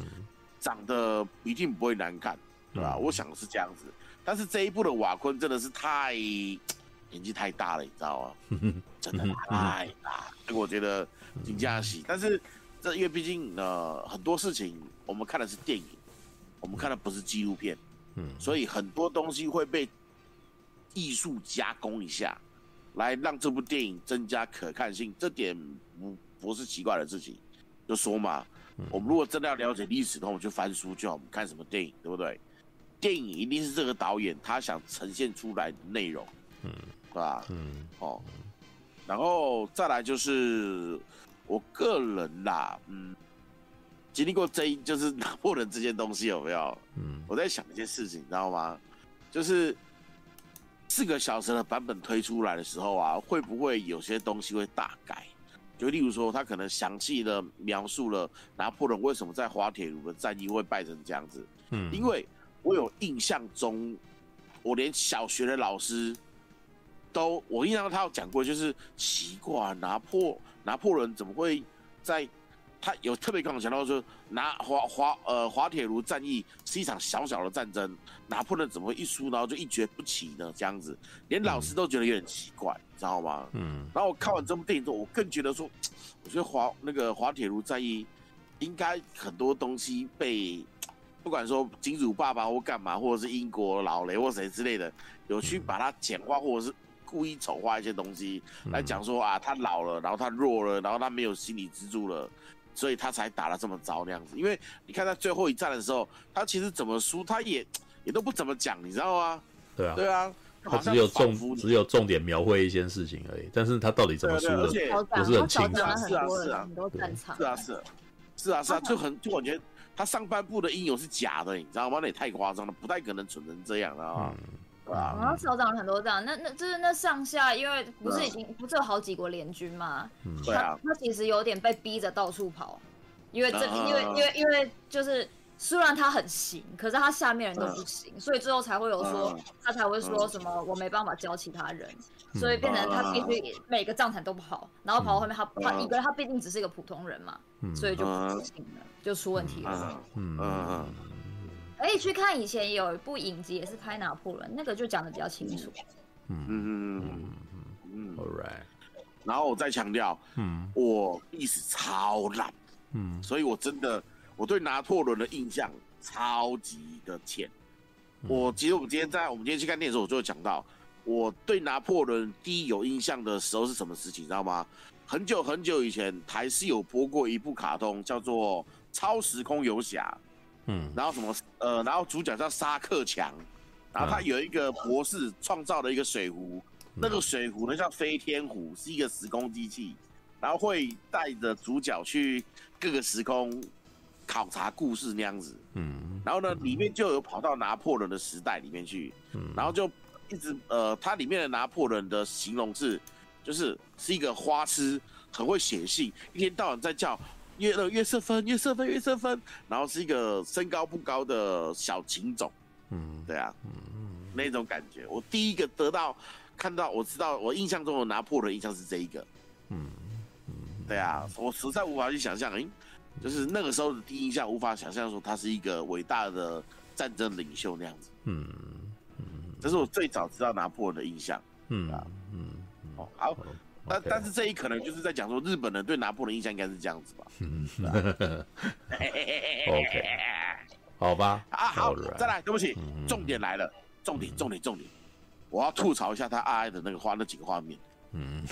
长得一定不会难看，对吧？我想是这样子，但是这一部的瓦昆真的是太 年纪太大了，你知道吗？真的太大，所以我觉得。金佳喜，但是这因为毕竟呃很多事情我们看的是电影，我们看的不是纪录片，嗯，所以很多东西会被艺术加工一下，来让这部电影增加可看性，这点不不是奇怪的事情。就说嘛，我们如果真的要了解历史的话，我们就翻书就好，我们看什么电影，对不对？电影一定是这个导演他想呈现出来的内容，嗯，对吧？嗯，哦，然后再来就是。我个人啦，嗯，经历过这一就是拿破仑这件东西有没有？嗯，我在想一件事情，你知道吗？就是四个小时的版本推出来的时候啊，会不会有些东西会大改？就例如说，他可能详细的描述了拿破仑为什么在滑铁卢的战役会败成这样子。嗯，因为我有印象中，我连小学的老师都，我印象中他有讲过，就是奇怪拿破。拿破仑怎么会在？他有特别跟我强调说，拿滑滑呃滑铁卢战役是一场小小的战争，拿破仑怎么会一输然后就一蹶不起呢？这样子，连老师都觉得有点奇怪，嗯、知道吗？嗯。然后我看完这部电影之后，我更觉得说，我觉得滑那个滑铁卢战役应该很多东西被 不管说金主爸爸或干嘛，或者是英国老雷或谁之类的，有去把它简化，或者是。故意丑化一些东西来讲说啊，他老了，然后他弱了，然后他没有心理支柱了，所以他才打了这么糟那样子。因为你看他最后一战的时候，他其实怎么输，他也也都不怎么讲，你知道吗？对啊，对啊，他只有重只有重点描绘一些事情而已。但是他到底怎么输的，不是很清楚。是啊，是啊，是啊，是啊，是啊，是啊，是啊，就很就感觉他上半部的英勇是假的，你知道吗？那也太夸张了，不太可能蠢成这样了啊。然后少长了很多这样，那那就是那上下，因为不是已经不是有好几国联军嘛，他他其实有点被逼着到处跑，因为这因为因为因为就是虽然他很行，可是他下面人都不行，所以最后才会有说他才会说什么我没办法教其他人，所以变成他必须每个战场都跑，然后跑到后面他他一个人他毕竟只是一个普通人嘛，所以就不行了，就出问题了。嗯嗯。可以去看以前有一部影集，也是拍拿破仑，那个就讲的比较清楚。嗯嗯嗯嗯嗯 All right。然后我再强调，嗯，我历史超烂，嗯，所以我真的我对拿破仑的印象超级的浅。我其实我们今天在我们今天去看电影的时候，我就有讲到，我对拿破仑第一有印象的时候是什么事情，你知道吗？很久很久以前，台视有播过一部卡通，叫做《超时空游侠》。嗯，然后什么呃，然后主角叫沙克强，然后他有一个博士创造了一个水壶，那个水壶呢叫飞天壶，是一个时空机器，然后会带着主角去各个时空考察故事那样子。嗯，然后呢，里面就有跑到拿破仑的时代里面去，然后就一直呃，它里面的拿破仑的形容是，就是是一个花痴，很会写信，一天到晚在叫。约了约瑟芬，约瑟芬，约瑟芬，然后是一个身高不高的小情种，嗯，对啊，嗯，那种感觉，我第一个得到看到，我知道我印象中的拿破仑印象是这一个，嗯嗯，对啊，我实在无法去想象，诶，就是那个时候的第一印象，无法想象说他是一个伟大的战争领袖那样子，嗯嗯，这是我最早知道拿破仑的印象，嗯啊，嗯，哦，好。但但是这一可能就是在讲说日本人对拿破仑印象应该是这样子吧。嗯，OK，好吧。啊好，再来，对不起，重点来了，重点重点重点，我要吐槽一下他爱爱的那个画那几个画面。嗯，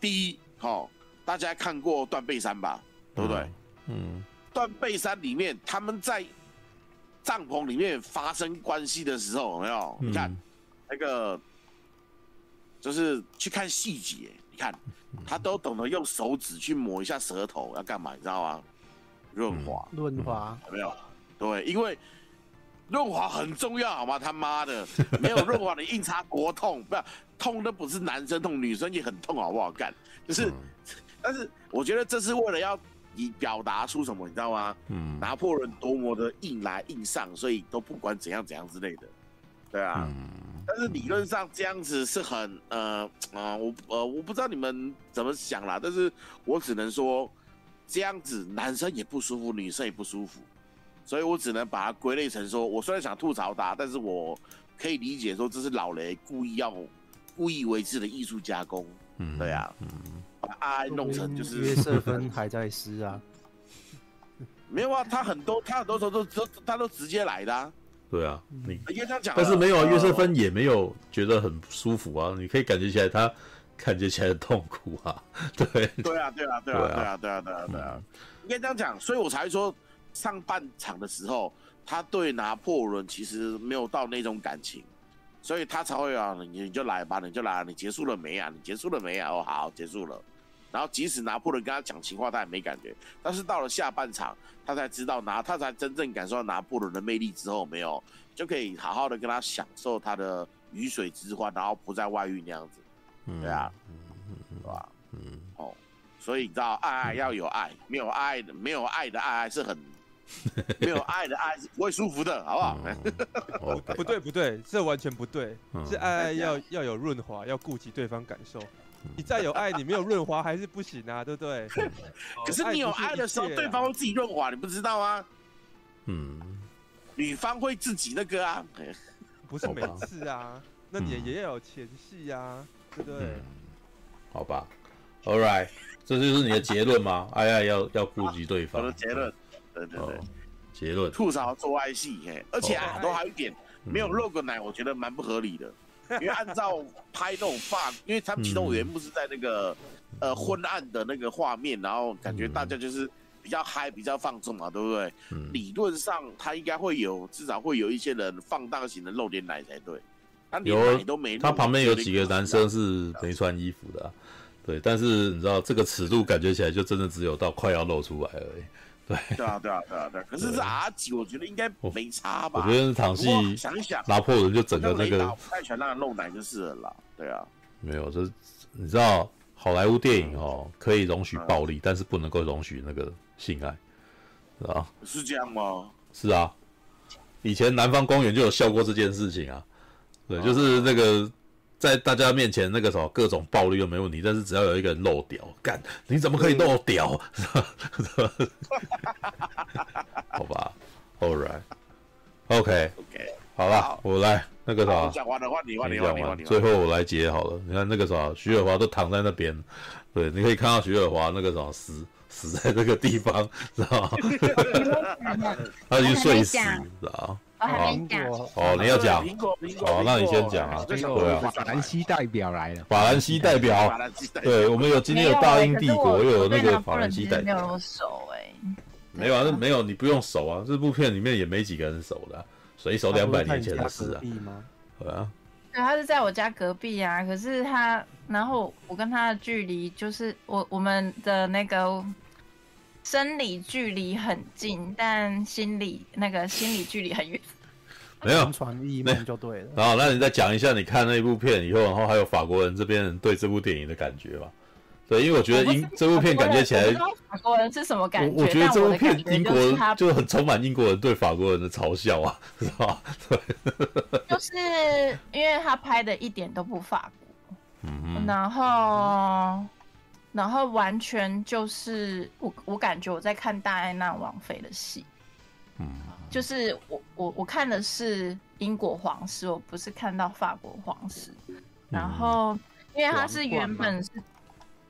第一，好，大家看过断背山吧？对不对？嗯，断背山里面他们在帐篷里面发生关系的时候，有没有？你看那个，就是去看细节。你看，他都懂得用手指去抹一下舌头，要干嘛？你知道吗？润滑，润滑有没有？对，因为润滑很重要，好吗？他妈的，没有润滑，你硬插国痛，不要痛都不是男生痛，女生也很痛，好不好？干，就是，但是我觉得这是为了要以表达出什么，你知道吗？嗯，拿破仑多么的硬来硬上，所以都不管怎样怎样之类的，对啊。但是理论上这样子是很呃呃，我呃我不知道你们怎么想啦，但是我只能说这样子男生也不舒服，女生也不舒服，所以我只能把它归类成说，我虽然想吐槽他，但是我可以理解说这是老雷故意要故意为之的艺术加工，嗯，对啊，嗯，把爱弄成就是约瑟芬还在撕啊，没有啊，他很多他很多时候都都他都直接来的啊。对啊，你但是没有啊，约瑟芬也没有觉得很舒服啊，你可以感觉起来他感觉起来很痛苦啊，对，对啊，对啊，对啊，对啊，对啊，对啊，对啊，应该这样讲，所以我才说上半场的时候，他对拿破仑其实没有到那种感情，所以他才会啊，你你就来吧，你就来，你结束了没啊？你结束了没啊？哦，好，结束了。然后即使拿破仑跟他讲情话，他也没感觉，但是到了下半场。他才知道拿，他才真正感受到拿破仑的魅力之后，没有就可以好好的跟他享受他的鱼水之欢，然后不再外遇那样子，对啊，对吧？嗯，哦，所以你知道，爱爱要有爱，没有爱的，没有爱的爱爱是很没有爱的爱是不会舒服的，好不好？不对不对，这完全不对，是爱爱要要有润滑，要顾及对方感受。你再有爱，你没有润滑还是不行啊，对不对？可是你有爱的时候，对方会自己润滑，你不知道吗？嗯，女方会自己那个啊，不是每次啊，那你也要有前戏啊，对不对？好吧，All right，这就是你的结论吗？爱爱要要顾及对方。我的结论，对对对，结论。吐槽做爱戏，嘿，而且啊，都还有一点，没有露个奶，我觉得蛮不合理的。因为按照拍那种画，因为他们其中原幕是在那个、嗯、呃昏暗的那个画面，然后感觉大家就是比较嗨、比较放纵嘛，对不对？嗯、理论上他应该会有，至少会有一些人放大型的露点奶才对。他连奶都没露，他旁边有几个男生是没穿衣服的、啊，对。但是你知道这个尺度感觉起来就真的只有到快要露出来而已。对 对啊，对啊，对啊，对。可是这 R 级，我觉得应该没差吧？我觉得场戏想一想，拿破仑就整个那个不太喜欢让人露奶就是了啦。对啊，没有，这你知道好莱坞电影哦，可以容许暴力，但是不能够容许那个性爱，是吧？是这样吗？是啊，以前南方公园就有笑过这件事情啊。对，就是那个。在大家面前那个什么各种暴力都没问题，但是只要有一个人漏屌，干你怎么可以漏屌？好吧，All right，OK，OK，好了，我来那个啥，讲完的话你讲完，最后我来结好了。你看那个啥，徐尔华都躺在那边，对，你可以看到徐尔华那个什么死死在那个地方，知道吗？他已经睡死，知道吗？我还没讲。哦，你要讲。苹果，苹果。好，那你先讲啊。对啊，法兰西代表来了。法兰西代表。对，我们有今天有大英帝国，又有那个法兰西代表。没有那么熟哎。没有啊，那没有，你不用熟啊。这部片里面也没几个人熟的，随手两百年前的事啊。对啊。对，他是在我家隔壁啊。可是他，然后我跟他的距离就是我我们的那个。生理距离很近，但心理那个心理距离很远。没有传译梦就对了。然后，那你再讲一下你看那部片以后，然后还有法国人这边人对这部电影的感觉吧？对，因为我觉得英这部片感觉起来，法国人是什么感觉？我，我觉得这部片英国人就很充满英国人对法国人的嘲笑啊，是吧？对，就是因为他拍的一点都不法国，嗯，然后。然后完全就是我，我感觉我在看大安娜王妃的戏，嗯，就是我我我看的是英国皇室，我不是看到法国皇室。然后，因为他是原本是，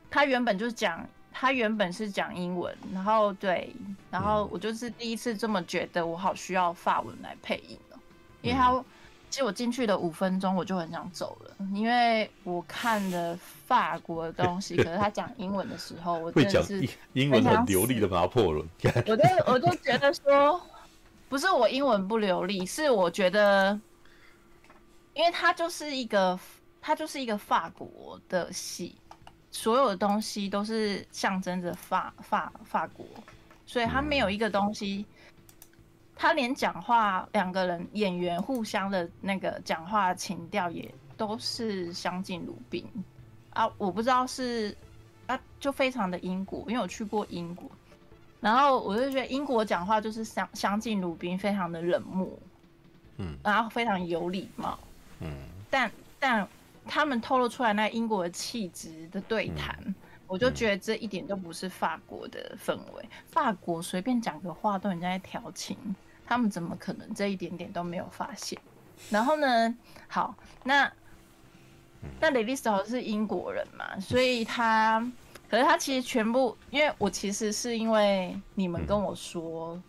他原本就是讲，他原本是讲英文，然后对，然后我就是第一次这么觉得，我好需要法文来配音了，因为他。其实我进去的五分钟，我就很想走了，因为我看的法国的东西，可是他讲英文的时候，我真的是英文很流利的拿破仑。我都我都觉得说，不是我英文不流利，是我觉得，因为他就是一个，他就是一个法国的戏，所有的东西都是象征着法法法国，所以他没有一个东西。他连讲话，两个人演员互相的那个讲话情调也都是相敬如宾啊！我不知道是啊，就非常的英国，因为我去过英国，然后我就觉得英国讲话就是相相敬如宾，非常的冷漠，嗯，然后非常有礼貌，嗯，但但他们透露出来那英国的气质的对谈，嗯，我就觉得这一点都不是法国的氛围，法国随便讲个话都人家在调情。他们怎么可能这一点点都没有发现？然后呢？好，那那雷利斯考特是英国人嘛，所以他，可是他其实全部，因为我其实是因为你们跟我说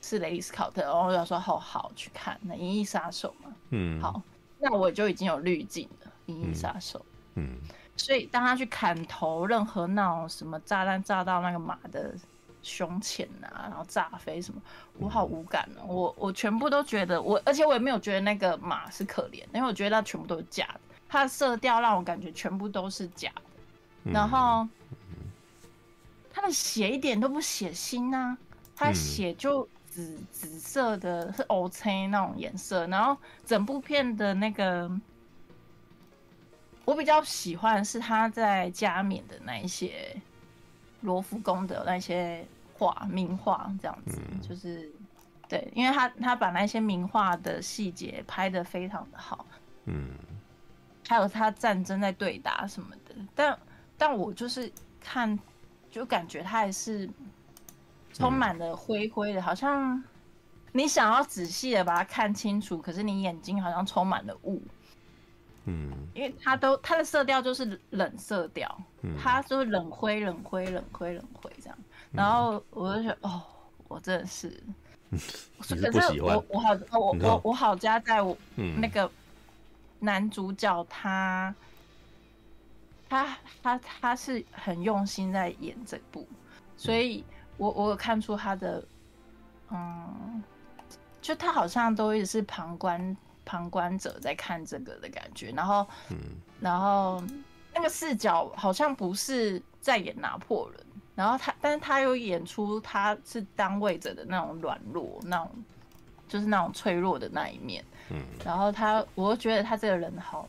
是雷利斯考特，然后我就说好好去看那《银翼杀手》嘛。嗯，好，那我就已经有滤镜了，《银翼杀手》。嗯，所以当他去砍头，任何那种什么炸弹炸到那个马的。胸前啊，然后炸飞什么，我好无感哦。我我全部都觉得我，而且我也没有觉得那个马是可怜，因为我觉得它全部都是假的，它的色调让我感觉全部都是假的。然后，它的血一点都不血腥啊，它的血就紫紫色的，是欧青那种颜色。然后整部片的那个，我比较喜欢是他在加冕的那一些。罗浮宫的那些画、名画这样子，嗯、就是对，因为他他把那些名画的细节拍的非常的好，嗯，还有他战争在对打什么的，但但我就是看，就感觉他还是充满了灰灰的，嗯、好像你想要仔细的把它看清楚，可是你眼睛好像充满了雾。嗯，因为它都它的色调就是冷色调，嗯，它就是冷灰冷灰冷灰冷灰这样，然后我就觉得哦，我真的是，可是我我好我我我好加在我那个男主角他他他他是很用心在演这部，所以我我有看出他的嗯，就他好像都一直是旁观。旁观者在看这个的感觉，然后，嗯，然后那个视角好像不是在演拿破仑，然后他，但是他又演出他是当位者的那种软弱，那种就是那种脆弱的那一面，嗯，然后他，我觉得他这个人好，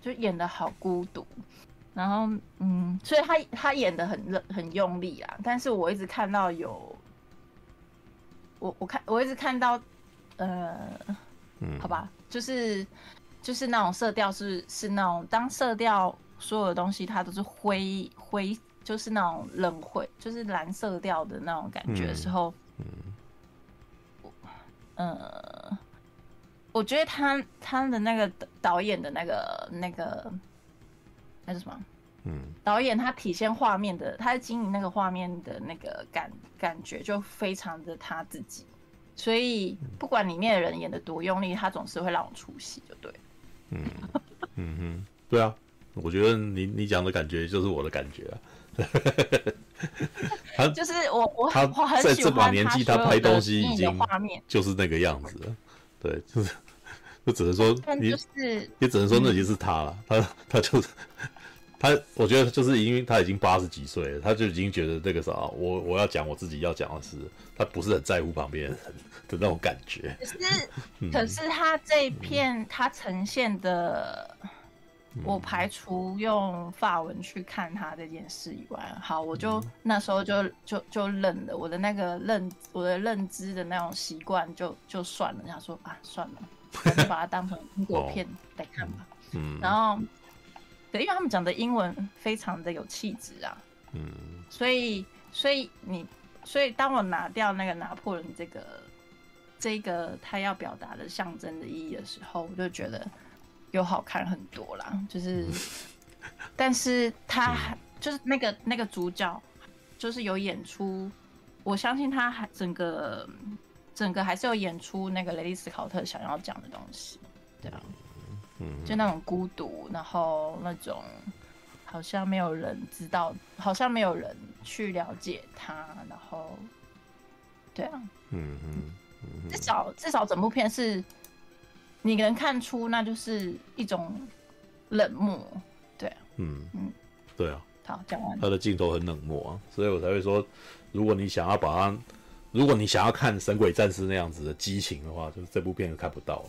就演的好孤独，然后，嗯，所以他他演的很认很用力啊，但是我一直看到有，我我看我一直看到，呃。好吧，就是就是那种色调是是那种，当色调所有的东西它都是灰灰，就是那种冷灰，就是蓝色调的那种感觉的时候，嗯，嗯，呃，我觉得他他的那个导演的那个那个那是什么？嗯，导演他体现画面的，他在经营那个画面的那个感感觉就非常的他自己。所以不管里面的人演的多用力，他总是会让我出戏，就对。嗯嗯哼，对啊，我觉得你你讲的感觉就是我的感觉啊。他就是我我他在这把年纪，他拍东西已经画面就是那个样子了。对，就是就只能说 你，就是也只能说那已经是他了。他他就是他，我觉得就是因为他已经八十几岁了，他就已经觉得那个啥，我我要讲我自己要讲的事，他不是很在乎旁边人的那种感觉。可是，可是他这一片他呈现的。我排除用法文去看他这件事以外，好，我就、嗯、那时候就就就认了，我的那个认我的认知的那种习惯就就算了。人家说啊，算了，我就把它当成英国片 来看吧。哦、嗯，然后对，因为他们讲的英文非常的有气质啊。嗯，所以所以你所以当我拿掉那个拿破仑这个这个他要表达的象征的意义的时候，我就觉得。有好看很多啦，就是，但是他还就是那个那个主角，就是有演出，我相信他还整个整个还是有演出那个雷利斯考特想要讲的东西，对啊，就那种孤独，然后那种好像没有人知道，好像没有人去了解他，然后，对啊，嗯嗯，至少至少整部片是。你能看出，那就是一种冷漠，对啊，嗯嗯，对啊。好，讲完。他的镜头很冷漠啊，所以我才会说，如果你想要把它，如果你想要看《神鬼战士》那样子的激情的话，就是这部片就看不到了。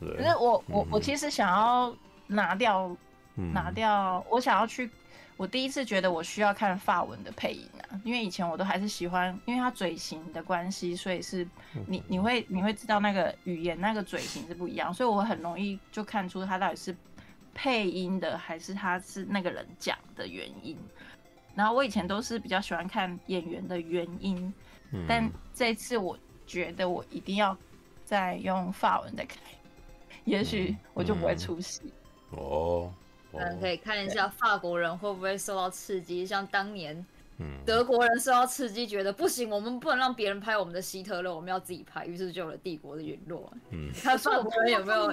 对。可是我我我其实想要拿掉，嗯、拿掉，我想要去。我第一次觉得我需要看法文的配音啊，因为以前我都还是喜欢，因为他嘴型的关系，所以是你你会你会知道那个语言那个嘴型是不一样，所以我很容易就看出他到底是配音的还是他是那个人讲的原因。然后我以前都是比较喜欢看演员的原因，但这次我觉得我一定要再用法文再看，也许我就不会出戏哦。嗯，可以看一下法国人会不会受到刺激，像当年，德国人受到刺激，觉得不行，我们不能让别人拍我们的希特勒，我们要自己拍，于是就有了帝国的陨落。嗯，看法国人有没有，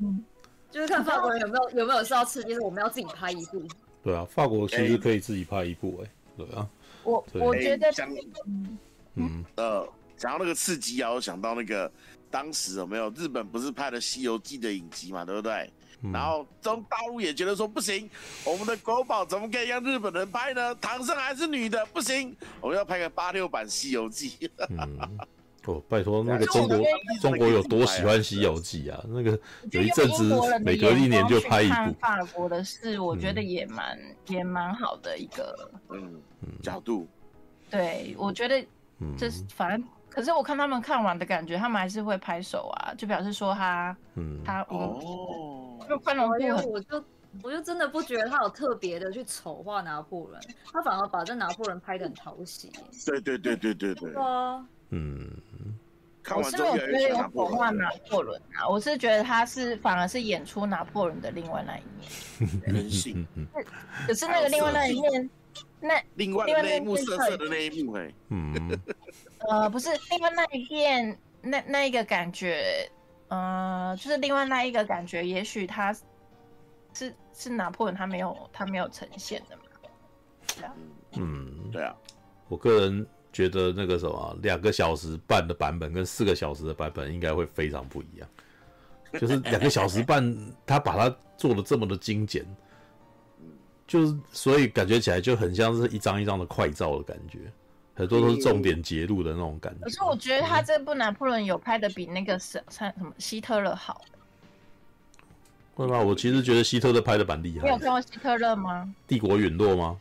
嗯，就是看法国人有没有有没有受到刺激，是我们要自己拍一部。对啊，法国其实可以自己拍一部，哎，对啊，我我觉得，嗯。嗯。呃，讲到那个刺激啊，我想到那个当时有没有日本不是拍了《西游记》的影集嘛，对不对？然后中大陆也觉得说不行，我们的国宝怎么可以让日本人拍呢？唐僧还是女的，不行，我们要拍个八六版《西游记》嗯。哦，拜托，那个中国中国有多喜欢《西游记》啊？那个 有一阵子每隔一年就拍一部。法国的事，我觉得也蛮、嗯、也蛮好的一个嗯角度。对，我觉得这是反正。可是我看他们看完的感觉，他们还是会拍手啊，就表示说他，嗯，他哦，就宽容度，我就我就真的不觉得他有特别的去丑化拿破仑，他反而把这拿破仑拍的很讨喜。对对对对对对。嗯，看完之后越来越丑化拿破仑啊，我是觉得他是反而是演出拿破仑的另外那一面，人性。可是那个另外那一面，那另外那一幕色色的那一幕，哎，嗯。呃，不是，另外那一面，那那一个感觉，呃，就是另外那一个感觉，也许他是是拿破仑他没有他没有呈现的嘛，对啊，嗯，对啊，我个人觉得那个什么两个小时半的版本跟四个小时的版本应该会非常不一样，就是两个小时半他把它做的这么的精简，就是所以感觉起来就很像是一张一张的快照的感觉。很多都是重点截录的那种感觉。可是我觉得他这部拿破仑有拍的比那个什什么希特勒好。会吗？我其实觉得希特勒拍的蛮厉害。你有看过希特勒吗？帝国陨落吗？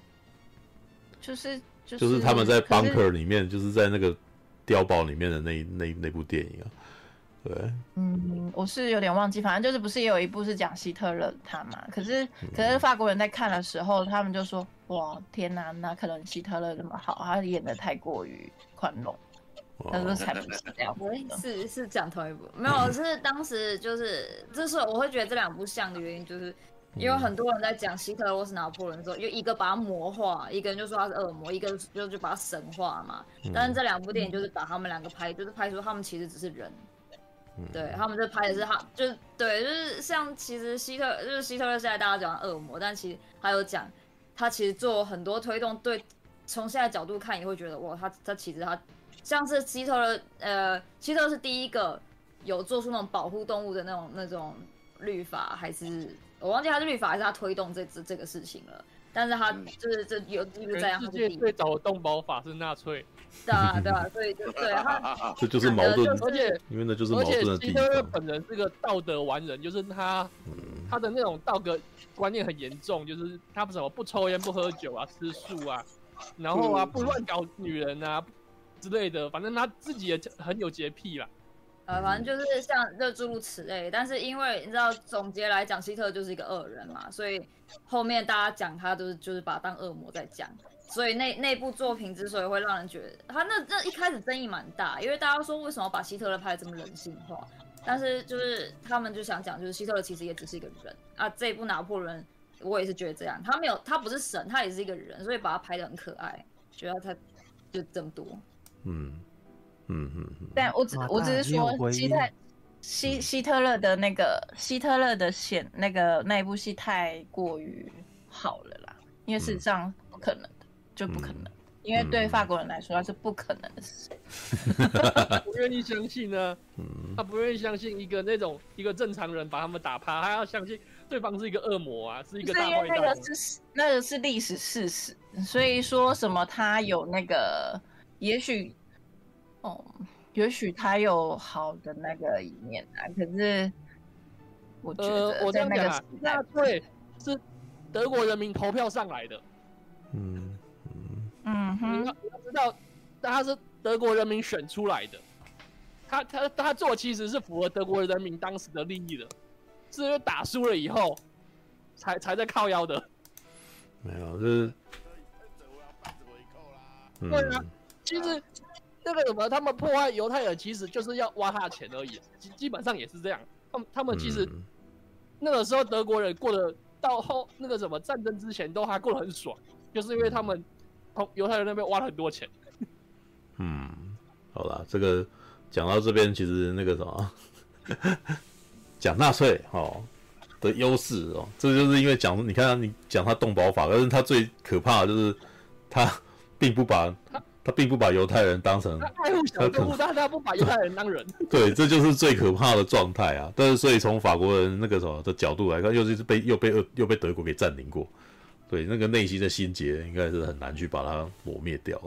就是就是就是他们在 bunker 里面，就是在那个碉堡里面的那那那部电影啊。对，嗯，我是有点忘记，反正就是不是也有一部是讲希特勒他嘛？可是可是法国人在看的时候，他们就说：“哇，天哪，那可能希特勒那么好，他演的太过于宽容。”他说：“才不是这样。”是是讲同一部，没有，是当时就是就是我会觉得这两部像的原因，就是因为很多人在讲希特勒或是拿破仑的时候，就一个把他魔化，一个人就说他是恶魔，一个就就把他神化嘛。但是这两部电影就是把他们两个拍，就是拍出他们其实只是人。对，他们就拍的是他，就对，就是像其实希特就是希特勒现在大家讲恶魔，但其实他有讲他其实做很多推动，对，从现在角度看也会觉得哇，他他其实他像是希特勒，呃，希特勒是第一个有做出那种保护动物的那种那种律法，还是我忘记他是律法还是他推动这这这个事情了。但是他就是这有记录在，世界最早的动保法是纳粹。对啊，对啊，所以就对他，这就是矛盾，而且因为那就是矛盾的地方。希特勒本人是个道德完人，就是他，他的那种道德观念很严重，就是他不什么不抽烟不喝酒啊，吃素啊，然后啊不乱搞女人啊之类的，反正他自己也很有洁癖啦。呃，反正就是像热诸如此类，但是因为你知道，总结来讲，希特勒就是一个恶人嘛，所以后面大家讲他都是就是把他当恶魔在讲，所以那那部作品之所以会让人觉得他那那一开始争议蛮大，因为大家说为什么把希特勒拍得这么人性化，但是就是他们就想讲，就是希特勒其实也只是一个人啊。这一部拿破仑，我也是觉得这样，他没有他不是神，他也是一个人，所以把他拍得很可爱，觉得他就这么多，嗯。嗯嗯，但我只我只是说希特希希特勒的那个希特勒的显那个那一部戏太过于好了啦，因为事实上不可能的，就不可能，因为对法国人来说那是不可能的事。不愿意相信呢，他不愿意相信一个那种一个正常人把他们打趴，他要相信对方是一个恶魔啊，是一个大坏蛋。那个是那个是历史事实，所以说什么他有那个也许。哦，也许他有好的那个一面啊，可是我觉得我在那个时代，纳粹是德国人民投票上来的。嗯嗯嗯，你要你要知道，他是德国人民选出来的，他他他做其实是符合德国人民当时的利益的，是因为打输了以后才才在靠腰的。没有，就是，对啊，其实。这个什么？他们破坏犹太人，其实就是要挖他的钱而已。基基本上也是这样。他们他们其实那个时候德国人过得到后那个什么战争之前都还过得很爽，就是因为他们从犹太人那边挖了很多钱。嗯，好了，这个讲到这边，其实那个什么，讲纳粹哦的优势哦，这就是因为讲你看你讲他动保法，但是他最可怕的就是他并不把。他并不把犹太人当成他爱护小动物，但他不把犹太人当人。对，这就是最可怕的状态啊！但是，所以从法国人那个什么的角度来看，又是被又被又，又被德国给占领过，对，那个内心的心结应该是很难去把它磨灭掉。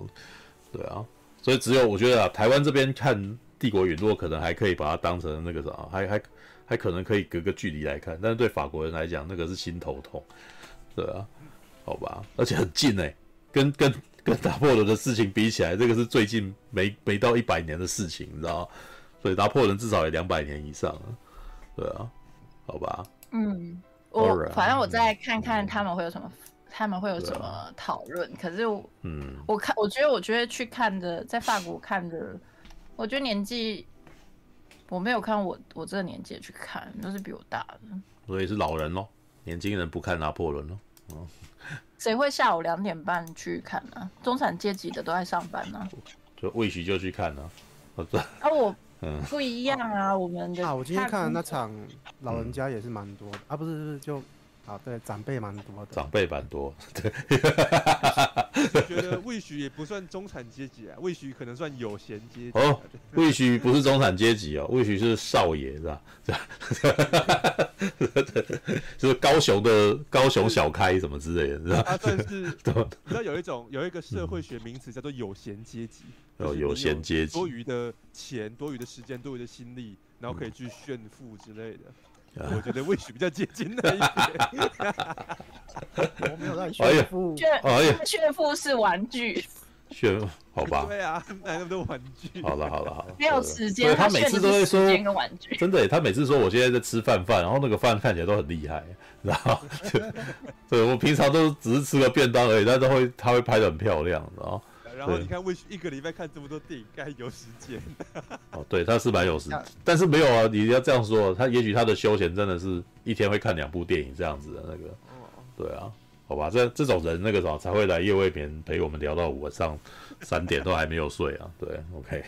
对啊，所以只有我觉得啊，台湾这边看帝国陨落，可能还可以把它当成那个什么，还还还可能可以隔个距离来看，但是对法国人来讲，那个是心头痛。对啊，好吧，而且很近哎、欸，跟跟。跟拿破仑的事情比起来，这个是最近没没到一百年的事情，你知道吗？所以拿破仑至少也两百年以上了，对啊，好吧。嗯，我反正我再看看他们会有什么，他们会有什么讨论。可是我，嗯，我看，我觉得，我觉得去看的，在法国看的，我觉得年纪，我没有看我我这个年纪去看，都是比我大的，所以是老人咯，年轻人不看拿破仑咯。嗯。谁会下午两点半去看呢、啊？中产阶级的都在上班呢、啊。就魏许就去看呢、啊。啊，我不一样啊，嗯、我们的啊，我今天看的那场，老人家也是蛮多的、嗯、啊，不是不是就。啊，对，长辈蛮多的，长辈蛮多。对，我觉得 魏许也不算中产阶级啊，魏许可能算有闲阶级。哦，魏许不是中产阶级哦，魏许是少爷是吧？就是高雄的高雄小开什么之类的，是吧？他算是，你知道有一种有一个社会学名词叫做有闲阶级，哦有闲阶级，多余的钱、多余的时间、多余的心力，然后可以去炫富之类的。我觉得魏许比较接近那一点，我没有让你炫富，炫炫富是玩具，炫好吧？对啊，买那么多玩具。好了好了好了，没有时间，他每次都会说真的，他每次说我现在在吃饭饭，然后那个饭看起来都很厉害，然后对，我平常都只是吃个便当而已，但是会他会拍的很漂亮，然后然后你看为一个礼拜看这么多电影，该有时间。哦，对，他是蛮有时间，但是没有啊，你要这样说，他也许他的休闲真的是一天会看两部电影这样子的那个。对啊，好吧，这这种人那个什么才会来夜未眠陪我们聊到晚上三点都还没有睡啊。对，OK，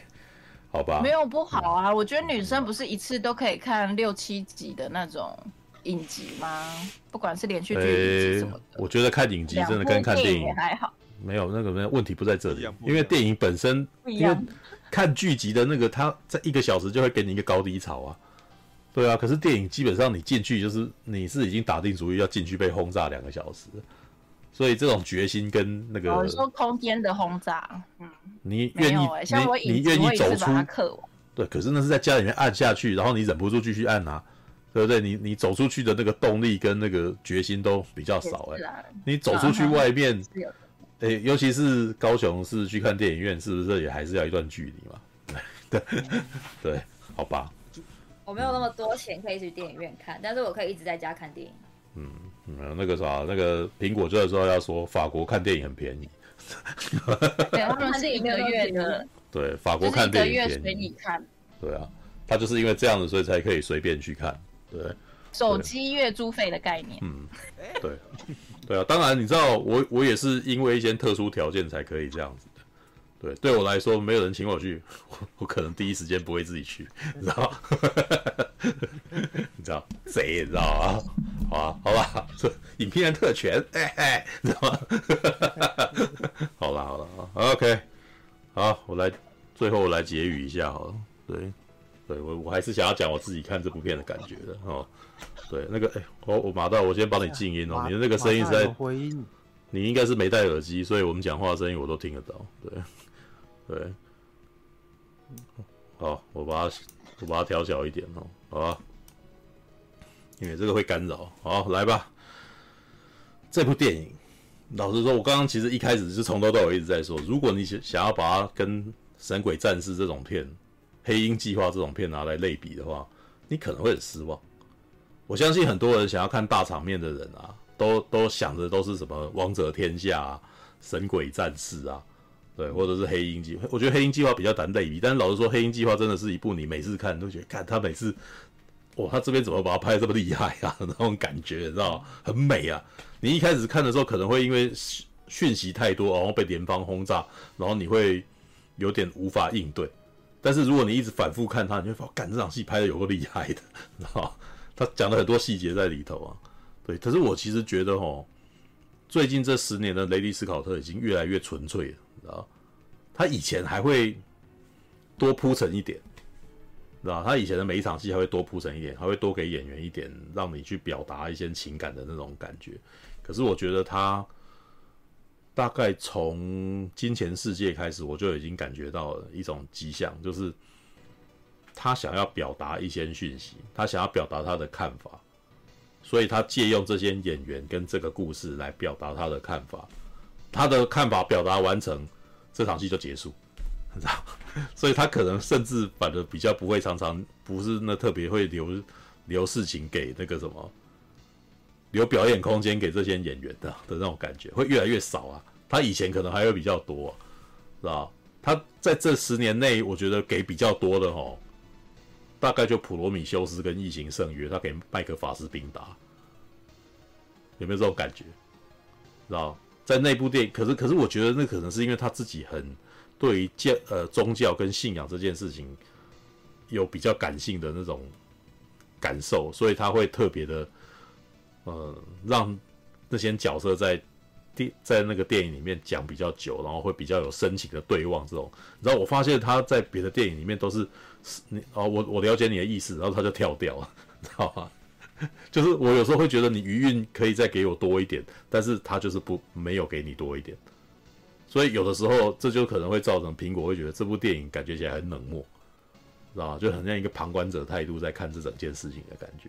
好吧。没有不好啊，我觉得女生不是一次都可以看六七集的那种。影集吗？不管是连续剧、欸、什么的，我觉得看影集真的跟看电影，电影还好。没有那个没有问题不在这里，因为电影本身，因为看剧集的那个，它在一个小时就会给你一个高低潮啊。对啊，可是电影基本上你进去就是你是已经打定主意要进去被轰炸两个小时，所以这种决心跟那个，我说空间的轰炸，嗯，你愿意，欸、像我你你愿意走出，对，可是那是在家里面按下去，然后你忍不住继续按啊。对不对？你你走出去的那个动力跟那个决心都比较少哎、你走出去外面，哎、欸，尤其是高雄市去看电影院，是不是也还是要一段距离嘛？对对，好吧。我没有那么多钱可以去电影院看，但是我可以一直在家看电影。嗯，没有那个啥，那个苹果就的时候要说法国看电影很便宜。对，他们是一个月的。对，法国看电影便宜。随你看。对啊，他就是因为这样子，所以才可以随便去看。对，手机月租费的概念。嗯，对，对啊，当然你知道，我我也是因为一些特殊条件才可以这样子的。对，对我来说，没有人请我去，我，我可能第一时间不会自己去，你知道？你知道谁？你知道吗？好啊，好吧，这影片人特权，哎哎，知道吗？好了好了，OK，好，我来最后我来结语一下好了，对。对我，我还是想要讲我自己看这部片的感觉的哦。对，那个，哎，我我马道，我先帮你静音哦。你的那个声音是在，你应该是没戴耳机，所以我们讲话的声音我都听得到。对，对，好，我把它我把它调小一点哦，好吧？因为这个会干扰。好，来吧。这部电影，老实说，我刚刚其实一开始是从头到尾一直在说，如果你想想要把它跟《神鬼战士》这种片。黑鹰计划这种片拿来类比的话，你可能会很失望。我相信很多人想要看大场面的人啊，都都想着都是什么王者天下啊、神鬼战士啊，对，或者是黑鹰计划。我觉得黑鹰计划比较难类比，但是老实说，黑鹰计划真的是一部你每次看都觉得，看他每次，哇，他这边怎么把它拍这么厉害啊？那种感觉，你知道吗？很美啊！你一开始看的时候，可能会因为讯息太多，然后被联邦轰炸，然后你会有点无法应对。但是如果你一直反复看他，你会发现，干这场戏拍的有够厉害的，知道吗？他讲了很多细节在里头啊。对，可是我其实觉得哦，最近这十年的雷迪斯考特已经越来越纯粹了，知道？他以前还会多铺陈一点，知道？他以前的每一场戏还会多铺陈一点，还会多给演员一点，让你去表达一些情感的那种感觉。可是我觉得他。大概从金钱世界开始，我就已经感觉到了一种迹象，就是他想要表达一些讯息，他想要表达他的看法，所以他借用这些演员跟这个故事来表达他的看法。他的看法表达完成，这场戏就结束，你知道？所以他可能甚至反而比较不会常常不是那特别会留留事情给那个什么。留表演空间给这些演员的的那种感觉会越来越少啊。他以前可能还会比较多，啊，是吧？他在这十年内，我觉得给比较多的哦，大概就《普罗米修斯》跟《异形圣约》，他给麦克法斯宾达，有没有这种感觉？知道在那部电影，可是可是我觉得那可能是因为他自己很对于教呃宗教跟信仰这件事情有比较感性的那种感受，所以他会特别的。呃，让那些角色在电在那个电影里面讲比较久，然后会比较有深情的对望。这种，然后我发现他在别的电影里面都是，你哦，我我了解你的意思，然后他就跳掉了，知道吗？就是我有时候会觉得你余韵可以再给我多一点，但是他就是不没有给你多一点，所以有的时候这就可能会造成苹果会觉得这部电影感觉起来很冷漠，知道吗？就很像一个旁观者态度在看这整件事情的感觉。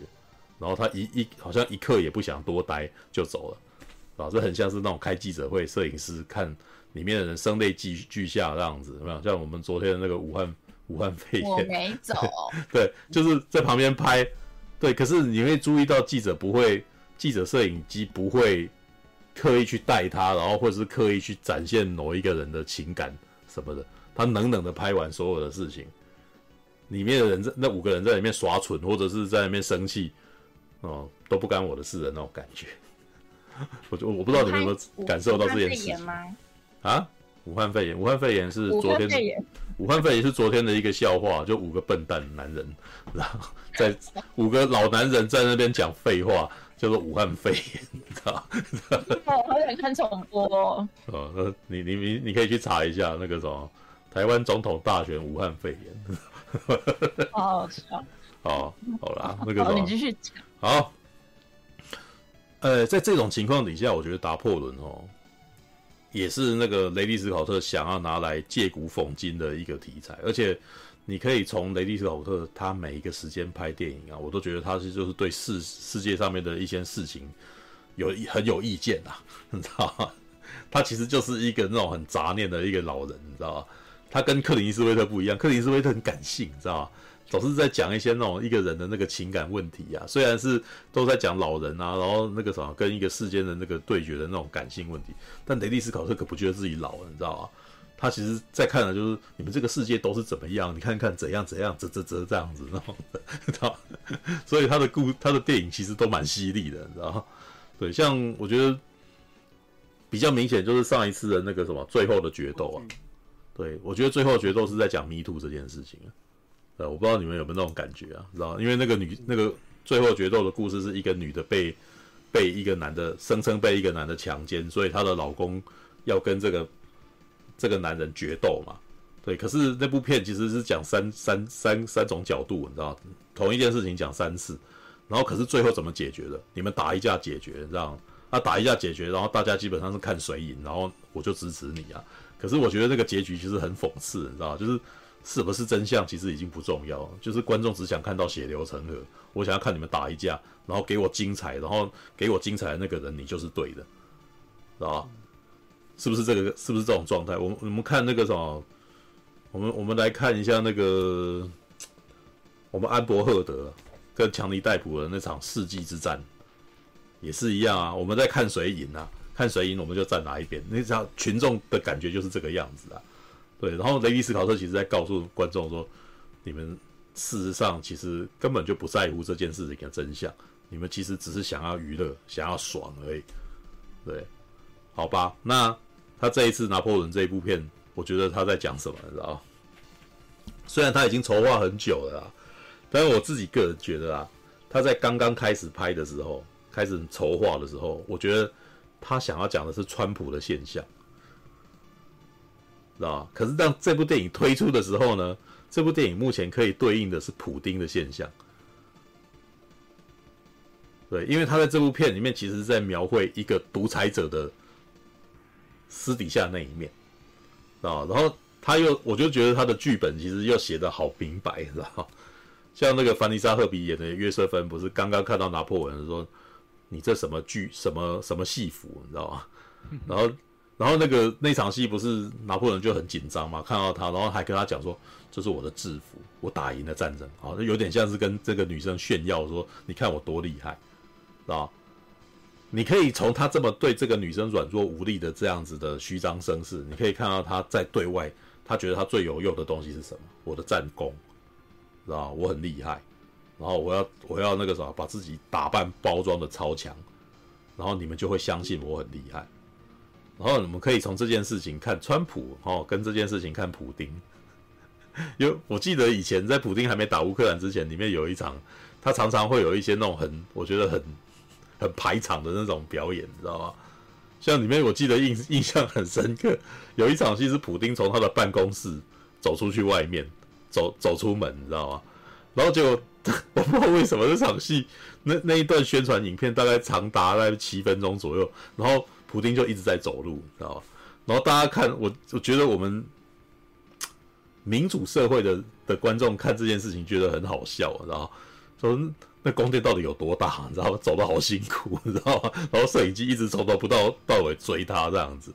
然后他一一好像一刻也不想多待就走了，啊，这很像是那种开记者会，摄影师看里面的人声泪俱俱下这样子，有没有？像我们昨天的那个武汉武汉肺炎，我没 走，对，就是在旁边拍，对。可是你会注意到记者不会，记者摄影机不会刻意去带他，然后或者是刻意去展现某一个人的情感什么的，他冷冷的拍完所有的事情，里面的人在那五个人在里面耍蠢，或者是在那边生气，哦，都不干我的事的那种感觉。我就我不知道你们有没有感受到这件事情吗？啊，武汉肺炎，武汉肺炎是昨天，武汉肺炎是昨天的一个笑话，就五个笨蛋男人，然后在五个老男人在那边讲废话。叫做武汉肺炎，你知道？我好想看重播哦。哦，那你你你你可以去查一下那个什么台湾总统大选武汉肺炎。好好笑。好，好啦，那个什么，你继续讲。好。呃，在这种情况底下，我觉得拿破仑哦，也是那个雷迪斯考特想要拿来借古讽今的一个题材，而且。你可以从雷迪斯考特他每一个时间拍电影啊，我都觉得他是就是对世世界上面的一些事情有很有意见啊，你知道吗？他其实就是一个那种很杂念的一个老人，你知道吗？他跟克林斯威特不一样，克林斯威特很感性，你知道吗？总是在讲一些那种一个人的那个情感问题啊，虽然是都在讲老人啊，然后那个什么跟一个世间的那个对决的那种感性问题，但雷利斯考特可不觉得自己老了，你知道吗？他其实在看的，就是你们这个世界都是怎么样？你看看怎样怎样，怎怎怎这样子，那种的，知道？所以他的故他的电影其实都蛮犀利的，你知道？对，像我觉得比较明显就是上一次的那个什么最后的决斗啊。对，我觉得最后决斗是在讲迷途这件事情啊。呃，我不知道你们有没有那种感觉啊？知道？因为那个女那个最后决斗的故事是一个女的被被一个男的声称被一个男的强奸，所以她的老公要跟这个。这个男人决斗嘛，对，可是那部片其实是讲三三三三种角度，你知道，同一件事情讲三次，然后可是最后怎么解决的？你们打一架解决，这样，那打一架解决，然后大家基本上是看谁赢，然后我就支持你啊。可是我觉得这个结局其实很讽刺，你知道，就是是不是真相其实已经不重要，就是观众只想看到血流成河，我想要看你们打一架，然后给我精彩，然后给我精彩的那个人，你就是对的，知道吧？是不是这个？是不是这种状态？我们我们看那个什么，我们我们来看一下那个，我们安伯赫德跟强尼戴普的那场世纪之战，也是一样啊。我们在看谁赢啊？看谁赢，我们就站哪一边。那场群众的感觉就是这个样子啊。对，然后雷迪斯考特其实在告诉观众说，你们事实上其实根本就不在乎这件事情的真相，你们其实只是想要娱乐，想要爽而已。对，好吧，那。他这一次拿破仑这一部片，我觉得他在讲什么，你知道？虽然他已经筹划很久了，但是我自己个人觉得啊，他在刚刚开始拍的时候，开始筹划的时候，我觉得他想要讲的是川普的现象，知道？可是当这部电影推出的时候呢，这部电影目前可以对应的是普丁的现象。对，因为他在这部片里面，其实在描绘一个独裁者的。私底下那一面，啊，然后他又，我就觉得他的剧本其实又写得好明白，知道像那个凡妮莎·赫比演的约瑟芬，不是刚刚看到拿破仑说，你这什么剧，什么什么戏服，你知道吗？然后，然后那个那场戏不是拿破仑就很紧张嘛，看到他，然后还跟他讲说，这是我的制服，我打赢了战争，啊，有点像是跟这个女生炫耀说，你看我多厉害，知道你可以从他这么对这个女生软弱无力的这样子的虚张声势，你可以看到他在对外，他觉得他最有用的东西是什么？我的战功，知道我很厉害，然后我要我要那个什么，把自己打扮包装的超强，然后你们就会相信我很厉害。然后你们可以从这件事情看川普哦，跟这件事情看普丁。因为我记得以前在普丁还没打乌克兰之前，里面有一场，他常常会有一些那种很，我觉得很。很排场的那种表演，你知道吗？像里面我记得印印象很深刻，有一场戏是普丁从他的办公室走出去外面，走走出门，你知道吗？然后就 我不知道为什么这场戏那那一段宣传影片大概长达在七分钟左右，然后普丁就一直在走路，你知道吗？然后大家看我，我觉得我们民主社会的的观众看这件事情觉得很好笑，你知道？说。那宫殿到底有多大？你知道吗？走的好辛苦，你知道吗？然后摄影机一直从头不到到尾追他这样子。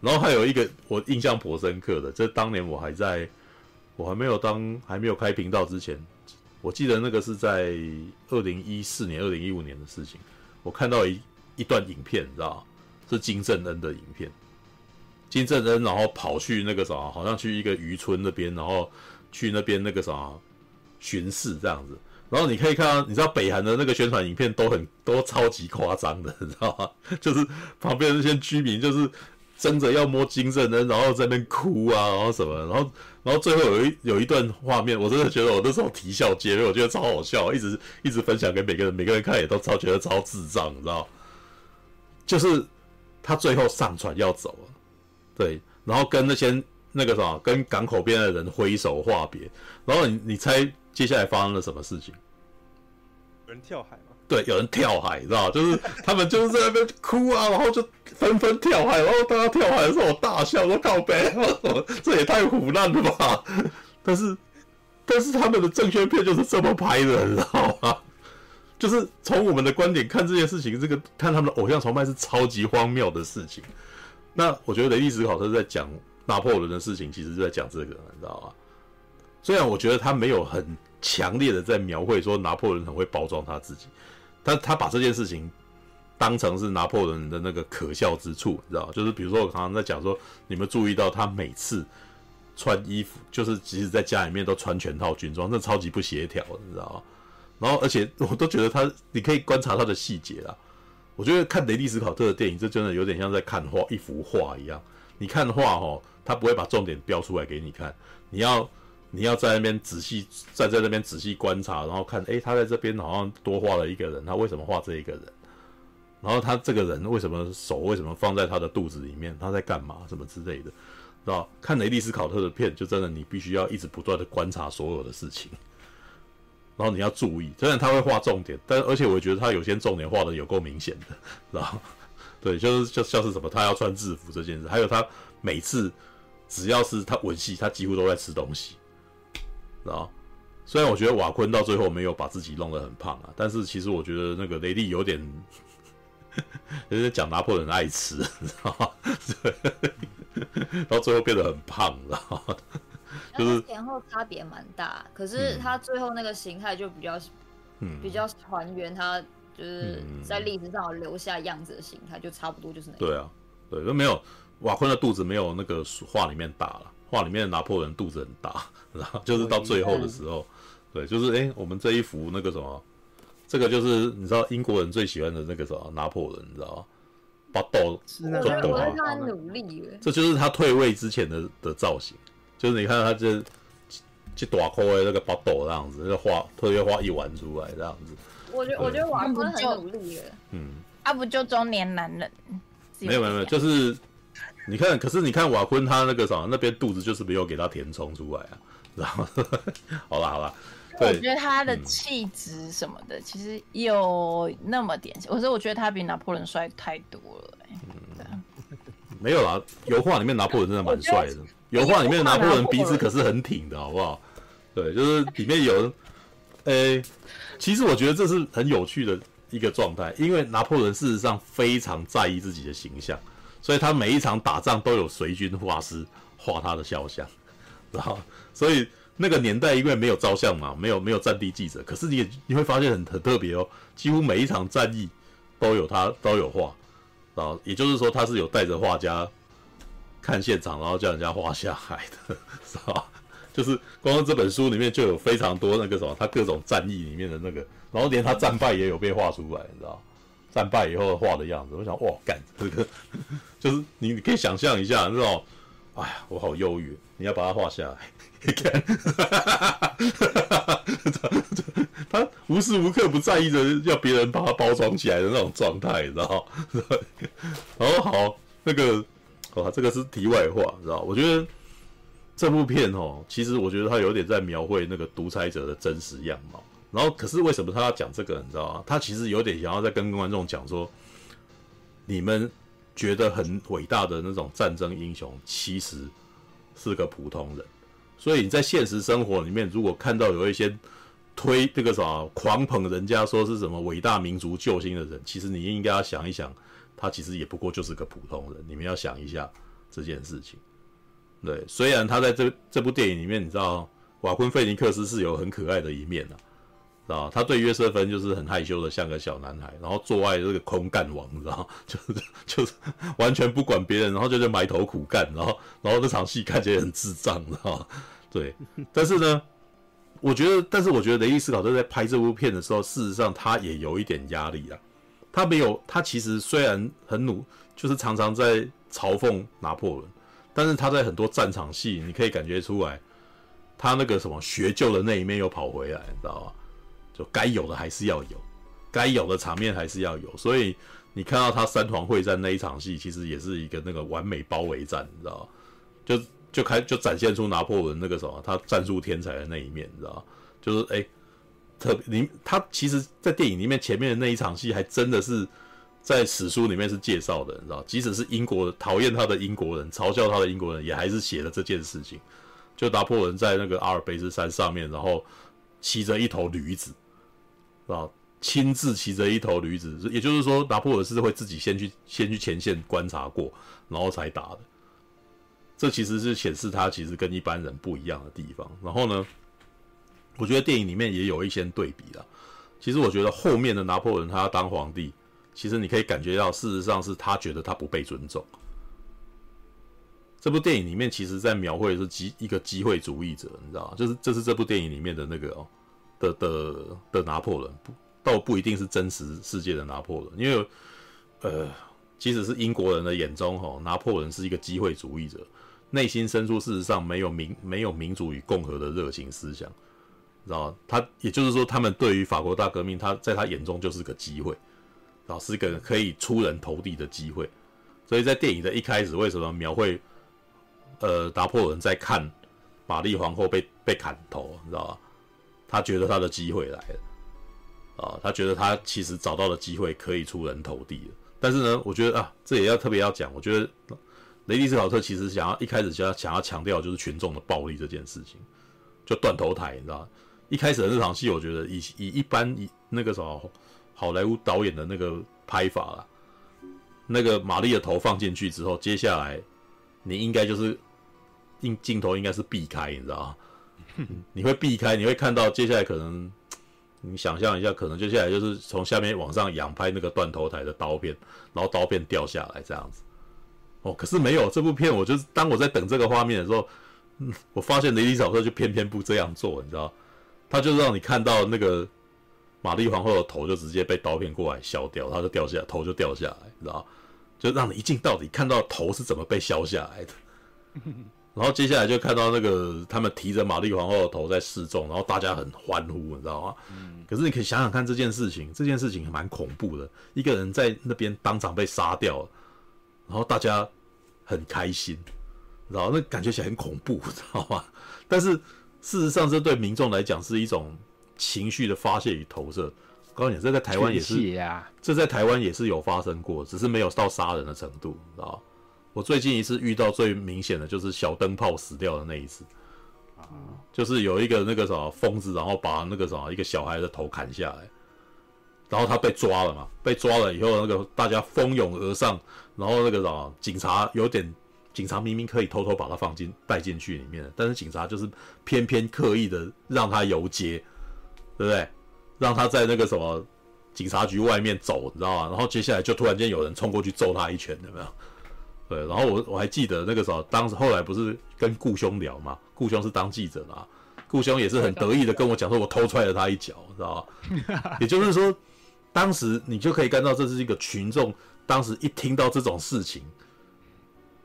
然后还有一个我印象颇深刻的，这当年我还在，我还没有当还没有开频道之前，我记得那个是在二零一四年、二零一五年的事情。我看到一一段影片，你知道吗？是金正恩的影片。金正恩然后跑去那个啥，好像去一个渔村那边，然后去那边那个啥巡视这样子。然后你可以看到，你知道北韩的那个宣传影片都很都超级夸张的，你知道吗？就是旁边那些居民就是争着要摸金正恩，然后在那边哭啊，然后什么，然后然后最后有一有一段画面，我真的觉得我那时候啼笑皆非，我觉得超好笑，一直一直分享给每个人，每个人看也都超觉得超智障，你知道？就是他最后上船要走了，对，然后跟那些那个什么，跟港口边的人挥手话别，然后你你猜？接下来发生了什么事情？有人跳海吗？对，有人跳海，你知道就是他们 就是在那边哭啊，然后就纷纷跳海。然后当他跳海的时候，我大笑说：“靠背，这也太唬烂了吧！”但是，但是他们的正宣片就是这么拍的，你知道吗？就是从我们的观点看这件事情，这个看他们的偶像崇拜是超级荒谬的事情。那我觉得雷利史考特在讲拿破仑的事情，其实就在讲这个，你知道吗？虽然我觉得他没有很强烈的在描绘说拿破仑很会包装他自己，但他把这件事情当成是拿破仑的那个可笑之处，你知道？就是比如说我常常在讲说，你们注意到他每次穿衣服，就是即使在家里面都穿全套军装，那超级不协调，你知道吗？然后而且我都觉得他，你可以观察他的细节啦。我觉得看雷利斯考特的电影，这真的有点像在看画一幅画一样。你看画哦，他不会把重点标出来给你看，你要。你要在那边仔细站在那边仔细观察，然后看，诶，他在这边好像多画了一个人，他为什么画这一个人？然后他这个人为什么手为什么放在他的肚子里面？他在干嘛？什么之类的，知道？看雷利斯考特的片，就真的你必须要一直不断的观察所有的事情，然后你要注意，虽然他会画重点，但而且我觉得他有些重点画的有够明显的，知道？对，就是就像是什么，他要穿制服这件事，还有他每次只要是他吻戏，他几乎都在吃东西。啊，虽然我觉得瓦昆到最后没有把自己弄得很胖啊，但是其实我觉得那个雷利有点，有点讲拿破仑爱吃，你知道吗？对，到最后变得很胖，知道吗？就是前后差别蛮大，可是他最后那个形态就比较，嗯，比较还原他就是在历史上留下样子的形态，就差不多就是那个。对啊，对，都没有瓦昆的肚子没有那个画里面大了。画里面的拿破仑肚子很大，然后就是到最后的时候，对，就是哎、欸，我们这一幅那个什么，这个就是你知道英国人最喜欢的那个什么拿破仑，你知道吗？把豆就抖啊，他努力，这就是他退位之前的的造型，就是你看他这这大块的那个把豆这样子，就画特别画一碗出来这样子。我觉得我觉得瓦昆很努力耶，嗯，啊不就中年男人？没有没有没有，就是。你看，可是你看瓦昆他那个啥，那边肚子就是没有给他填充出来啊，然后 好了好了，对，我觉得他的气质什么的，嗯、其实有那么点，我说我觉得他比拿破仑帅太多了、欸，嗯，没有啦，油画里面拿破仑真的蛮帅的，油画里面的拿破仑鼻子可是很挺的，好不好？对，就是里面有，诶、欸，其实我觉得这是很有趣的一个状态，因为拿破仑事实上非常在意自己的形象。所以他每一场打仗都有随军画师画他的肖像，然后所以那个年代因为没有照相嘛，没有没有战地记者，可是你也你会发现很很特别哦，几乎每一场战役都有他都有画，然后也就是说他是有带着画家看现场，然后叫人家画下海的，是吧？就是光这本书里面就有非常多那个什么，他各种战役里面的那个，然后连他战败也有被画出来，你知道？战败以后画的样子，我想哇，干这个 就是你，你可以想象一下那种，哎呀，我好忧郁，你要把它画下来，你看，他无时无刻不在意着要别人把它包装起来的那种状态，你知道？然后好，那个，哇，这个是题外话，知道？我觉得这部片哦，其实我觉得他有点在描绘那个独裁者的真实样貌。然后，可是为什么他要讲这个？你知道吗？他其实有点想要在跟观众讲说，你们觉得很伟大的那种战争英雄，其实是个普通人。所以你在现实生活里面，如果看到有一些推这个什么狂捧人家说是什么伟大民族救星的人，其实你应该要想一想，他其实也不过就是个普通人。你们要想一下这件事情。对，虽然他在这这部电影里面，你知道瓦昆费尼克斯是有很可爱的一面的。知道他对约瑟芬就是很害羞的，像个小男孩，然后做爱这个空干王，你知道 就是就是完全不管别人，然后就是埋头苦干，然后然后这场戏看起来很智障，知道对，但是呢，我觉得，但是我觉得雷利斯考特在拍这部片的时候，事实上他也有一点压力啊。他没有，他其实虽然很努，就是常常在嘲讽拿破仑，但是他在很多战场戏，你可以感觉出来，他那个什么学究的那一面又跑回来，你知道吗？就该有的还是要有，该有的场面还是要有，所以你看到他三皇会战那一场戏，其实也是一个那个完美包围战，你知道吗？就就开就展现出拿破仑那个什么，他战术天才的那一面，你知道吗？就是哎、特别你他其实，在电影里面前面的那一场戏，还真的是在史书里面是介绍的，你知道，即使是英国讨厌他的英国人，嘲笑他的英国人，也还是写了这件事情。就拿破仑在那个阿尔卑斯山上面，然后骑着一头驴子。啊，亲自骑着一头驴子，也就是说，拿破仑是会自己先去先去前线观察过，然后才打的。这其实是显示他其实跟一般人不一样的地方。然后呢，我觉得电影里面也有一些对比啦。其实我觉得后面的拿破仑他要当皇帝，其实你可以感觉到，事实上是他觉得他不被尊重。这部电影里面其实在描绘的是机一个机会主义者，你知道吗？就是这是这部电影里面的那个哦。的的的拿破仑不倒不一定是真实世界的拿破仑，因为呃，即使是英国人的眼中，哈，拿破仑是一个机会主义者，内心深处事实上没有民没有民主与共和的热情思想，知道他也就是说，他们对于法国大革命，他在他眼中就是个机会，然后是个可以出人头地的机会，所以在电影的一开始，为什么描绘呃拿破仑在看玛丽皇后被被砍头，你知道吧？他觉得他的机会来了，啊，他觉得他其实找到了机会可以出人头地了。但是呢，我觉得啊，这也要特别要讲，我觉得雷迪斯考特其实想要一开始就要想要强调就是群众的暴力这件事情，就断头台，你知道吗？一开始的那场戏，我觉得以以一般以那个什么好莱坞导演的那个拍法啦，那个玛丽的头放进去之后，接下来你应该就是镜镜头应该是避开，你知道吗？你会避开，你会看到接下来可能，你想象一下，可能接下来就是从下面往上仰拍那个断头台的刀片，然后刀片掉下来这样子。哦，可是没有这部片，我就是当我在等这个画面的时候，嗯，我发现雷利斯考特就偏偏不这样做，你知道，他就让你看到那个玛丽皇后的头就直接被刀片过来削掉，他就掉下来，头就掉下来，你知道，就让你一镜到底看到头是怎么被削下来的。然后接下来就看到那个他们提着玛丽皇后的头在示众，然后大家很欢呼，你知道吗？嗯。可是你可以想想看这件事情，这件事情还蛮恐怖的。一个人在那边当场被杀掉了，然后大家很开心，然后那感觉起来很恐怖，知道吗？但是事实上，这对民众来讲是一种情绪的发泄与投射。我告诉你，这在台湾也是，这在台湾也是有发生过，只是没有到杀人的程度，知道吗？我最近一次遇到最明显的就是小灯泡死掉的那一次，啊，就是有一个那个什么疯子，然后把那个什么一个小孩的头砍下来，然后他被抓了嘛，被抓了以后，那个大家蜂拥而上，然后那个什么警察有点，警察明明可以偷偷把他放进带进去里面，但是警察就是偏偏刻意的让他游街，对不对？让他在那个什么警察局外面走，你知道吗？然后接下来就突然间有人冲过去揍他一拳，有没有？对，然后我我还记得那个时候，当时后来不是跟顾兄聊嘛，顾兄是当记者嘛，顾兄也是很得意的跟我讲说，我偷踹了他一脚，知道吧？也就是说，当时你就可以看到，这是一个群众，当时一听到这种事情，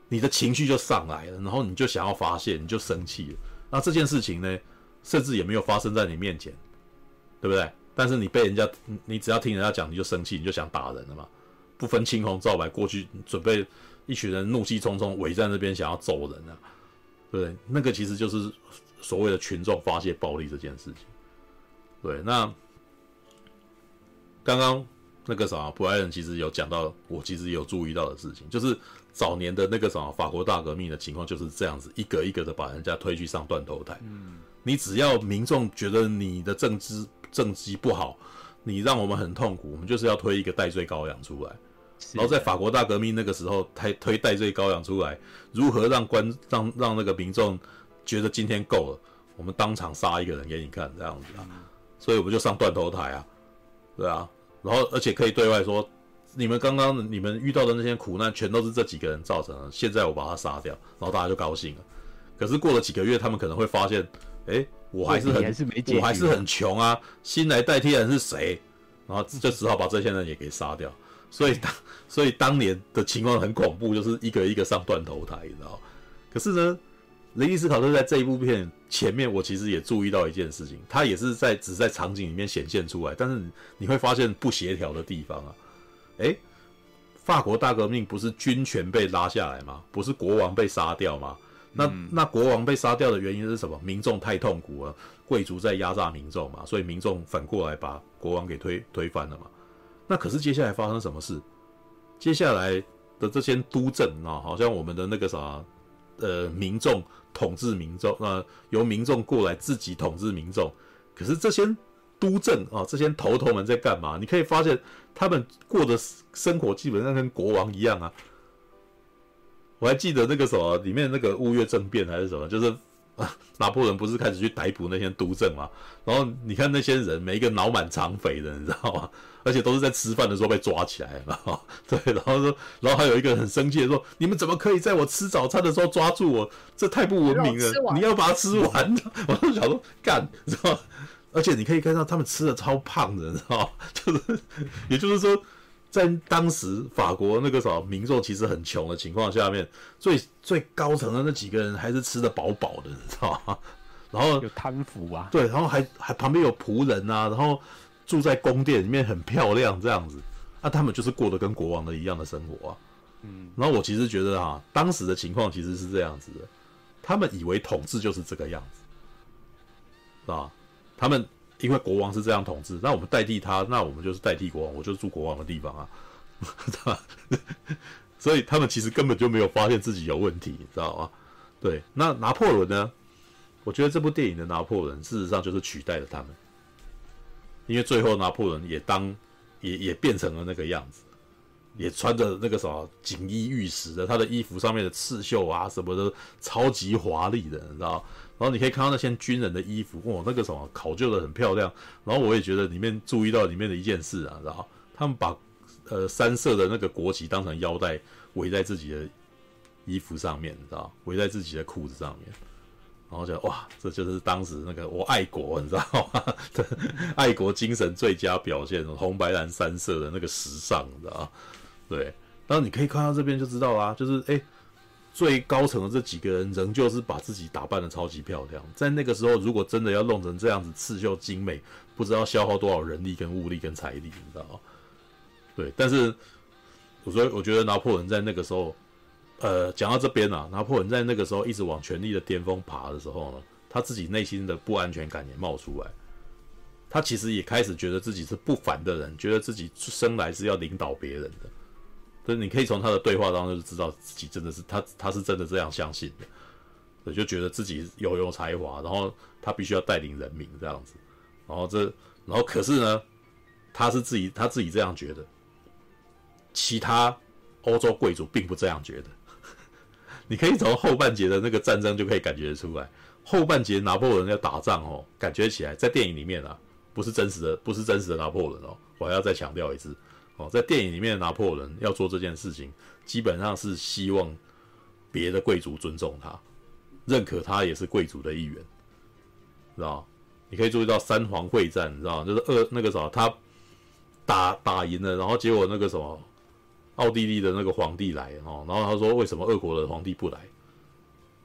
你的情绪就上来了，然后你就想要发泄，你就生气了。那这件事情呢，甚至也没有发生在你面前，对不对？但是你被人家，你只要听人家讲，你就生气，你就想打人了嘛，不分青红皂白过去准备。一群人怒气冲冲围在那边，想要揍人啊，对不对？那个其实就是所谓的群众发泄暴力这件事情。对，那刚刚那个啥，布莱恩其实有讲到，我其实有注意到的事情，就是早年的那个什么法国大革命的情况就是这样子，一个一个的把人家推去上断头台。嗯，你只要民众觉得你的政治政绩不好，你让我们很痛苦，我们就是要推一个戴罪羔羊出来。然后在法国大革命那个时候，推推戴罪羔羊出来，如何让官让让那个民众觉得今天够了，我们当场杀一个人给你看，这样子啊，所以我们就上断头台啊，对啊，然后而且可以对外说，你们刚刚你们遇到的那些苦难，全都是这几个人造成的。现在我把他杀掉，然后大家就高兴了。可是过了几个月，他们可能会发现，哎，我还是很还是没我还是很穷啊，新来代替人是谁？然后就只好把这些人也给杀掉。所以当 所以当年的情况很恐怖，就是一个一个上断头台，你知道？可是呢，雷利斯考特在这一部片前面，我其实也注意到一件事情，他也是在只在场景里面显现出来，但是你会发现不协调的地方啊。诶，法国大革命不是军权被拉下来吗？不是国王被杀掉吗？那、嗯、那国王被杀掉的原因是什么？民众太痛苦了，贵族在压榨民众嘛，所以民众反过来把国王给推推翻了嘛。那可是接下来发生什么事？接下来的这些督政啊，好像我们的那个啥，呃，民众统治民众，呃，由民众过来自己统治民众。可是这些督政啊，这些头头们在干嘛？你可以发现他们过的生活基本上跟国王一样啊。我还记得那个什么，里面那个雾月政变还是什么，就是。拿破仑不是开始去逮捕那些督政嘛？然后你看那些人，每一个脑满肠肥的，你知道吗？而且都是在吃饭的时候被抓起来了。对，然后说，然后还有一个很生气的说：“你们怎么可以在我吃早餐的时候抓住我？这太不文明了！你要把它吃完。”我就想说干，你知道吗？而且你可以看到他们吃的超胖的，你知道吗？就是，也就是说。在当时法国那个什么民众其实很穷的情况下面，最最高层的那几个人还是吃的饱饱的，你知道吗？然后有贪腐啊，对，然后还还旁边有仆人啊，然后住在宫殿里面很漂亮这样子，那、啊、他们就是过得跟国王的一样的生活啊。嗯，然后我其实觉得哈、啊，当时的情况其实是这样子的，他们以为统治就是这个样子，啊，他们。因为国王是这样统治，那我们代替他，那我们就是代替国王，我就是住国王的地方啊，所以他们其实根本就没有发现自己有问题，你知道吗？对，那拿破仑呢？我觉得这部电影的拿破仑事实上就是取代了他们，因为最后拿破仑也当也也变成了那个样子，也穿着那个什么锦衣玉食的，他的衣服上面的刺绣啊什么的超级华丽的，你知道。然后你可以看到那些军人的衣服，哇，那个什么考究的很漂亮。然后我也觉得里面注意到里面的一件事啊，知道他们把呃三色的那个国旗当成腰带围在自己的衣服上面，你知道围在自己的裤子上面。然后就哇，这就是当时那个我爱国，你知道吗？爱国精神最佳表现，红白蓝三色的那个时尚，你知道吗？对，然后你可以看到这边就知道啦，就是哎。最高层的这几个人仍旧是把自己打扮得超级漂亮，在那个时候，如果真的要弄成这样子刺绣精美，不知道消耗多少人力、跟物力、跟财力，你知道吗？对，但是我说，我觉得拿破仑在那个时候，呃，讲到这边啊，拿破仑在那个时候一直往权力的巅峰爬的时候呢，他自己内心的不安全感也冒出来，他其实也开始觉得自己是不凡的人，觉得自己生来是要领导别人的。所以你可以从他的对话当中就知道自己真的是他，他是真的这样相信的，对，就觉得自己有有才华，然后他必须要带领人民这样子，然后这，然后可是呢，他是自己他自己这样觉得，其他欧洲贵族并不这样觉得。你可以从后半节的那个战争就可以感觉出来，后半节拿破仑要打仗哦，感觉起来在电影里面啊，不是真实的，不是真实的拿破仑哦，我还要再强调一次。哦，在电影里面拿破仑要做这件事情，基本上是希望别的贵族尊重他，认可他也是贵族的一员，知道？你可以注意到三皇会战，你知道？就是二那个什么，他打打赢了，然后结果那个什么，奥地利的那个皇帝来哦，然后他说为什么俄国的皇帝不来？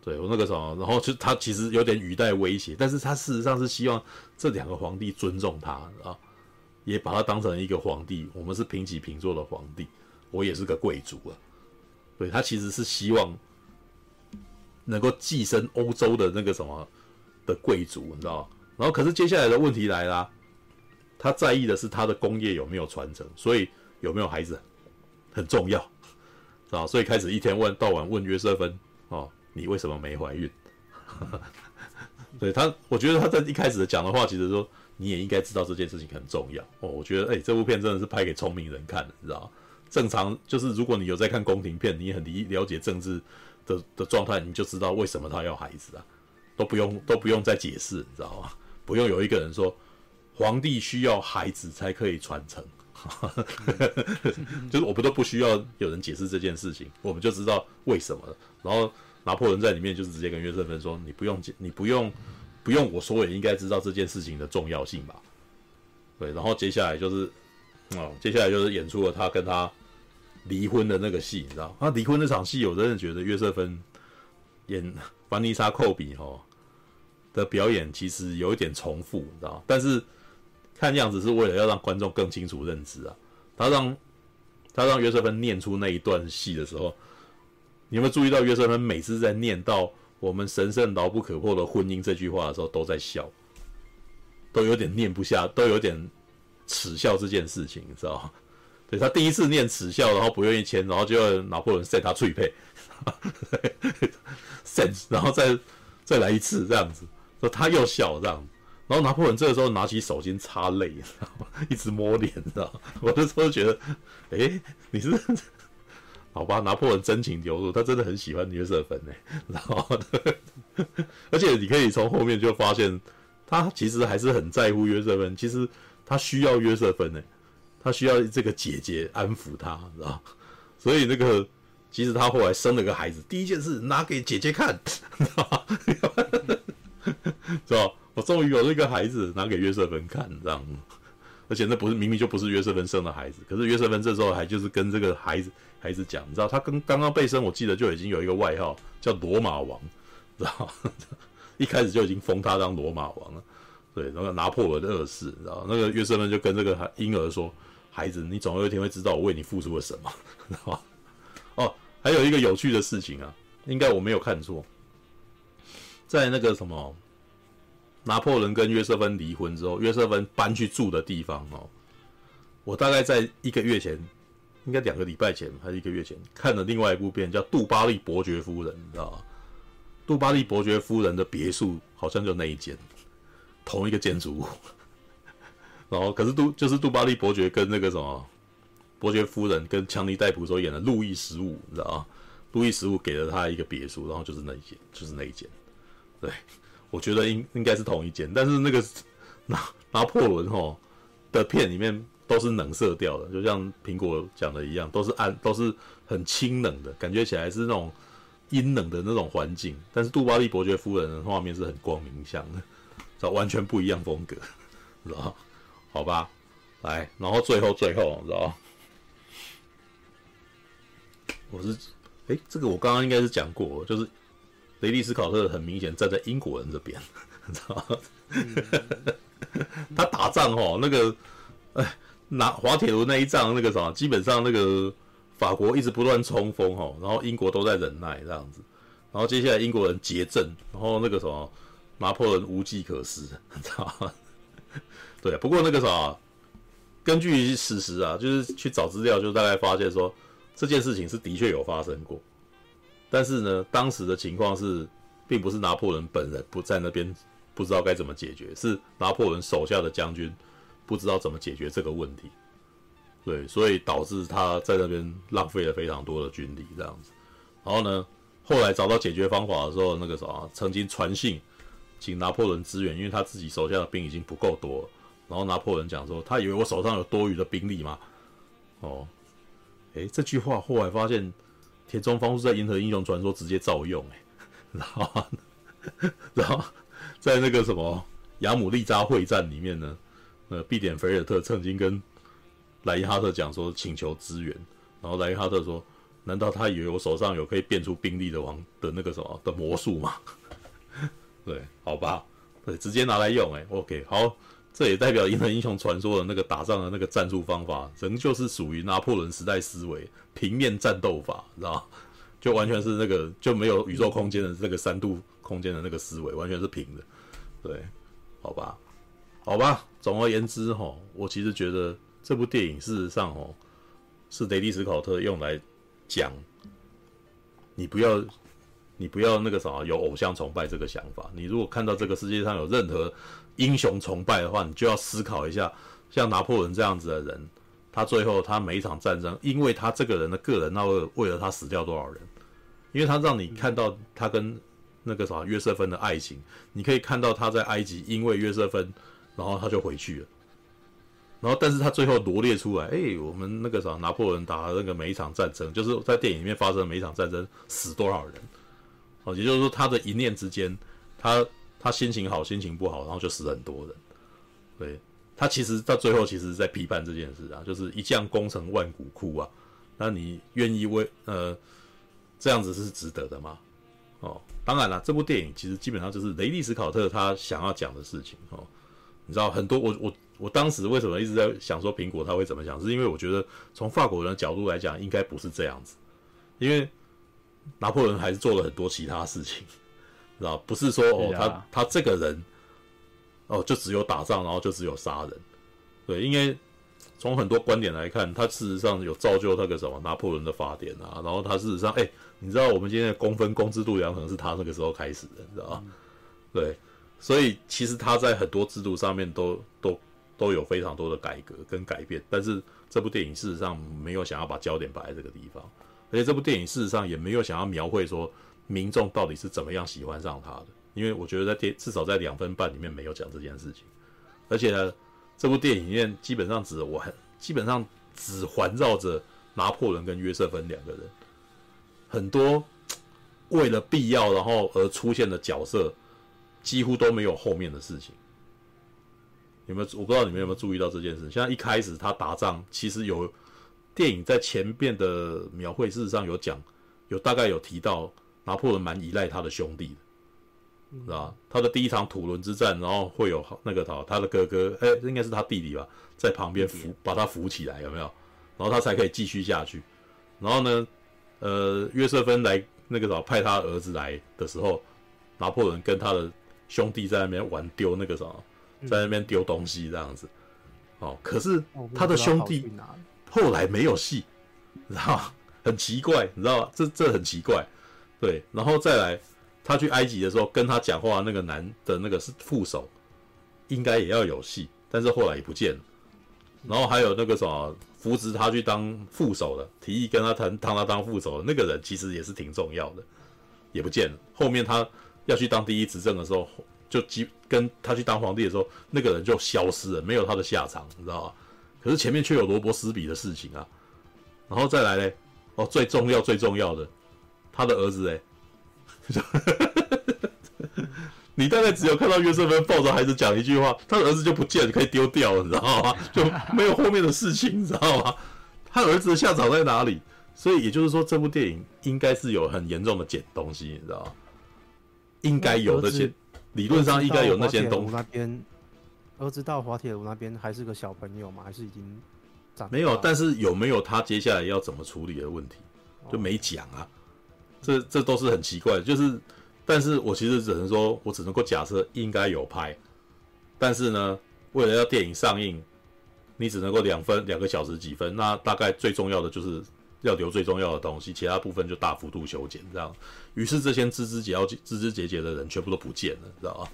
对我那个什么，然后就他其实有点语带威胁，但是他事实上是希望这两个皇帝尊重他啊。也把他当成一个皇帝，我们是平起平坐的皇帝，我也是个贵族啊。对，他其实是希望能够跻身欧洲的那个什么的贵族，你知道？然后，可是接下来的问题来了，他在意的是他的工业有没有传承，所以有没有孩子很重要，啊？所以开始一天问到晚问约瑟芬哦，你为什么没怀孕？对他，我觉得他在一开始讲的话，其实说。你也应该知道这件事情很重要哦。我觉得，哎、欸，这部片真的是拍给聪明人看的，你知道吗？正常就是，如果你有在看宫廷片，你很理了解政治的的状态，你就知道为什么他要孩子啊，都不用都不用再解释，你知道吗？不用有一个人说，皇帝需要孩子才可以传承，就是我们都不需要有人解释这件事情，我们就知道为什么了。然后拿破仑在里面就是直接跟约瑟芬说：“你不用解，你不用不用我说，也应该知道这件事情的重要性吧？”对，然后接下来就是，哦，接下来就是演出了他跟他离婚的那个戏，你知道？他离婚那场戏，我真的觉得约瑟芬演 凡妮莎·寇比哈的表演其实有一点重复，你知道？但是看样子是为了要让观众更清楚认知啊。他让他让约瑟芬念出那一段戏的时候，你有没有注意到约瑟芬每次在念到“我们神圣牢不可破的婚姻”这句话的时候，都在笑，都有点念不下，都有点耻笑这件事情，你知道？对，他第一次念耻笑，然后不愿意签，然后就拿破仑塞他脆配，sense，然后再再来一次这样子，说他又笑这样，然后拿破仑这个时候拿起手巾擦泪，知道吗？一直摸脸，你知道？我那时候觉得，哎，你是好吧？拿破仑真情流露，他真的很喜欢约瑟芬哎，然后，而且你可以从后面就发现，他其实还是很在乎约瑟芬，其实他需要约瑟芬哎。他需要这个姐姐安抚他，知道？所以那个，其实他后来生了个孩子，第一件事拿给姐姐看，知道？知道？我终于有这个孩子，拿给约瑟芬看，这样。而且那不是明明就不是约瑟芬生的孩子，可是约瑟芬这时候还就是跟这个孩子孩子讲，你知道？他跟刚刚被生，我记得就已经有一个外号叫罗马王，知道？一开始就已经封他当罗马王了。对，那个拿破仑二世，知道？那个约瑟芬就跟这个婴儿说。孩子，你总有一天会知道我为你付出了什么，知道吗？哦，还有一个有趣的事情啊，应该我没有看错，在那个什么，拿破仑跟约瑟芬离婚之后，约瑟芬搬去住的地方哦，我大概在一个月前，应该两个礼拜前还是一个月前，看了另外一部片叫《杜巴利伯爵夫人》，你知道吗？杜巴利伯爵夫人的别墅好像就那一间，同一个建筑物。然后，可是杜就是杜巴利伯爵跟那个什么伯爵夫人跟强尼戴普所演的路易十五，你知道吗？路易十五给了他一个别墅，然后就是那一间，就是那一间。对，我觉得应应该是同一间，但是那个拿拿破仑吼的片里面都是冷色调的，就像苹果讲的一样，都是暗，都是很清冷的，感觉起来是那种阴冷的那种环境。但是杜巴利伯爵夫人的画面是很光明向的，这完全不一样风格，知道？好吧，来，然后最后最后，你知道？我是，哎，这个我刚刚应该是讲过，就是雷利斯考特很明显站在英国人这边，你知道吗？他打仗哦，那个，哎，拿滑铁卢那一仗，那个什么，基本上那个法国一直不断冲锋哦，然后英国都在忍耐这样子，然后接下来英国人结阵，然后那个什么，拿破仑无计可施，你知道吗？对，不过那个啥，根据事实啊，就是去找资料，就大概发现说这件事情是的确有发生过，但是呢，当时的情况是，并不是拿破仑本人不在那边，不知道该怎么解决，是拿破仑手下的将军不知道怎么解决这个问题，对，所以导致他在那边浪费了非常多的军力这样子，然后呢，后来找到解决方法的时候，那个啥，曾经传信请拿破仑支援，因为他自己手下的兵已经不够多了。然后拿破仑讲说：“他以为我手上有多余的兵力吗？”哦，诶，这句话后来发现田中芳树在《银河英雄传说》直接照用，哎，然后，然后在那个什么亚姆利扎会战里面呢，呃，毕点菲尔特曾经跟莱因哈特讲说请求支援，然后莱因哈特说：“难道他以为我手上有可以变出兵力的王的那个什么的魔术吗？” 对，好吧，对，直接拿来用，哎，OK，好。这也代表《银河英雄传说》的那个打仗的那个战术方法，仍旧是属于拿破仑时代思维，平面战斗法，知道吗？就完全是那个就没有宇宙空间的这个三度空间的那个思维，完全是平的。对，好吧，好吧。总而言之，哈，我其实觉得这部电影事实上，哦，是雷利·斯考特用来讲，你不要，你不要那个啥，有偶像崇拜这个想法。你如果看到这个世界上有任何英雄崇拜的话，你就要思考一下，像拿破仑这样子的人，他最后他每一场战争，因为他这个人的个人，那为为了他死掉多少人？因为他让你看到他跟那个啥约瑟芬的爱情，你可以看到他在埃及因为约瑟芬然后他就回去了。然后，但是他最后罗列出来，哎，我们那个啥，拿破仑打的那个每一场战争，就是在电影里面发生的每一场战争死多少人，哦，也就是说他的一念之间，他他心情好，心情不好，然后就死很多人。对，他其实到最后其实在批判这件事啊，就是一将功成万骨枯啊，那你愿意为呃这样子是值得的吗？哦，当然了，这部电影其实基本上就是雷利·史考特他想要讲的事情哦。你知道很多我我我当时为什么一直在想说苹果他会怎么想，是因为我觉得从法国人的角度来讲，应该不是这样子，因为拿破仑还是做了很多其他事情，知道不是说哦他他这个人哦就只有打仗，然后就只有杀人，对，因为从很多观点来看，他事实上有造就那个什么拿破仑的法典啊，然后他事实上哎，你知道我们今天的公分公制度量可能是他那个时候开始的，你知道吧？对。所以其实他在很多制度上面都都都有非常多的改革跟改变，但是这部电影事实上没有想要把焦点摆在这个地方，而且这部电影事实上也没有想要描绘说民众到底是怎么样喜欢上他的，因为我觉得在电至少在两分半里面没有讲这件事情，而且呢，这部电影里面基本上只我很基本上只环绕着拿破仑跟约瑟芬两个人，很多为了必要然后而出现的角色。几乎都没有后面的事情，有没有？我不知道你们有没有注意到这件事。像一开始他打仗，其实有电影在前边的描绘，事实上有讲，有大概有提到拿破仑蛮依赖他的兄弟的，是吧？他的第一场土伦之战，然后会有那个他他的哥哥，哎，应该是他弟弟吧，在旁边扶把他扶起来，有没有？然后他才可以继续下去。然后呢，呃，约瑟芬来那个啥派他儿子来的时候，拿破仑跟他的兄弟在那边玩丢那个什么，在那边丢东西这样子，哦，可是他的兄弟后来没有戏，你知道吗？很奇怪，你知道吗？这这很奇怪，对。然后再来，他去埃及的时候跟他讲话那个男的那个是副手，应该也要有戏，但是后来也不见了。然后还有那个什么扶植他去当副手的，提议跟他谈，当他当副手的那个人，其实也是挺重要的，也不见了。后面他。要去当第一执政的时候，就基跟他去当皇帝的时候，那个人就消失了，没有他的下场，你知道吗？可是前面却有罗伯斯比的事情啊，然后再来嘞，哦，最重要最重要的，他的儿子哎，你大概只有看到约瑟芬抱着孩子讲一句话，他的儿子就不见了，可以丢掉了，你知道吗？就没有后面的事情，你知道吗？他儿子的下场在哪里？所以也就是说，这部电影应该是有很严重的捡东西，你知道吗？应该有那些，理论上应该有那些东西。那边，儿子到滑铁卢那边还是个小朋友吗？还是已经长？没有，但是有没有他接下来要怎么处理的问题，就没讲啊。这这都是很奇怪，就是，但是我其实只能说，我只能够假设应该有拍，但是呢，为了要电影上映，你只能够两分两个小时几分，那大概最重要的就是。要留最重要的东西，其他部分就大幅度修剪，这样。于是这些枝枝节要枝枝节节的人全部都不见了，知道吧？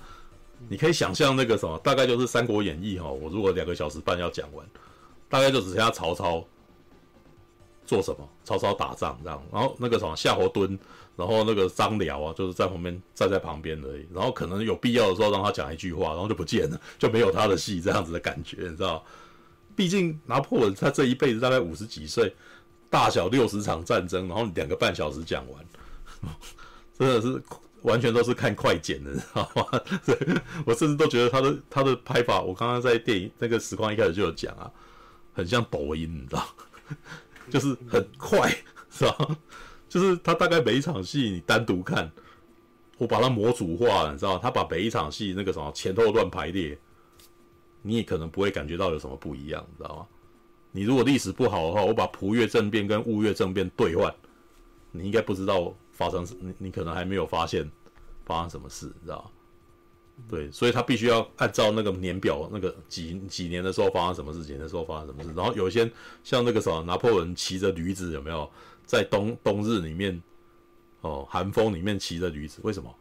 你可以想象那个什么，大概就是《三国演义》哈。我如果两个小时半要讲完，大概就只剩下曹操做什么？曹操打仗这样，然后那个什么夏侯惇，然后那个张辽啊，就是在旁边站在旁边而已。然后可能有必要的时候让他讲一句话，然后就不见了，就没有他的戏这样子的感觉，你知道？毕竟拿破仑他这一辈子大概五十几岁。大小六十场战争，然后两个半小时讲完，真的是完全都是看快剪的，你知道吗？我甚至都觉得他的他的拍法，我刚刚在电影那个实况一开始就有讲啊，很像抖音，你知道，就是很快，是吧？就是他大概每一场戏你单独看，我把它模组化了，你知道，他把每一场戏那个什么前后段排列，你也可能不会感觉到有什么不一样，你知道吗？你如果历史不好的话，我把蒲越政变跟雾月政变兑换，你应该不知道发生什，你你可能还没有发现发生什么事，你知道吗？对，所以他必须要按照那个年表，那个几几年的时候发生什么事情的时候发生什么事，然后有一些像那个什么拿破仑骑着驴子有没有在冬冬日里面哦寒风里面骑着驴子？为什么？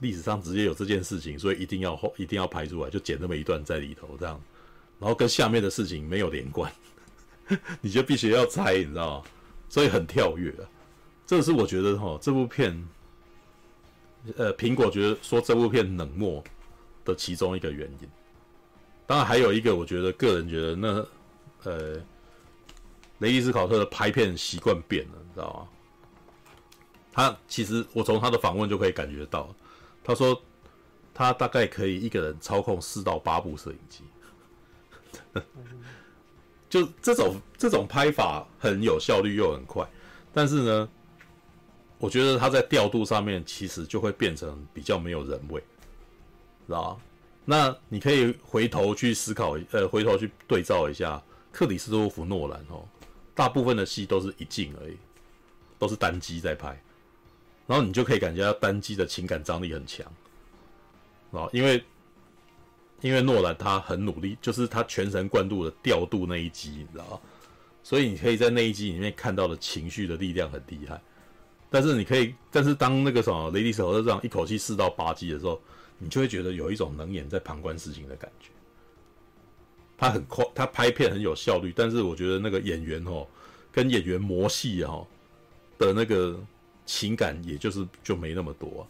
历史上直接有这件事情，所以一定要一定要拍出来，就剪那么一段在里头这样。然后跟下面的事情没有连贯，你就必须要猜，你知道吗？所以很跳跃啊。这是我觉得哈，这部片，呃，苹果觉得说这部片冷漠的其中一个原因。当然还有一个，我觉得个人觉得那呃，雷伊斯考特的拍片习惯变了，你知道吗？他其实我从他的访问就可以感觉到，他说他大概可以一个人操控四到八部摄影机，就这种这种拍法很有效率又很快，但是呢，我觉得他在调度上面其实就会变成比较没有人味，知道？那你可以回头去思考，呃，回头去对照一下克里斯多夫诺兰哦，大部分的戏都是一镜而已，都是单机在拍。然后你就可以感觉到单机的情感张力很强，啊，因为因为诺兰他很努力，就是他全神贯注的调度那一集，你知道？所以你可以在那一集里面看到的情绪的力量很厉害。但是你可以，但是当那个什么雷迪斯考特这样一口气四到八集的时候，你就会觉得有一种冷眼在旁观事情的感觉。他很快，他拍片很有效率，但是我觉得那个演员哦，跟演员磨戏哦的那个。情感也就是就没那么多啊，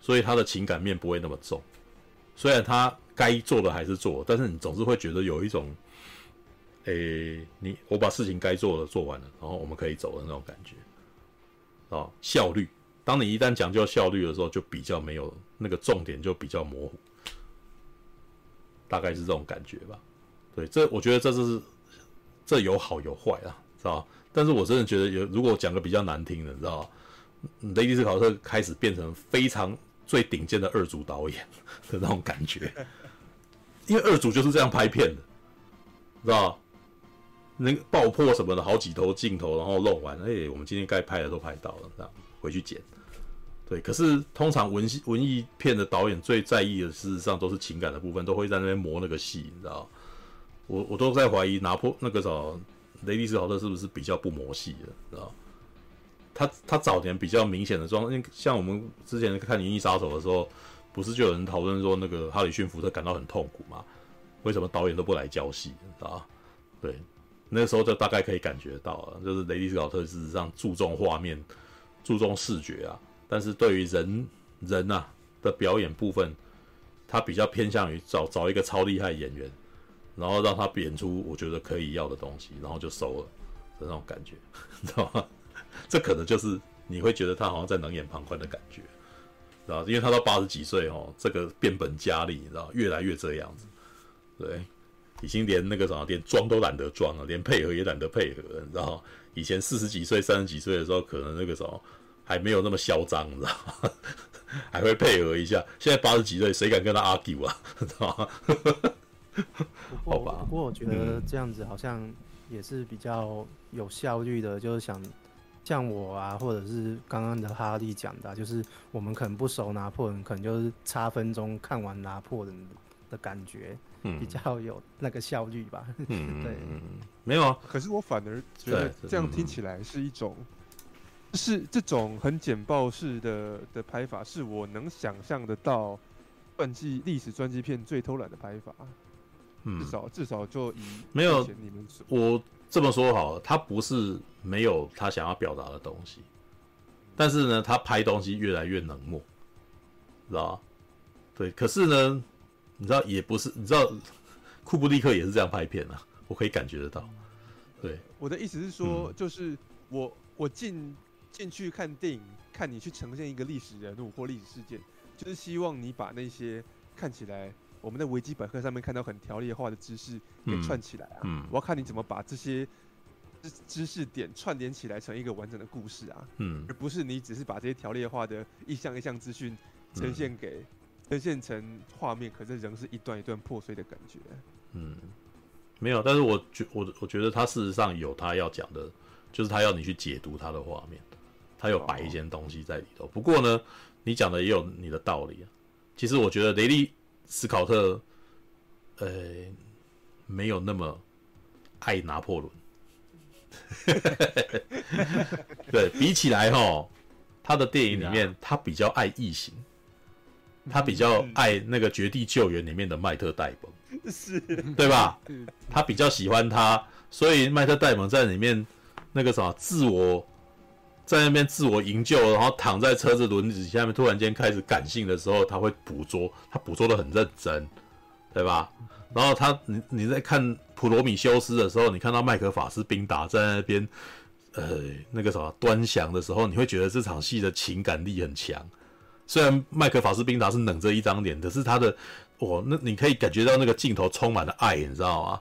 所以他的情感面不会那么重。虽然他该做的还是做，但是你总是会觉得有一种，诶、你我把事情该做的做完了，然后我们可以走的那种感觉。啊，效率。当你一旦讲究效率的时候，就比较没有那个重点，就比较模糊。大概是这种感觉吧。对，这我觉得这是这有好有坏啊，是吧？但是我真的觉得有，如果讲个比较难听的，你知道？雷迪斯考特开始变成非常最顶尖的二组导演的那种感觉，因为二组就是这样拍片的，知道那个爆破什么的，好几头镜头，然后弄完，哎、我们今天该拍的都拍到了，这样回去剪。对，可是通常文戏文艺片的导演最在意的，事实上都是情感的部分，都会在那边磨那个戏，你知道？我我都在怀疑拿破那个什么雷迪斯考特是不是比较不磨戏的，知道？他他早年比较明显的状，像我们之前看《银翼杀手》的时候，不是就有人讨论说那个哈里逊福特感到很痛苦吗？为什么导演都不来教戏啊？对，那时候就大概可以感觉到了，就是雷迪斯考特事实上注重画面、注重视觉啊，但是对于人人呐、啊、的表演部分，他比较偏向于找找一个超厉害演员，然后让他演出我觉得可以要的东西，然后就收了的那种感觉，知道吗？这可能就是你会觉得他好像在冷眼旁观的感觉，知道？因为他到八十几岁哦，这个变本加厉，你知道，越来越这样子，对，已经连那个什么，连装都懒得装了，连配合也懒得配合，你知道？以前四十几岁、三十几岁的时候，可能那个什么还没有那么嚣张，你知道？还会配合一下。现在八十几岁，谁敢跟他 argue 啊？知道吗？好吧。不过我觉得这样子好像也是比较有效率的，就是想。像我啊，或者是刚刚的哈利讲的，就是我们可能不熟拿破仑，可能就是差分钟看完拿破仑的感觉，嗯，比较有那个效率吧。嗯，对，没有啊。可是我反而觉得这样听起来是一种，是这种很简报式的的拍法，是我能想象得到传记历史传记片最偷懒的拍法。嗯，至少至少就以没有你们我。这么说好了，他不是没有他想要表达的东西，但是呢，他拍东西越来越冷漠，知道吧？对，可是呢，你知道也不是，你知道库布利克也是这样拍片啊，我可以感觉得到。对，我的意思是说，嗯、就是我我进进去看电影，看你去呈现一个历史人物或历史事件，就是希望你把那些看起来。我们在维基百科上面看到很条列化的知识给串起来啊，嗯嗯、我要看你怎么把这些知知识点串联起来成一个完整的故事啊，嗯，而不是你只是把这些条列化的一项一项资讯呈现给、嗯、呈现成画面，可是仍是一段一段破碎的感觉。嗯，没有，但是我觉我我觉得他事实上有他要讲的，就是他要你去解读他的画面，他有摆一些东西在里头。哦、不过呢，你讲的也有你的道理啊。其实我觉得雷利。斯考特，呃，没有那么爱拿破仑。对，比起来哈，他的电影里面，他比较爱异形，他比较爱那个《绝地救援》里面的麦特戴蒙，是，对吧？他比较喜欢他，所以麦特戴蒙在里面那个什么自我。在那边自我营救，然后躺在车子轮子下面，突然间开始感性的时候，他会捕捉，他捕捉的很认真，对吧？然后他你你在看普罗米修斯的时候，你看到麦克法斯宾达在那边，呃，那个什么端详的时候，你会觉得这场戏的情感力很强。虽然麦克法斯宾达是冷着一张脸，可是他的，哦，那你可以感觉到那个镜头充满了爱，你知道吗？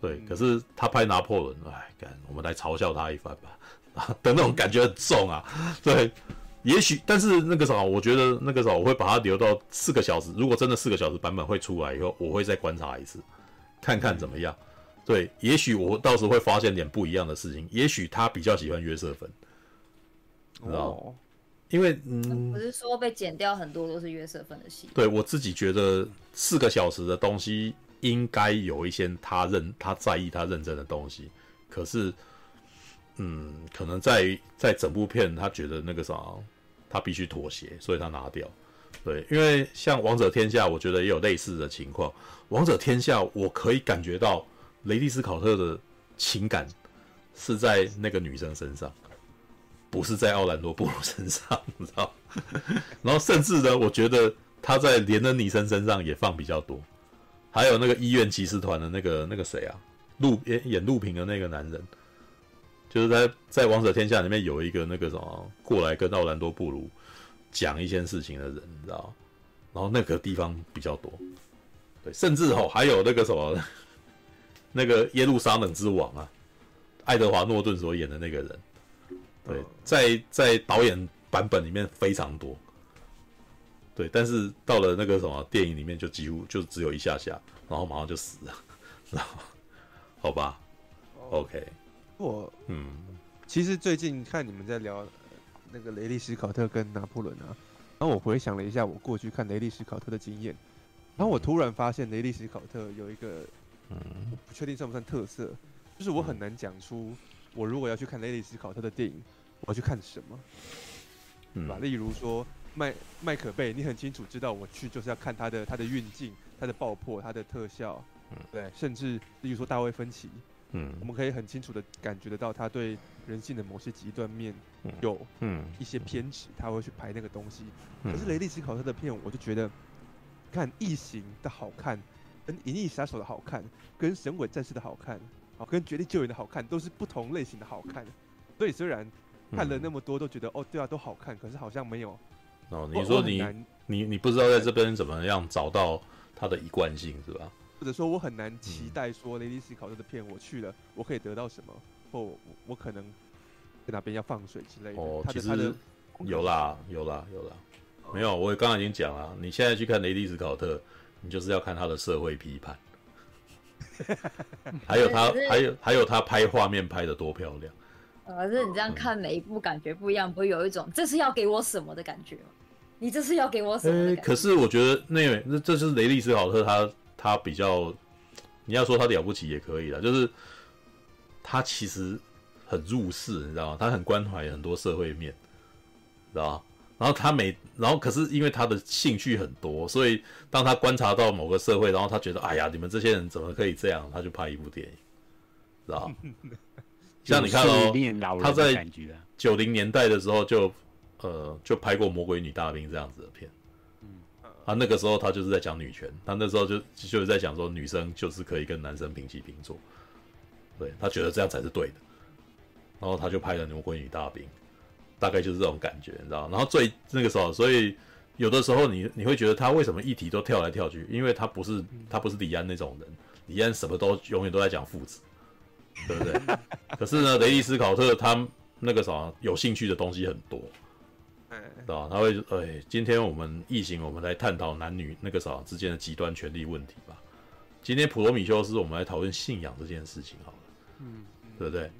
对，可是他拍拿破仑，哎，干，我们来嘲笑他一番吧，啊，的那种感觉很重啊。对，也许，但是那个时候，我觉得那个时候我会把它留到四个小时。如果真的四个小时版本会出来以后，我会再观察一次，看看怎么样。对，也许我到时候会发现点不一样的事情。也许他比较喜欢约瑟芬，知道。哦因为嗯，不是说被剪掉很多都是约瑟芬的戏。对我自己觉得四个小时的东西应该有一些他认他在意他认真的东西，可是嗯，可能在在整部片他觉得那个啥，他必须妥协，所以他拿掉。对，因为像王者天下，我觉得也有类似的情况。王者天下，我可以感觉到雷利斯考特的情感是在那个女生身上。不是在奥兰多·布鲁身上，你知道？然后甚至呢，我觉得他在连恩·尼森身上也放比较多，还有那个医院骑士团的那个那个谁啊，陆演演陆平的那个男人，就是在在《王者天下》里面有一个那个什么过来跟奥兰多·布鲁讲一些事情的人，你知道？然后那个地方比较多，对，甚至哦还有那个什么 那个耶路撒冷之王啊，爱德华·诺顿所演的那个人。对，在在导演版本里面非常多，对，但是到了那个什么电影里面就几乎就只有一下下，然后马上就死了，然后好吧，OK，我嗯，其实最近看你们在聊那个雷利史考特跟拿破仑啊，然后我回想了一下我过去看雷利史考特的经验，然后我突然发现雷利史考特有一个，嗯，我不确定算不算特色，就是我很难讲出。我如果要去看雷利斯考特的电影，我要去看什么？嗯，吧？例如说麦麦可贝，你很清楚知道我去就是要看他的他的运镜、他的爆破、他的特效，嗯，对，甚至例如说大卫芬奇，嗯，我们可以很清楚的感觉得到他对人性的某些极端面有嗯一些偏执，他会去拍那个东西。可是雷利斯考特的片，我就觉得看异形的好看，跟银翼杀手的好看，跟神鬼战士的好看。好，跟绝地救援的好看都是不同类型的好看，所以虽然看了那么多都觉得、嗯、哦，对啊，都好看，可是好像没有。哦，你说你你你不知道在这边怎么样找到它的一贯性是吧？或者说我很难期待说雷迪斯考特的片我去了我可以得到什么，或我，我可能在哪边要放水之类的。哦，其实有啦有啦有啦，没有，我刚刚已经讲了，你现在去看雷迪斯考特，你就是要看他的社会批判。还有他，还有还有他拍画面拍的多漂亮。可是你这样看每一部感觉不一样，不会有一种这是要给我什么的感觉吗？你这是要给我什么？欸，可是我觉得那那这就是雷利斯考特他他比较，你要说他了不起也可以了，就是他其实很入世，你知道吗？他很关怀很多社会面，知道吗？然后他每，然后可是因为他的兴趣很多，所以当他观察到某个社会，然后他觉得，哎呀，你们这些人怎么可以这样？他就拍一部电影，知道？像你看哦，他在九零年代的时候就，呃，就拍过《魔鬼女大兵》这样子的片。他那个时候他就是在讲女权，他那时候就就是在讲说女生就是可以跟男生平起平坐，对，他觉得这样才是对的，然后他就拍了《魔鬼女大兵》。大概就是这种感觉，你知道？然后最那个时候，所以有的时候你你会觉得他为什么议题都跳来跳去？因为他不是他不是李安那种人，李安什么都永远都在讲父子，对不对？可是呢，雷利斯考特他那个啥有兴趣的东西很多，知道吧？他会哎，今天我们异形，我们来探讨男女那个啥之间的极端权利问题吧。今天普罗米修斯，我们来讨论信仰这件事情好了，嗯，对不对？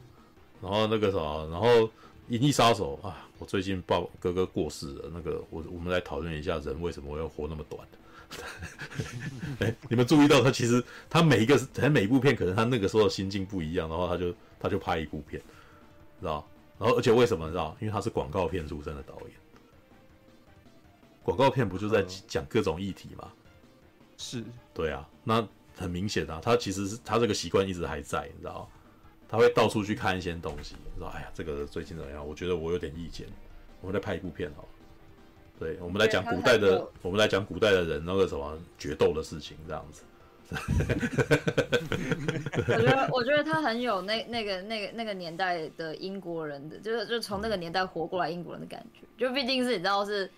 然后那个啥，然后。银翼杀手啊！我最近爸哥哥过世了，那个我我们来讨论一下人为什么要活那么短。哎，你们注意到他其实他每一个他每一部片可能他那个时候的心境不一样，然后他就他就拍一部片，知道？然后而且为什么知道？因为他是广告片出身的导演，广告片不就在讲各种议题吗？是，对啊，那很明显啊，他其实是他这个习惯一直还在，你知道？他会到处去看一些东西，说：“哎呀，这个最近怎么样？我觉得我有点意见，我们再拍一部片好了。对，我们来讲古代的，我们来讲古代的人那个什么决斗的事情，这样子。我觉得，我觉得他很有那那个那个那个年代的英国人的，就是就从那个年代活过来英国人的感觉。就毕竟是你知道是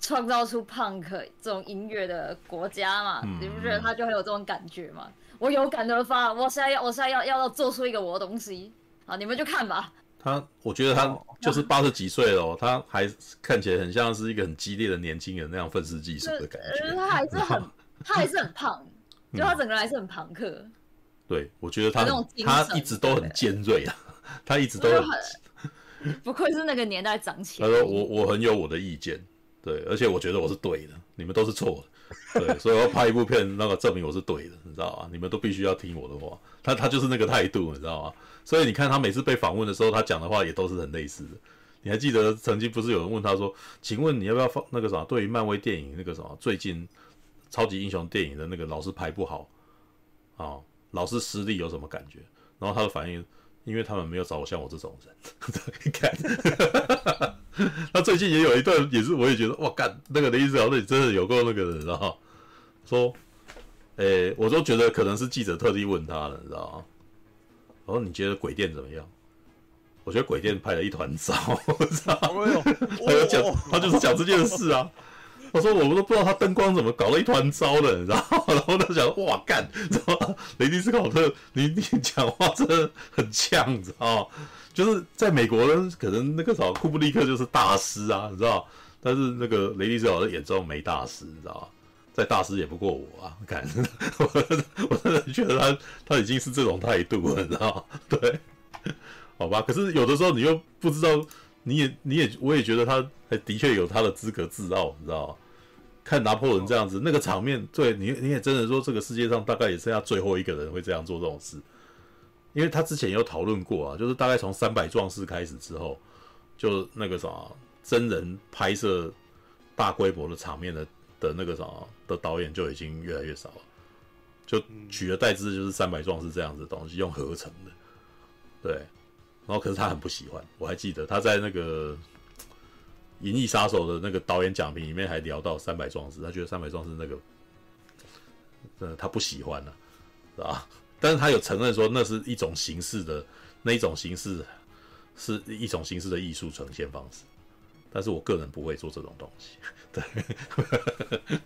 创造出 punk 这种音乐的国家嘛，嗯、你不觉得他就很有这种感觉吗？我有感而发，我现在要，我现在要要做出一个我的东西，好，你们就看吧。他，我觉得他就是八十几岁了，他还看起来很像是一个很激烈的年轻人那样愤世嫉俗的感觉。他还是很，他还是很胖，就他整个人还是很朋克。对，我觉得他他一直都很尖锐啊，他一直都很，不愧是那个年代长起来。他说我我很有我的意见，对，而且我觉得我是对的，你们都是错的。对，所以我要拍一部片，那个证明我是对的，你知道吗？你们都必须要听我的话。他他就是那个态度，你知道吗？所以你看他每次被访问的时候，他讲的话也都是很类似的。你还记得曾经不是有人问他说：“请问你要不要放那个什么？对于漫威电影那个什么最近超级英雄电影的那个老是拍不好啊，老是失利有什么感觉？”然后他的反应，因为他们没有找我像我这种人。你看，他最近也有一段也是，我也觉得哇干那个雷迪斯考特真的有够那个人，你知道吗？说。诶、欸，我都觉得可能是记者特地问他的，你知道吗？然后你觉得鬼店怎么样？我觉得鬼店拍了一团糟，我操！他有讲，他就是讲这件事啊。我说我们都不知道他灯光怎么搞了一团糟的，你知道？然后他讲哇干，你知道吗？雷迪斯考特，你你讲话真的很呛，你知道吗？就是在美国呢，可能那个啥库布里克就是大师啊，你知道？但是那个雷迪斯考特眼中没大师，你知道吗？再大师也不过我啊！看，我 我真的觉得他他已经是这种态度了，你知道？对，好吧。可是有的时候你又不知道，你也你也我也觉得他还的确有他的资格自傲，你知道？看拿破仑这样子，那个场面，对你你也真的说，这个世界上大概也剩下最后一个人会这样做这种事，因为他之前有讨论过啊，就是大概从三百壮士开始之后，就那个啥真人拍摄大规模的场面的。的那个什么的导演就已经越来越少了，就取而代之就是三百壮士这样子的东西，用合成的，对，然后可是他很不喜欢，我还记得他在那个《银翼杀手》的那个导演讲评里面还聊到三百壮士，他觉得三百壮士那个，呃，他不喜欢了，是吧？但是他有承认说那是一种形式的，那一种形式是一种形式的艺术呈现方式。但是我个人不会做这种东西，对。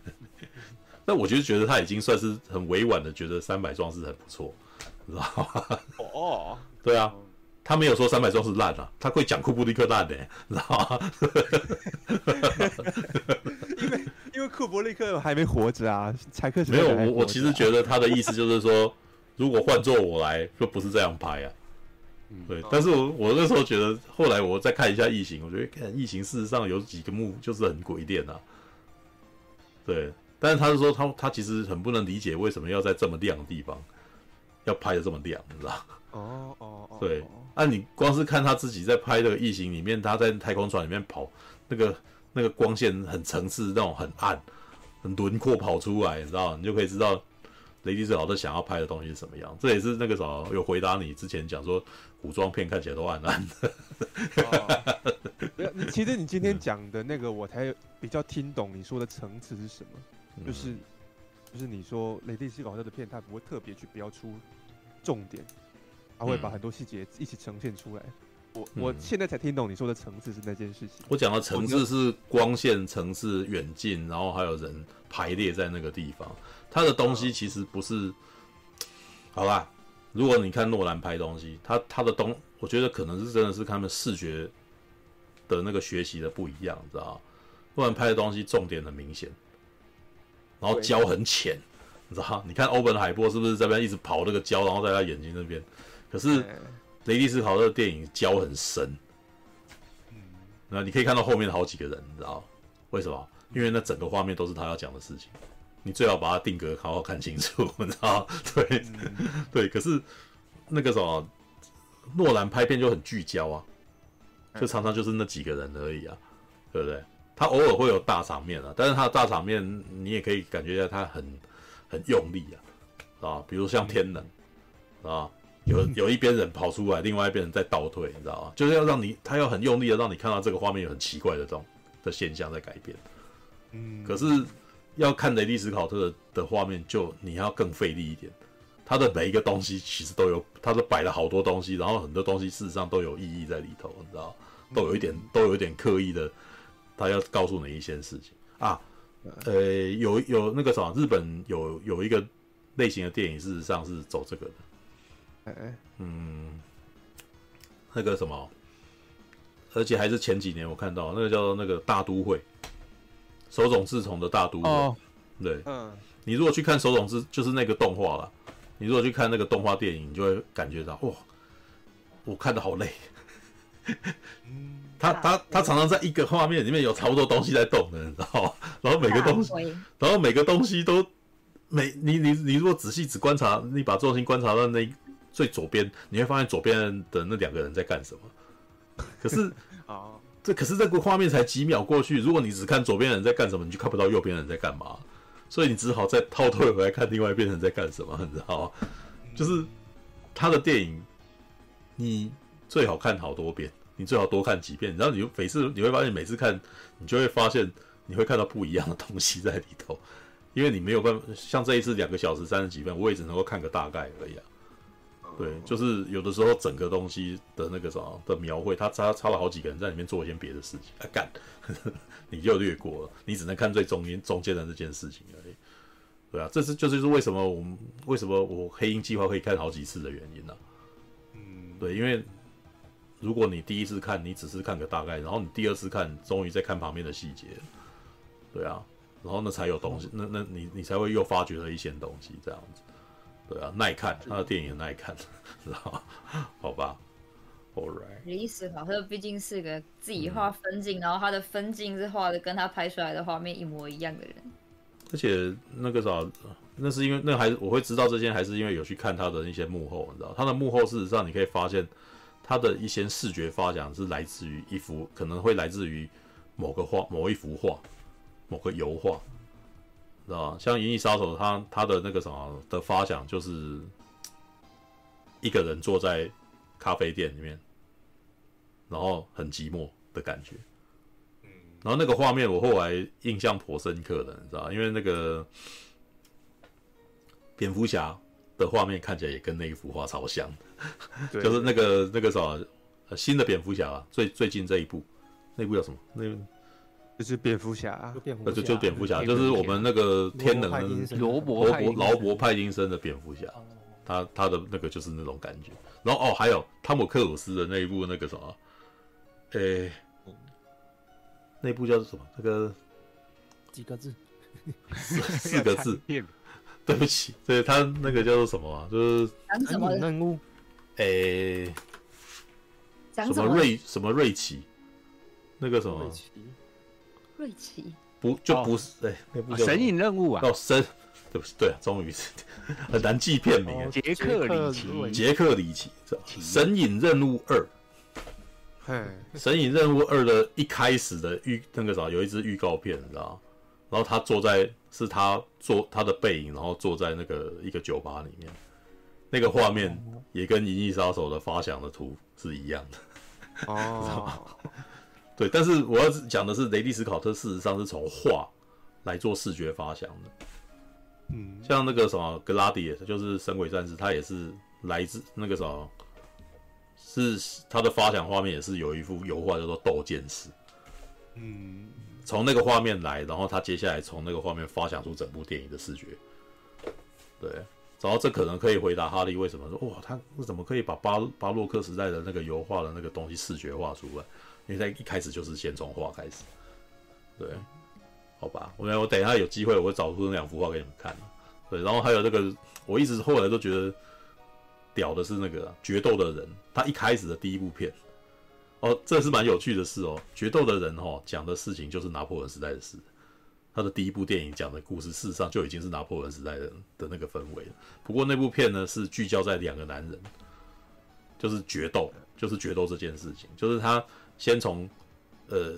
那我就觉得他已经算是很委婉的觉得三百壮士很不错，知道吗？哦，对啊，他没有说三百壮士烂啊，他会讲库布里克烂的，知道吗？因为因为库布里克还没活着啊，柴克没有我我其实觉得他的意思就是说，如果换做我来，就不是这样拍啊。对，但是我我那时候觉得，后来我再看一下异形，我觉得看异形事实上有几个幕就是很诡异啊。对，但是他是说他他其实很不能理解为什么要在这么亮的地方要拍的这么亮，你知道？哦哦哦。对，啊，你光是看他自己在拍这个异形里面，他在太空船里面跑，那个那个光线很层次，那种很暗，很轮廓跑出来，你知道？你就可以知道雷迪斯考特想要拍的东西是什么样。这也是那个什么有回答你之前讲说。古装片看起来都暗暗的。哦。其实你今天讲的那个，我才比较听懂你说的层次是什么。嗯、就是，就是你说雷迪斯考特的片，他不会特别去标出重点，他会把很多细节一起呈现出来。嗯、我我现在才听懂你说的层次是那件事情。我讲的层次是光线层次、远近，然后还有人排列在那个地方。他的东西其实不是，好吧。如果你看诺兰拍东西，他他的东，我觉得可能是真的是他们视觉的那个学习的不一样，你知道吗？诺兰拍的东西重点很明显，然后焦很浅，你知道吗？你看欧本海波是不是这边一直跑那个焦，然后在他眼睛那边？可是雷迪斯考特的电影焦很深，那你可以看到后面好几个人，你知道？为什么？因为那整个画面都是他要讲的事情。你最好把它定格好好看清楚，你知道吗？对，对。可是那个什么，诺兰拍片就很聚焦啊，就常常就是那几个人而已啊，对不对？他偶尔会有大场面啊，但是他的大场面你也可以感觉到他很很用力啊，啊，比如像天能啊，有 有一边人跑出来，另外一边人在倒退，你知道吗？就是要让你他要很用力的让你看到这个画面有很奇怪的这种的现象在改变。嗯，可是。要看雷利斯考特的的画面就你要更费力一点。他的每一个东西其实都有，他都摆了好多东西，然后很多东西事实上都有意义在里头，你知道，都有一点都有一点刻意的，他要告诉你一些事情啊。呃，有有那个什么，日本有有一个类型的电影，事实上是走这个的。哎，嗯，那个什么，而且还是前几年我看到那个叫做那个大都会，手冢治虫的大都会。哦，对，嗯，你如果去看手冢治，就是那个动画了。你如果去看那个动画电影，你就会感觉到哇，我看的好累。他他他常常在一个画面里面有差不多东西在动的，你知道吗？然后每个东西，然后每个东西都每你你你如果仔细只观察，你把重心观察到那最左边，你会发现左边的那两个人在干什么。可是啊，这可是这个画面才几秒过去，如果你只看左边的人在干什么，你就看不到右边的人在干嘛。所以你只好再倒退回来看另外一边人在干什么，你知道吗？就是他的电影，你最好看好多遍，你最好多看几遍。然后你每次你会发现，每次看你就会发现你会看到不一样的东西在里头，因为你没有办法像这一次两个小时三十几分，我也只能够看个大概而已啊。对，就是有的时候整个东西的那个什么的描绘，他插插了好几个人在里面做一些别的事情啊，干。你就略过了，你只能看最中间中间的这件事情而已。对啊，这是就是为什么我们为什么我黑鹰计划可以看好几次的原因呢、啊？嗯，对，因为如果你第一次看，你只是看个大概，然后你第二次看，终于在看旁边的细节，对啊，然后那才有东西，那那你你才会又发掘了一些东西，这样子，对啊，耐看，他的电影耐看，知道？好吧。，All right。李史考特毕竟是个自己画分镜，嗯、然后他的分镜是画的跟他拍出来的画面一模一样的人。而且那个啥，那是因为那还是我会知道这些，还是因为有去看他的一些幕后，你知道，他的幕后事实上你可以发现，他的一些视觉发想是来自于一幅，可能会来自于某个画、某一幅画、某个油画，知道吧？像《银翼杀手》他，他他的那个什么的发想就是一个人坐在咖啡店里面。然后很寂寞的感觉，嗯，然后那个画面我后来印象颇深刻的，你知道，因为那个蝙蝠侠的画面看起来也跟那一幅画超像，就是那个那个什么新的蝙蝠侠啊，最最近这一部，那部叫什么？那就是蝙蝠侠，那就就蝙蝠侠，就是我们那个天能的罗伯劳伯派金森的蝙蝠侠，他他的那个就是那种感觉。然后哦，还有汤姆克鲁斯的那一部那个什么？诶、欸，那部叫做什么？那个几个字？四四个字。对不起，对他那个叫做什么啊？就是什么任务？诶、欸，什么瑞什么瑞奇？那个什么？瑞奇？不就不是？对、神隐任务啊？哦，神，对不起，对啊，终于是 很难记片名啊。杰克里奇，杰克里奇，神隐任务二。神隐任务二的一开始的预那个啥，有一支预告片，你知道？然后他坐在是他坐他的背影，然后坐在那个一个酒吧里面，那个画面也跟《银翼杀手》的发想的图是一样的。哦，对，但是我要讲的是，雷迪斯考特事实上是从画来做视觉发想的。嗯，像那个什么《Gladiator》，就是《神鬼战士》，他也是来自那个什么。是他的发想画面也是有一幅油画叫做《斗剑士》，嗯，从那个画面来，然后他接下来从那个画面发想出整部电影的视觉，对，然后这可能可以回答哈利为什么说哇，他怎么可以把巴巴洛克时代的那个油画的那个东西视觉化出来？因为在一开始就是先从画开始，对，好吧，我我等一下有机会我会找出那两幅画给你们看，对，然后还有那个我一直后来都觉得。屌的是那个、决斗的人，他一开始的第一部片，哦，这是蛮有趣的事哦。决斗的人哦，讲的事情就是拿破仑时代的事，他的第一部电影讲的故事，事实上就已经是拿破仑时代的的那个氛围了。不过那部片呢，是聚焦在两个男人，就是决斗，就是决斗这件事情，就是他先从呃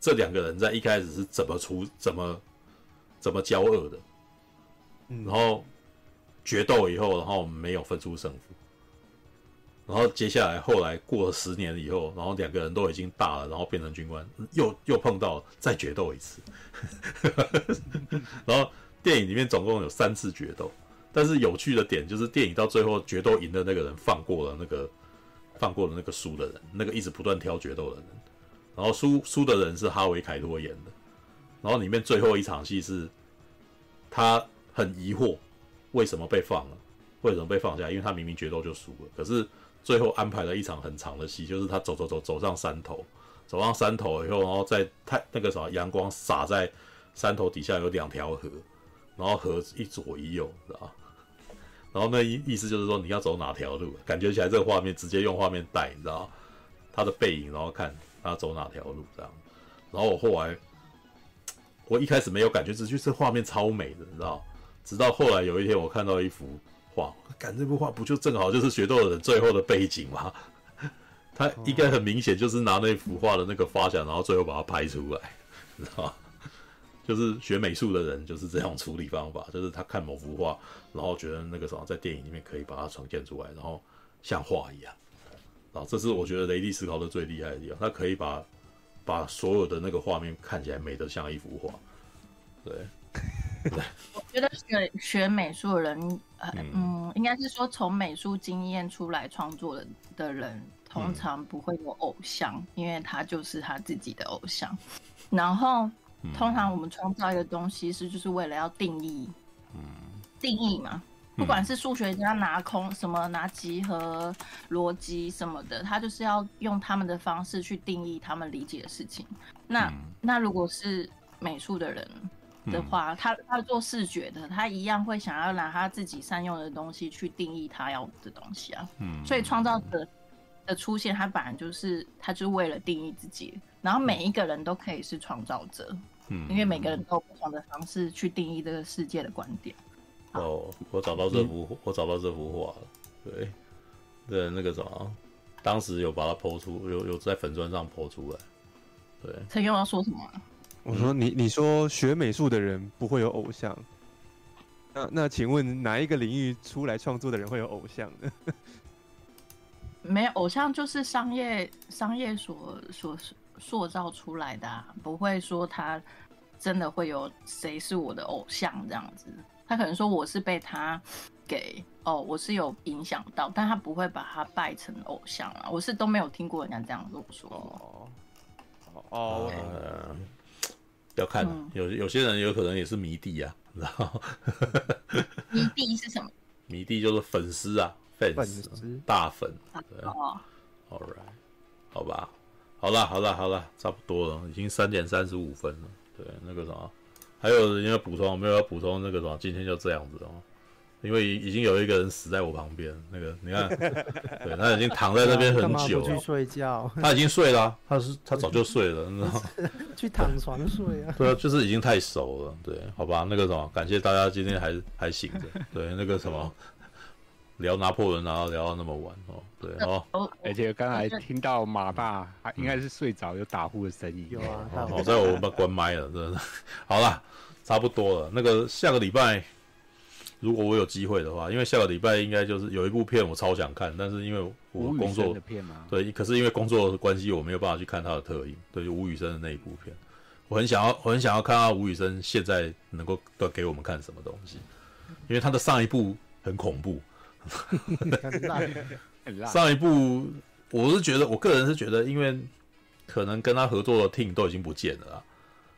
这两个人在一开始是怎么出怎么怎么交恶的，然后。决斗以后，然后没有分出胜负，然后接下来后来过了十年以后，然后两个人都已经大了，然后变成军官，又又碰到，再决斗一次，然后电影里面总共有三次决斗，但是有趣的点就是电影到最后决斗赢的那个人放过了那个放过了那个输的人，那个一直不断挑决斗的人，然后输输的人是哈维凯多演的，然后里面最后一场戏是他很疑惑为什么被放了，为什么被放下，因为他明明决斗就输了，可是最后安排了一场很长的戏，就是他走走走走上山头。走上山头以后，然后在太那个什么阳光洒在山头底下有两条河，然后河一左一右，知道吧？然后那意意思就是说你要走哪条路，感觉起来这个画面直接用画面带，你知道他的背影，然后看他走哪条路这样。然后我后来，我一开始没有感觉，只觉得这画面超美的，你知道？直到后来有一天我看到一幅画，感这幅画不就正好就是决斗的人最后的背景吗？他应该很明显就是拿那幅画的那个发想，然后最后把它拍出来，你知道吗？就是学美术的人就是这样处理方法，就是他看某幅画，然后觉得那个什么在电影里面可以把它呈现出来，然后像画一样。然后这是我觉得雷利思考的最厉害的地方，他可以把把所有的那个画面看起来美得像一幅画。对，对。我觉得学学美术的人，呃，嗯，应该是说从美术经验出来创作的的人。通常不会有偶像，嗯，因为他就是他自己的偶像。然后，通常我们创造一个东西是就是为了要定义，嗯，定义嘛。不管是数学家拿空什么拿集合逻辑什么的，他就是要用他们的方式去定义他们理解的事情。那，嗯，那如果是美术的人的话，他他做视觉的，他一样会想要拿他自己善用的东西去定义他要的东西啊。嗯，所以创造者的出现，他本来就是，他就是为了定义自己，然后每一个人都可以是创造者，嗯，因为每个人都有不同的方式去定义这个世界的观点。哦，我找到这幅，嗯、我找到这幅画了，对，对，那个什么，当时有把它 po 出，有有在粉砖上 po 出来，对。陈勇要说什么？我说你你说学美术的人不会有偶像，那那请问哪一个领域出来创作的人会有偶像呢？没有偶像就是商业商业所所塑造出来的，啊，不会说他真的会有谁是我的偶像这样子。他可能说我是被他给哦，我是有影响到，但他不会把他拜成偶像啊。我是都没有听过人家这样跟我说。哦哦，呃，要看，嗯，有有些人有可能也是迷弟啊，然后 迷弟是什么？迷弟就是粉丝啊。粉丝大粉，对啊，All right，好吧，好了，好了，好了，差不多了，已经三点三十五分了。对，那个什么，还有人要补充，没有要补充那个什么，今天就这样子哦。因为已经有一个人死在我旁边，那个你看，对，他已经躺在那边很久了。去睡觉？他已经睡了，他是他早就睡了，你知道吗？去躺床睡啊？对啊，就是已经太熟了。对，好吧，那个什么，感谢大家今天还还醒着。对，那个什么。聊拿破仑，然后聊到那么晚哦，对哦，而且刚才听到马爸还应该是睡着有打呼的声音，有啊，好在我们关麦了，真的，好啦，差不多了。那个下个礼拜，如果我有机会的话，因为下个礼拜应该就是有一部片我超想看，但是因为我工作的片嘛，对，可是因为工作的关系，我没有办法去看他的特映，对，就吴宇森的那一部片，我很想要，我很想要看到吴宇森现在能够都给我们看什么东西，因为他的上一部很恐怖。上一部我是觉得，我个人是觉得，因为可能跟他合作的 team 都已经不见了，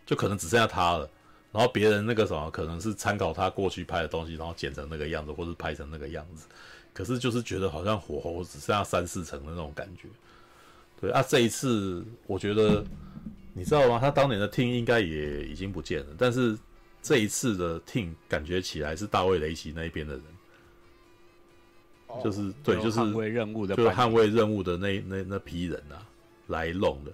就可能只剩下他了。然后别人那个什么，可能是参考他过去拍的东西，然后剪成那个样子，或是拍成那个样子。可是就是觉得好像火候只剩下三四成的那种感觉。对啊，这一次我觉得你知道吗？他当年的 team 应该也已经不见了，但是这一次的 team 感觉起来是大卫雷奇那一边的人。就是对，就是捍卫任务的，就是捍卫任务的那那那批人啊，来弄的。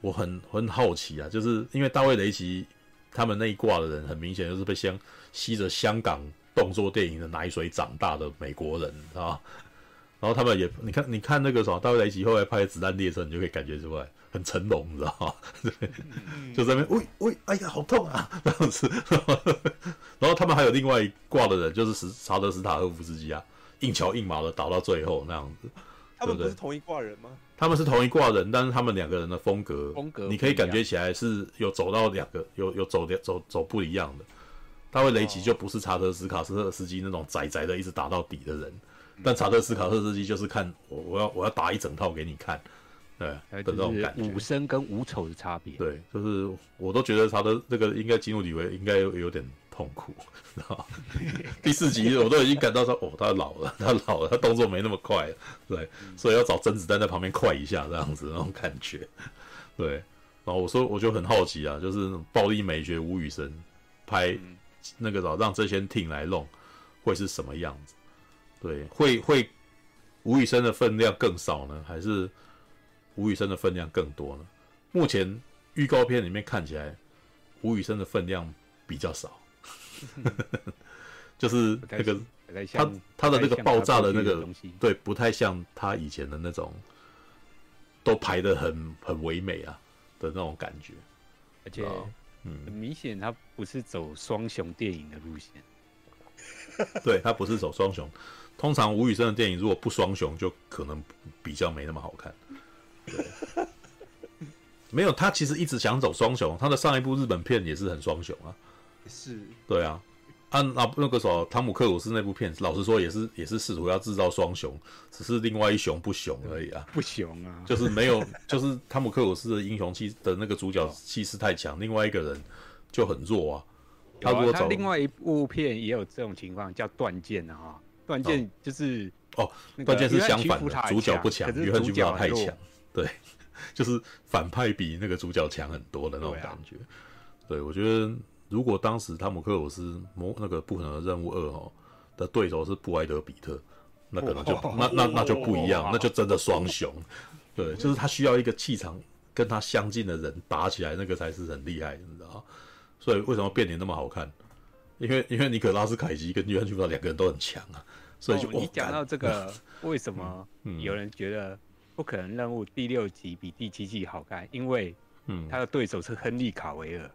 我很很好奇啊，就是因为大卫雷奇他们那一挂的人，很明显就是被香吸着香港动作电影的奶水长大的美国人啊。然后他们也，你看，你看那个什么，大卫雷奇后来拍的《子弹列车》，你就可以感觉出来很成龙，你知道吗？对，就在那边，喂喂，哎呀，好痛啊，这样子。然后他们还有另外一挂的人，就是史查德·斯塔赫夫斯基啊。硬桥硬马的打到最后那样子，他们不是同一挂人吗？他们是同一挂人，但是他们两个人的风格，风格你可以感觉起来是有走到两个，有有走走走不一样的。大卫雷奇就不是查德斯卡特斯基那种宅宅的一直打到底的人，但查德斯卡特斯基就是看我我要我要打一整套给你看，对的那种感觉。武生跟武丑的差别。对，就是我都觉得查德那个应该基努里维应该有有点痛苦，知 道第四集我都已经感到说哦，他老了，他老了，他动作没那么快了，对，所以要找甄子丹在旁边快一下这样子那种感觉，对。然后我说我就很好奇啊，就是暴力美学吴宇森拍。那个老让这些 team 来弄，会是什么样子？对，会会吴宇森的分量更少呢，还是吴宇森的分量更多呢？目前预告片里面看起来，吴宇森的分量比较少，就是那个他他的那个爆炸的那个对，不太像他以前的那种，都排的很很唯美啊的那种感觉，而且。嗯，很明显他不是走双雄电影的路线，对，他不是走双雄。通常吴宇森的电影如果不双雄，就可能比较没那么好看。对，没有，他其实一直想走双雄，他的上一部日本片也是很双雄啊。是，对啊，按、啊、那那个时候汤姆克鲁斯那部片，老实说也是也是试图要制造双雄，只是另外一雄不雄而已啊，不雄啊，就是没有，就是汤姆克鲁斯的英雄气的那个主角气势太强，另外一个人就很弱啊。他如果走另外一部片也有这种情况，叫断剑啊，断剑就是哦，断剑是相反的，主角不强，约翰屈服塔太强，对，就是反派比那个主角强很多的那种感觉。对我觉得。如果当时汤姆克鲁斯魔那个不可能的任务二哦的对手是布莱德比特，那可能就那那那就不一样，那就真的双雄。对，就是他需要一个气场跟他相近的人打起来，那个才是很厉害，你知道？所以为什么变脸那么好看？因为因为尼可拉斯凯奇跟约翰·屈福特两个人都很强啊，所以就、哦、你讲到这个，为什么有人觉得不可能任务第六集比第七集好看？因为嗯，他的对手是亨利·卡维尔。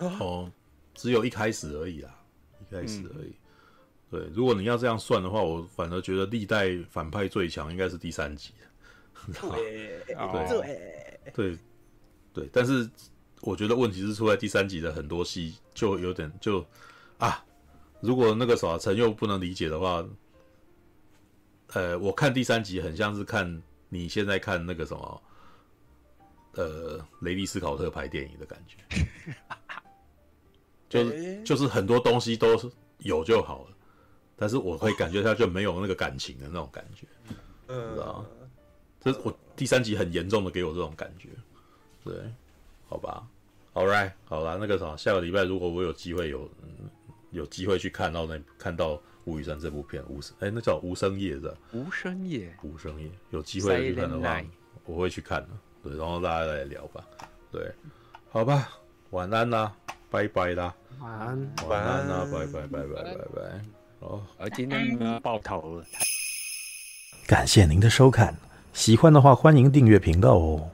哦，只有一开始而已啦，一开始而已。嗯、对，如果你要这样算的话，我反而觉得历代反派最强应该是第三集。对，对，对，对。但是我觉得问题是出在第三集的很多戏就有点就啊，如果那个啥陈又不能理解的话，呃，我看第三集很像是看你现在看那个什么，呃，雷利斯考特拍电影的感觉。就是就是很多东西都是有就好了，但是我会感觉他就没有那个感情的那种感觉，嗯，知道吗？这我第三集很严重的给我这种感觉，对，好吧，All right，好啦，那个啥，下个礼拜如果我有机会有、嗯、有机会去看到那看到吴宇森这部片，无声哎，那叫无声夜是吧？无声夜，无声夜，有机会去看的话，我会去看的，对，然后大家来聊吧，对，好吧，晚安啦。拜拜啦，晚安，晚安啦，拜拜拜拜拜拜。哦，而今天呢，爆头了。感谢您的收看，喜欢的话欢迎订阅频道哦。